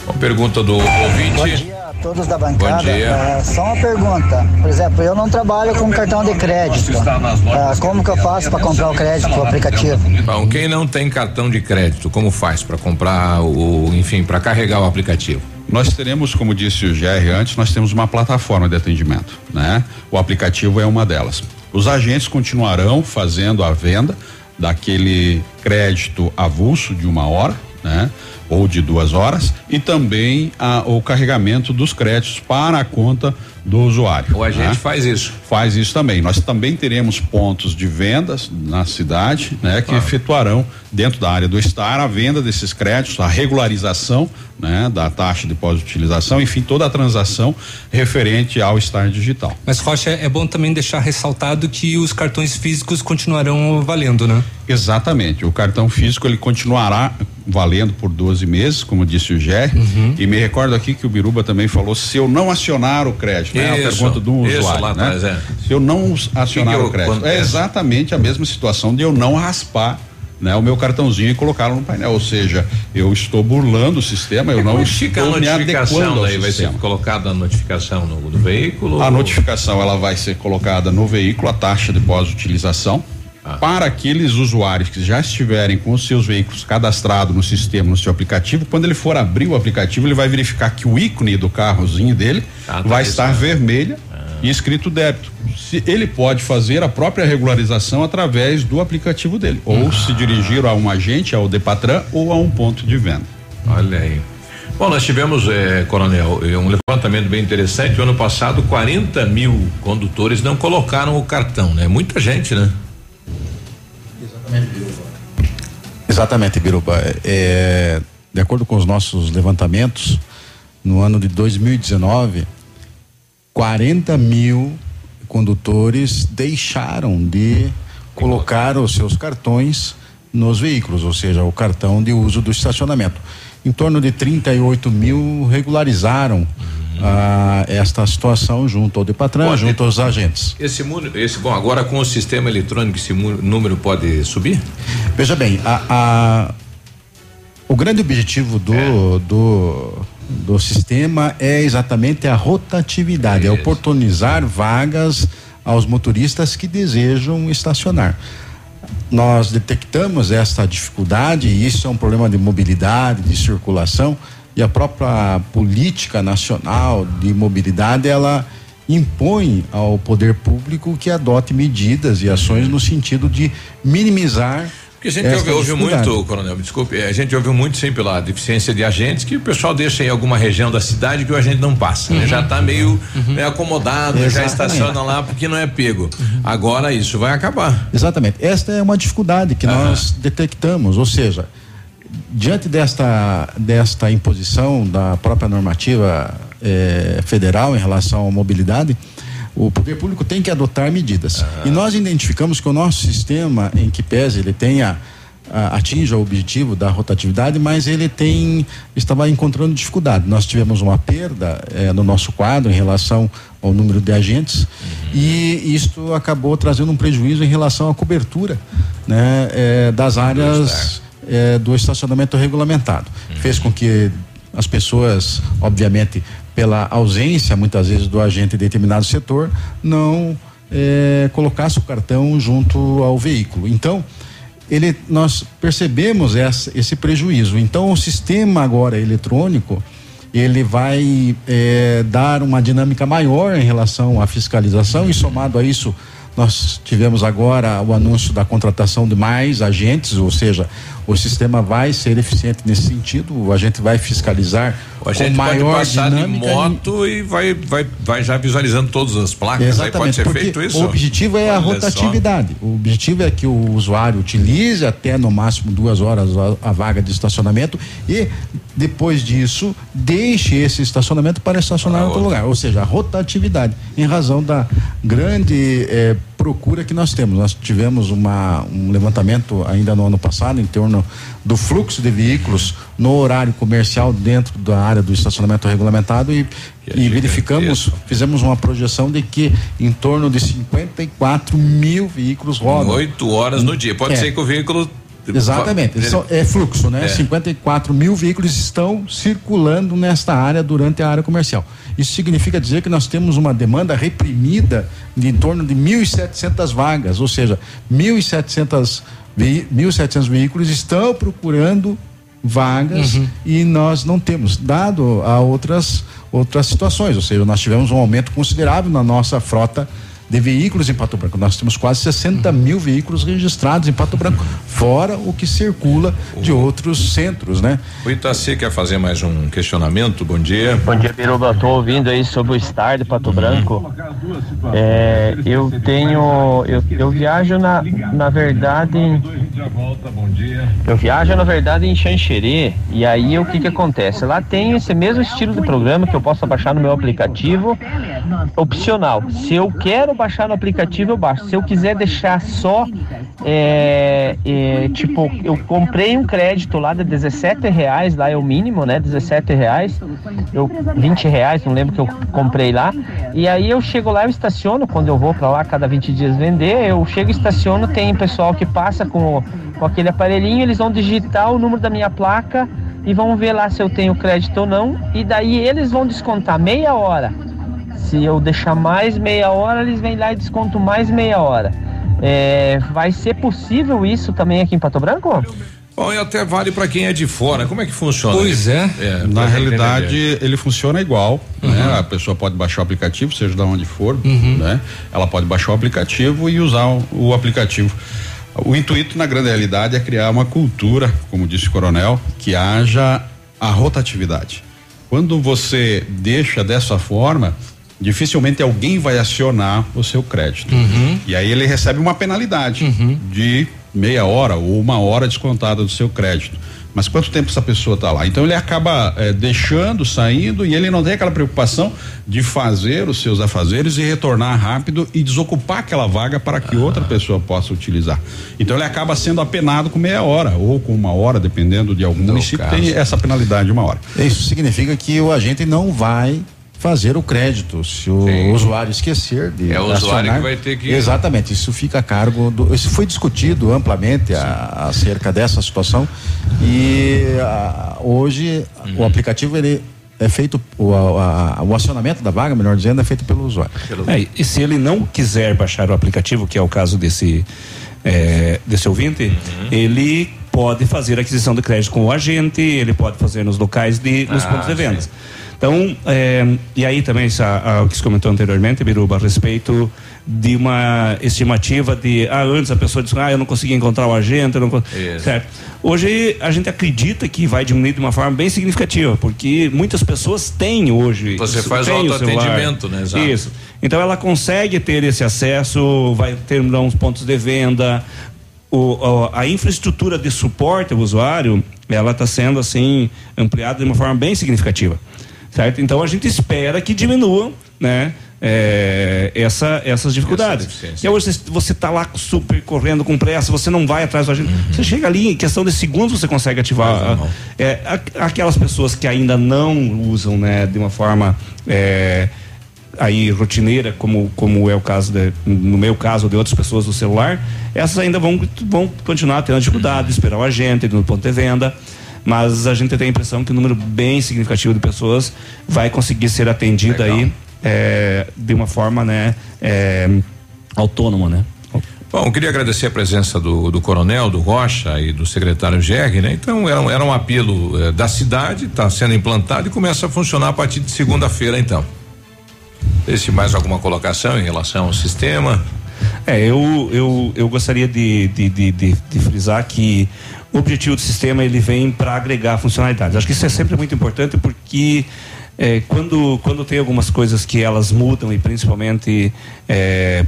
Uma pergunta do ouvinte.
Todos da bancada.
Bom dia.
É, só uma pergunta. Por exemplo, eu não trabalho com cartão de crédito. Ah, como que eu faço para comprar o crédito do aplicativo?
Bom, quem não tem cartão de crédito, como faz para comprar o, enfim, para carregar o aplicativo?
Nós teremos, como disse o GR antes, nós temos uma plataforma de atendimento, né? O aplicativo é uma delas. Os agentes continuarão fazendo a venda daquele crédito avulso de uma hora, né? Ou de duas horas e também a- o carregamento dos créditos para a conta do usuário.
O agente
né?
faz isso.
Faz isso também. Nós também teremos pontos de vendas na cidade, né, que
Ah.
efetuarão dentro da área do estar a venda desses créditos, a regularização, né, da taxa de pós-utilização, enfim, toda a transação referente ao estar digital.
Mas Rocha, é bom também deixar ressaltado que os cartões físicos continuarão valendo, né?
Exatamente. O cartão físico ele continuará valendo por 12 meses, como disse o Gé.
Uhum.
E me recordo aqui que o Biruba também falou: se eu não acionar o crédito, né? A
Isso,
pergunta do
isso
usuário.
lá
né?
atrás, é.
Se eu não acionar
que
o
eu-
crédito. É
é?
exatamente a mesma situação de eu não raspar. Né, o meu cartãozinho e colocá-lo no painel, ou seja, eu estou burlando o sistema, eu não
Como é fica a
estou me
notificação daí? Vai ser colocada a notificação no, no veículo?
A notificação ela vai ser colocada no veículo, a taxa de pós-utilização.
Ah.
Para aqueles usuários que já estiverem com os seus veículos cadastrados no sistema, no seu aplicativo, quando ele for abrir o aplicativo, ele vai verificar que o ícone do carrozinho dele
Ah, tá
vai estar
né?
vermelha e escrito débito. Se ele pode fazer a própria regularização através do aplicativo dele, ou
Ah.
se dirigir a um agente, ao Depatran ou a um ponto de venda.
Olha aí. Bom, nós tivemos, eh, Coronel, eh, um levantamento bem interessante. O ano passado, 40 mil condutores não colocaram o cartão, né? Muita gente, né?
Exatamente, Biruba. É, de acordo com os nossos levantamentos, no ano de 2019, 40 mil condutores deixaram de colocar os seus cartões nos veículos, ou seja, o cartão de uso do estacionamento. Em torno de 38 mil regularizaram ah, esta situação junto ao Depatran,
Pode-
junto aos agentes.
Esse, esse bom, agora com o sistema eletrônico, esse número pode subir?
Veja bem, a, a- o grande objetivo do, do, do sistema é exatamente a rotatividade, é oportunizar vagas aos motoristas que desejam estacionar. Nós detectamos esta dificuldade e isso é um problema de mobilidade, de circulação e a própria política nacional de mobilidade ela impõe ao poder público que adote medidas e ações no sentido de minimizar
Porque a gente ouve, ouve muito, Coronel, me desculpe, eh, a gente ouve muito sim pela deficiência de agentes que o pessoal deixa em alguma região da cidade que o agente não passa, né?
Uhum.
Já está meio, meio acomodado, já
Exatamente.
estaciona lá porque não é pego. Agora isso vai acabar.
Exatamente. Esta é uma dificuldade que nós detectamos, ou seja, diante desta, desta imposição da própria normativa eh, federal em relação à mobilidade, o poder público tem que adotar medidas. E nós identificamos que o nosso sistema, em que pese ele tenha ah, atinja o objetivo da rotatividade, mas ele tem estava encontrando dificuldade. Nós tivemos uma perda eh, no nosso quadro em relação ao número de agentes e isto acabou trazendo um prejuízo em relação à cobertura, né, eh, das áreas eh, do estacionamento regulamentado. Fez com que as pessoas, obviamente, pela ausência muitas vezes do agente em determinado setor, não eh, colocasse o cartão junto ao veículo. Então, ele, nós percebemos essa, esse prejuízo. Então, o sistema agora eletrônico ele vai eh, dar uma dinâmica maior em relação à fiscalização e somado a isso nós tivemos agora o anúncio da contratação de mais agentes, ou seja, o sistema vai ser eficiente nesse sentido, o agente vai fiscalizar
A gente
com maior
pode passar de
dinâmica e-
moto e vai, vai, vai já visualizando todas as placas. Aí pode
Exatamente,
ser feito isso?
o objetivo é a rotatividade. O objetivo é que o usuário utilize até no máximo duas horas a, a vaga de estacionamento e depois disso deixe esse estacionamento para estacionar em outro lugar. Ou seja, a rotatividade, em razão da grande eh, procura que nós temos. Nós tivemos uma, um levantamento ainda no ano passado em torno do fluxo de veículos no horário comercial dentro da área do estacionamento regulamentado e, e verificamos, fizemos uma projeção de que em torno de 54 mil veículos rodam.
Oito horas no dia. Pode
É.
ser que o veículo.
Exatamente, é fluxo, né?
É.
54 mil veículos estão circulando nesta área durante a área comercial. Isso significa dizer que nós temos uma demanda reprimida de em torno de 1.700 vagas, ou seja, 1.700 vei- 1.700 veículos estão procurando vagas
Uhum.
e nós não temos, dado a outras outras situações, ou seja, nós tivemos um aumento considerável na nossa frota de veículos em Pato Branco. Nós temos quase 60 mil veículos registrados em Pato Branco, fora o que circula de outros centros, né?
O Itaci quer fazer mais um questionamento? Bom dia.
Bom dia, Biruba. Estou ouvindo aí sobre o Star de Pato Branco. É, eu tenho. Eu, eu viajo na, na verdade. Em, eu viajo, na verdade, em Xanxerê. E aí o que que acontece? Lá tem esse mesmo estilo de programa que eu posso baixar no meu aplicativo. Opcional. Se eu quero baixar no aplicativo, eu baixo. Se eu quiser deixar só. É, é, tipo, eu comprei um crédito lá de 17 reais, lá é o mínimo, né? 17 reais. Eu, 20 reais, não lembro que eu comprei lá. E aí eu chego lá, eu estaciono, quando eu vou para lá cada 20 dias vender, eu chego, estaciono, tem pessoal que passa com, com aquele aparelhinho, eles vão digitar o número da minha placa e vão ver lá se eu tenho crédito ou não. E daí eles vão descontar meia hora. Se eu deixar mais meia hora, eles vêm lá e descontam mais meia hora. É, vai ser possível isso também aqui em Pato Branco?
Bom, e até vale para quem é de fora. Como é que funciona?
Pois
é.
Na
pra
realidade,
entender.
ele funciona igual.
Uhum.
Né? A pessoa pode baixar o aplicativo, seja de onde for, né? Ela pode baixar o aplicativo e usar o, o aplicativo. O intuito, na grande realidade, é criar uma cultura, como disse o coronel, que haja a rotatividade. Quando você deixa dessa forma, dificilmente alguém vai acionar o seu crédito. E aí ele recebe uma penalidade de meia hora ou uma hora descontada do seu crédito. Mas quanto tempo essa pessoa está lá? Então ele acaba eh, deixando, saindo e ele não tem aquela preocupação de fazer os seus afazeres e retornar rápido e desocupar aquela vaga para que outra pessoa possa utilizar. Então ele acaba sendo apenado com meia hora ou com uma hora, dependendo de algum município,
caso.
tem essa penalidade de uma hora.
Isso significa que o agente não vai fazer o crédito se o
Sim.
usuário esquecer de
É o usuário que vai ter que-
exatamente isso fica a cargo do isso foi discutido amplamente a- acerca dessa situação e a- hoje
Uhum.
o aplicativo ele é feito o, a- o acionamento da vaga melhor dizendo é feito pelo usuário
É, e se ele não quiser baixar o aplicativo, que é o caso desse, é, desse ouvinte,
Uhum.
ele pode fazer a aquisição de crédito com o agente, ele pode fazer nos locais de, nos
Ah,
pontos de
sim.
Então, é, e aí também isso, a- a- o que se comentou anteriormente, Biruba, a respeito de uma estimativa de, ah, antes a pessoa disse, ah, eu não consegui encontrar o agente, eu não certo? Hoje a gente acredita que vai diminuir de uma forma bem significativa, porque muitas pessoas têm hoje.
Você faz o autoatendimento, né? Exato.
Isso. Então ela consegue ter esse acesso, vai ter uns pontos de venda. O- a infraestrutura de suporte ao usuário, ela está sendo assim ampliada de uma forma bem significativa, certo? Então a gente espera que diminuam, né? é, essa, essas dificuldades.
deficiência.
e hoje você está lá super correndo com pressa, você não vai atrás do agente. Você chega ali, em questão de segundos você consegue ativar.
A
é, a- aquelas pessoas que ainda não usam, né, de uma forma é, aí rotineira, como, como é o caso de, no meu caso de outras pessoas do celular, essas ainda vão, vão continuar tendo dificuldade de esperar o agente no ponto de venda. Mas a gente tem a impressão que um número bem significativo de pessoas vai conseguir ser atendido aí é, de uma forma né, é, autônoma, né?
Bom, queria agradecer a presença do, do coronel, do Rocha e do secretário Gerg, né? Então era um, era um apelo eh, da cidade, está sendo implantado e começa a funcionar a partir de segunda-feira, então. Esse mais alguma colocação em relação ao sistema?
É, eu, eu, eu gostaria de, de, de, de, de frisar que o objetivo do sistema ele vem para agregar funcionalidades. Acho que isso é sempre muito importante porque é, quando, quando tem algumas coisas que elas mudam e principalmente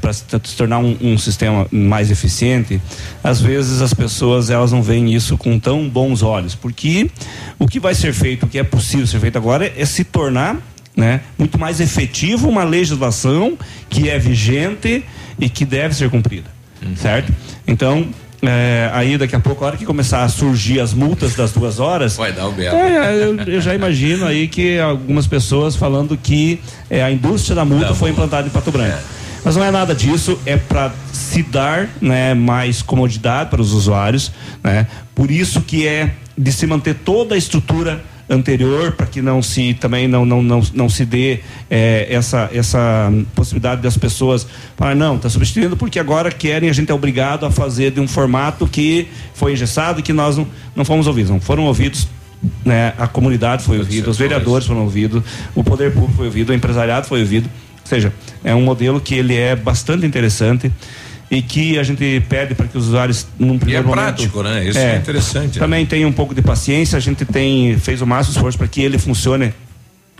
para se, tornar um, um sistema mais eficiente, às vezes as pessoas elas não veem isso com tão bons olhos, porque o que vai ser feito, o que é possível ser feito agora é se tornar né, muito mais efetivo uma legislação que é vigente e que deve ser cumprida, certo? Então, é, aí daqui a pouco, a hora que começar a surgir as multas das duas horas,
Vai dar o belo.
é, eu, eu já imagino aí que algumas pessoas falando que é, a indústria da multa
Da
foi implantada em Pato Branco. Mas não é nada disso, é para se dar né, mais comodidade para os usuários. Né? Por isso que é de se manter toda a estrutura anterior para que não se também não não, não, não se dê eh, essa essa possibilidade das pessoas falar não está substituindo porque agora querem a gente é obrigado a fazer de um formato que foi engessado e que nós não, não fomos ouvidos. Não foram ouvidos né a comunidade foi ouvida os vereadores foram ouvidos o poder público foi ouvido o empresariado foi ouvido. Ou seja, é um modelo que ele é bastante interessante e que a gente pede para que os usuários num primeiro
e é
momento,
prático, né? Isso é, é interessante.
Também
né?
tem um pouco de paciência, a gente tem fez o máximo esforço para que ele funcione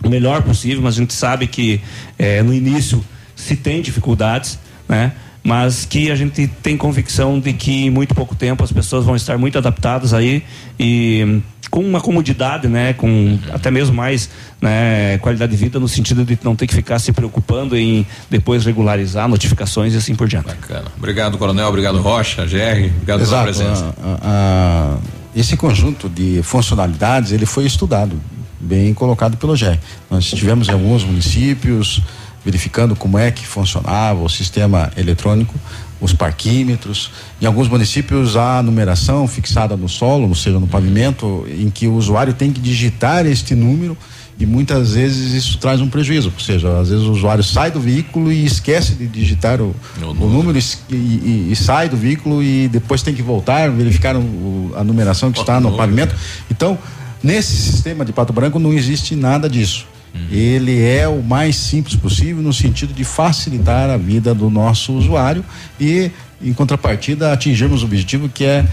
o melhor possível, mas a gente sabe que é, no início se tem dificuldades, né? Mas que a gente tem convicção de que em muito pouco tempo as pessoas vão estar muito adaptadas aí e com uma comodidade, né, com até mesmo mais né, qualidade de vida no sentido de não ter que ficar se preocupando em depois regularizar notificações e assim por diante.
Bacana. Obrigado, Coronel. Obrigado, Rocha, GR. Obrigado
Exato.
pela presença.
A, a, a, esse conjunto de funcionalidades ele foi estudado, bem colocado pelo GR. Nós tivemos em alguns municípios verificando como é que funcionava o sistema eletrônico os parquímetros. Em alguns municípios há numeração fixada no solo, ou seja, no pavimento, em que o usuário tem que digitar este número e muitas vezes isso traz um prejuízo, ou seja, às vezes o usuário sai do veículo e esquece de digitar o, o número e, e, e, sai do veículo e depois tem que voltar, verificar o, a numeração que está no pavimento. Então, nesse sistema de Pato Branco não existe nada disso. Uhum. Ele é o mais simples possível no sentido de facilitar a vida do nosso usuário e, em contrapartida, atingirmos o objetivo que é,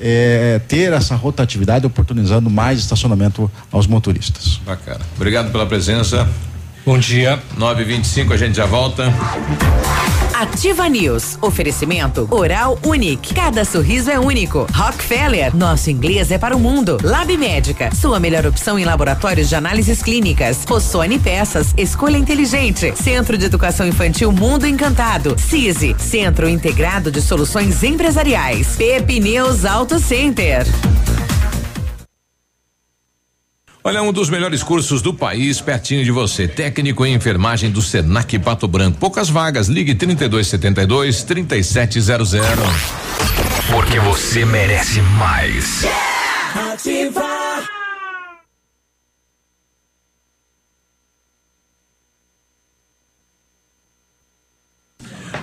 é ter essa rotatividade, oportunizando mais estacionamento aos motoristas.
Bacana. Obrigado pela presença.
Bom dia.
9:25 a gente já volta.
Ativa News. Oferecimento Oral Unique. Cada sorriso é único. Rockefeller. Nosso inglês é para o mundo. Lab Médica. Sua melhor opção em laboratórios de análises clínicas. Rossoni Peças. Escolha inteligente. Centro de Educação Infantil Mundo Encantado. CISI. Centro Integrado de Soluções Empresariais. Pepineus Auto Center.
Olha, um dos melhores cursos do país, pertinho de você. Técnico em enfermagem do Senac Pato Branco. Poucas vagas. Ligue 3272 3700.
Porque você merece mais.
Yeah! Ativa!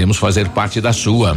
queremos fazer parte da sua.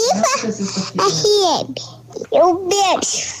Ativa FM. Eu beijo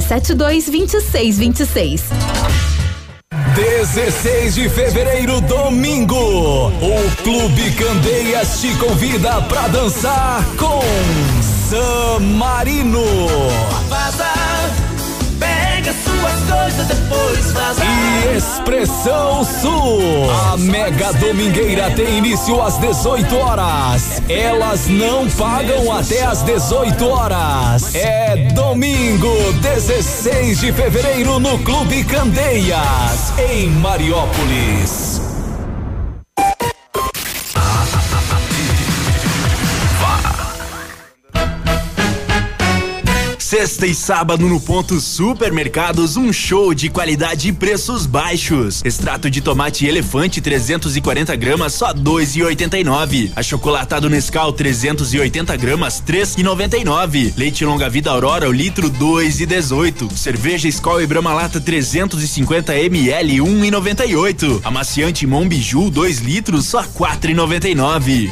3272 2626.
16 de fevereiro, domingo, o Clube Candeias te convida para dançar com San Marino. Vaza Pega suas coisas, depois vaza. E Expressão Sul. A Mega Domingueira tem início às 18 horas. Elas não pagam até às 18 horas. É domingo, 16 de fevereiro, no Clube Candeias, em Mariópolis.
Sexta e sábado no ponto Supermercados, um show de qualidade e preços baixos. Extrato de tomate elefante 340 gramas só 2,89. Achocolatado Nescau 380 gramas 3,99. Leite longa vida Aurora o litro 2,18. Cerveja Skol e Brahma Lata 350 ml 1,98. Amaciante Monbiju 2 litros só 4,99.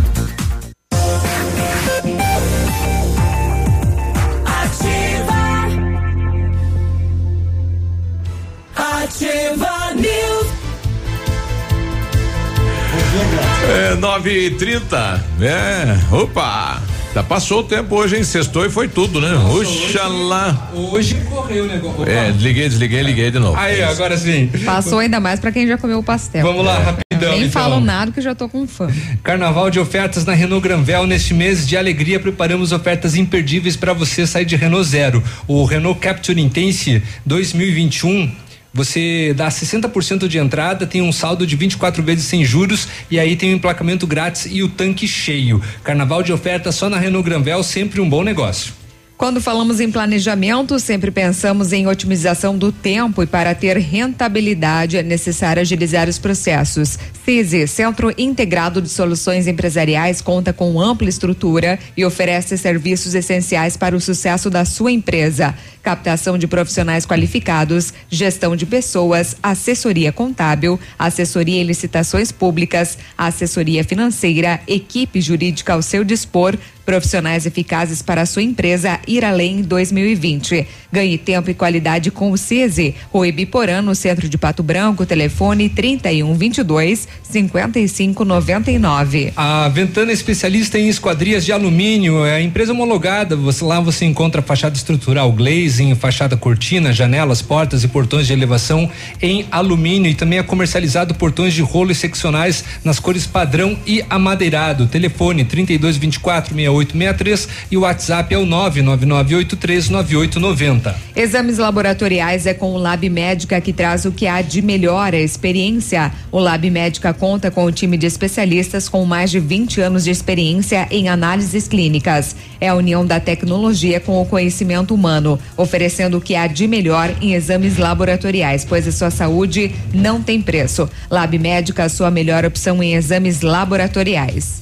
É, 9 e 30 É, opa. Já passou o tempo hoje, hein? Sextou e foi tudo, né? Oxalá.
Hoje correu o negócio.
É, desliguei, desliguei, liguei de novo.
Aí, agora sim.
Passou ainda mais pra quem já comeu o pastel.
Vamos lá, rapidão.
Nem
então.
falam nada que já tô com fã.
Carnaval de ofertas na Renault Granvel. Neste mês de alegria, preparamos ofertas imperdíveis para você sair de Renault Zero. O Renault Capture Intense 2021. Você dá 60% de entrada, tem um saldo de 24 vezes sem juros e aí tem o emplacamento grátis e o tanque cheio. Carnaval de ofertas só na Renault Granvel, sempre um bom negócio.
Quando falamos em planejamento, sempre pensamos em otimização do tempo e para ter rentabilidade é necessário agilizar os processos. CISI, Centro Integrado de Soluções Empresariais, conta com ampla estrutura e oferece serviços essenciais para o sucesso da sua empresa. Captação de profissionais qualificados, gestão de pessoas, assessoria contábil, assessoria em licitações públicas, assessoria financeira, equipe jurídica ao seu dispor, profissionais eficazes para a sua empresa ir além em 2020. Ganhe tempo e qualidade com o CISI. Rui Biporã, no centro de Pato Branco, telefone 3122 5599.
A Ventana é especialista em esquadrias de alumínio, é a empresa homologada. Você, lá você encontra fachada estrutural glazing, fachada cortina, janelas, portas e portões de elevação em alumínio e também é comercializado portões de rolo e seccionais nas cores padrão e amadeirado. Telefone 3224 6863 e o WhatsApp é o 999839890.
Exames laboratoriais é com o Lab Médica que traz o que há de melhor a experiência. O Lab Médica conta com o time de especialistas com mais de 20 anos de experiência em análises clínicas. É a união da tecnologia com o conhecimento humano, oferecendo o que há de melhor em exames laboratoriais, pois a sua saúde não tem preço. Lab Médica, a sua melhor opção em exames laboratoriais.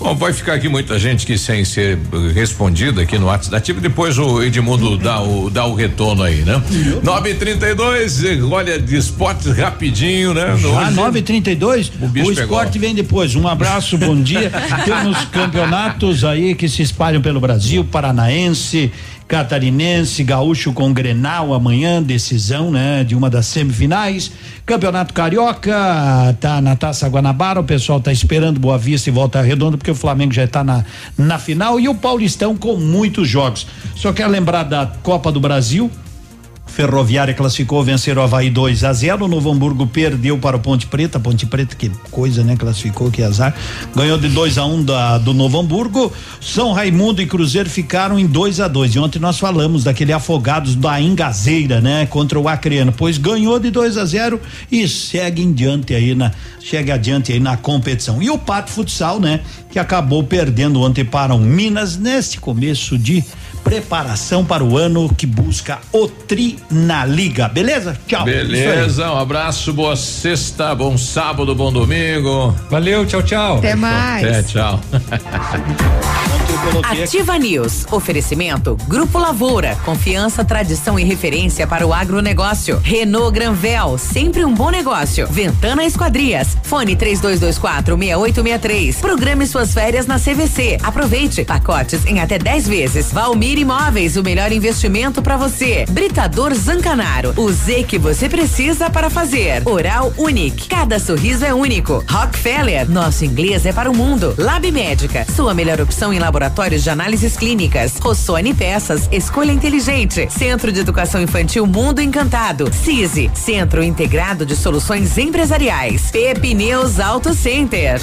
Bom, vai ficar aqui muita gente que sem ser respondida aqui no WhatsApp da Ativa, depois o Edmundo dá o, dá o retorno aí, né? 932, olha, de esportes rapidinho, né?
Já
Hoje-
932,
O
o, esporte
pegou.
vem depois. Um abraço, bom dia. Temos campeonatos aí que se espalham pelo Brasil, paranaense, catarinense, gaúcho com Grenal amanhã, decisão, né, de uma das semifinais. Campeonato Carioca, tá na Taça Guanabara, o pessoal tá esperando Boa Vista e Volta Redonda porque o Flamengo já está na na final e o Paulistão com muitos jogos. Só quero lembrar da Copa do Brasil, Ferroviária classificou, vencer o Havaí 2 a 0. O Novo Hamburgo perdeu para o Ponte Preta. Ponte Preta, que coisa, né? Classificou, que azar. Ganhou de 2 a 1 um do Novo Hamburgo. São Raimundo e Cruzeiro ficaram em 2 a 2 E ontem nós falamos daquele afogados da Engazeira, né? Contra o Acreano. Pois ganhou de 2 a 0 e segue em diante aí na. Chega adiante aí na competição. E o Pato Futsal, né? Que acabou perdendo ontem para o Minas neste começo de
preparação para o ano que busca o Tri na Liga. Beleza? Tchau.
Beleza, um abraço, boa sexta, bom sábado, bom domingo.
Valeu, tchau, tchau.
Até mais.
Até, tchau.
Ativa News. Oferecimento Grupo Lavoura. Confiança, tradição e referência para o agronegócio. Renault Granvel. Sempre um bom negócio. Ventana Esquadrias. Fone 3224 6863. Programe suas férias na CVC. Aproveite. Pacotes em até 10 vezes. Valmir Imóveis. O melhor investimento para você. Britador Zancanaro. O Z que você precisa para fazer. Oral Unique. Cada sorriso é único. Rockefeller. Nosso inglês é para o mundo. Lab Médica. Sua melhor opção em laboratórios de análises clínicas. Rossoni Peças, escolha inteligente. Centro de Educação Infantil Mundo Encantado. CISI, Centro Integrado de Soluções Empresariais. Pepineus Auto Center.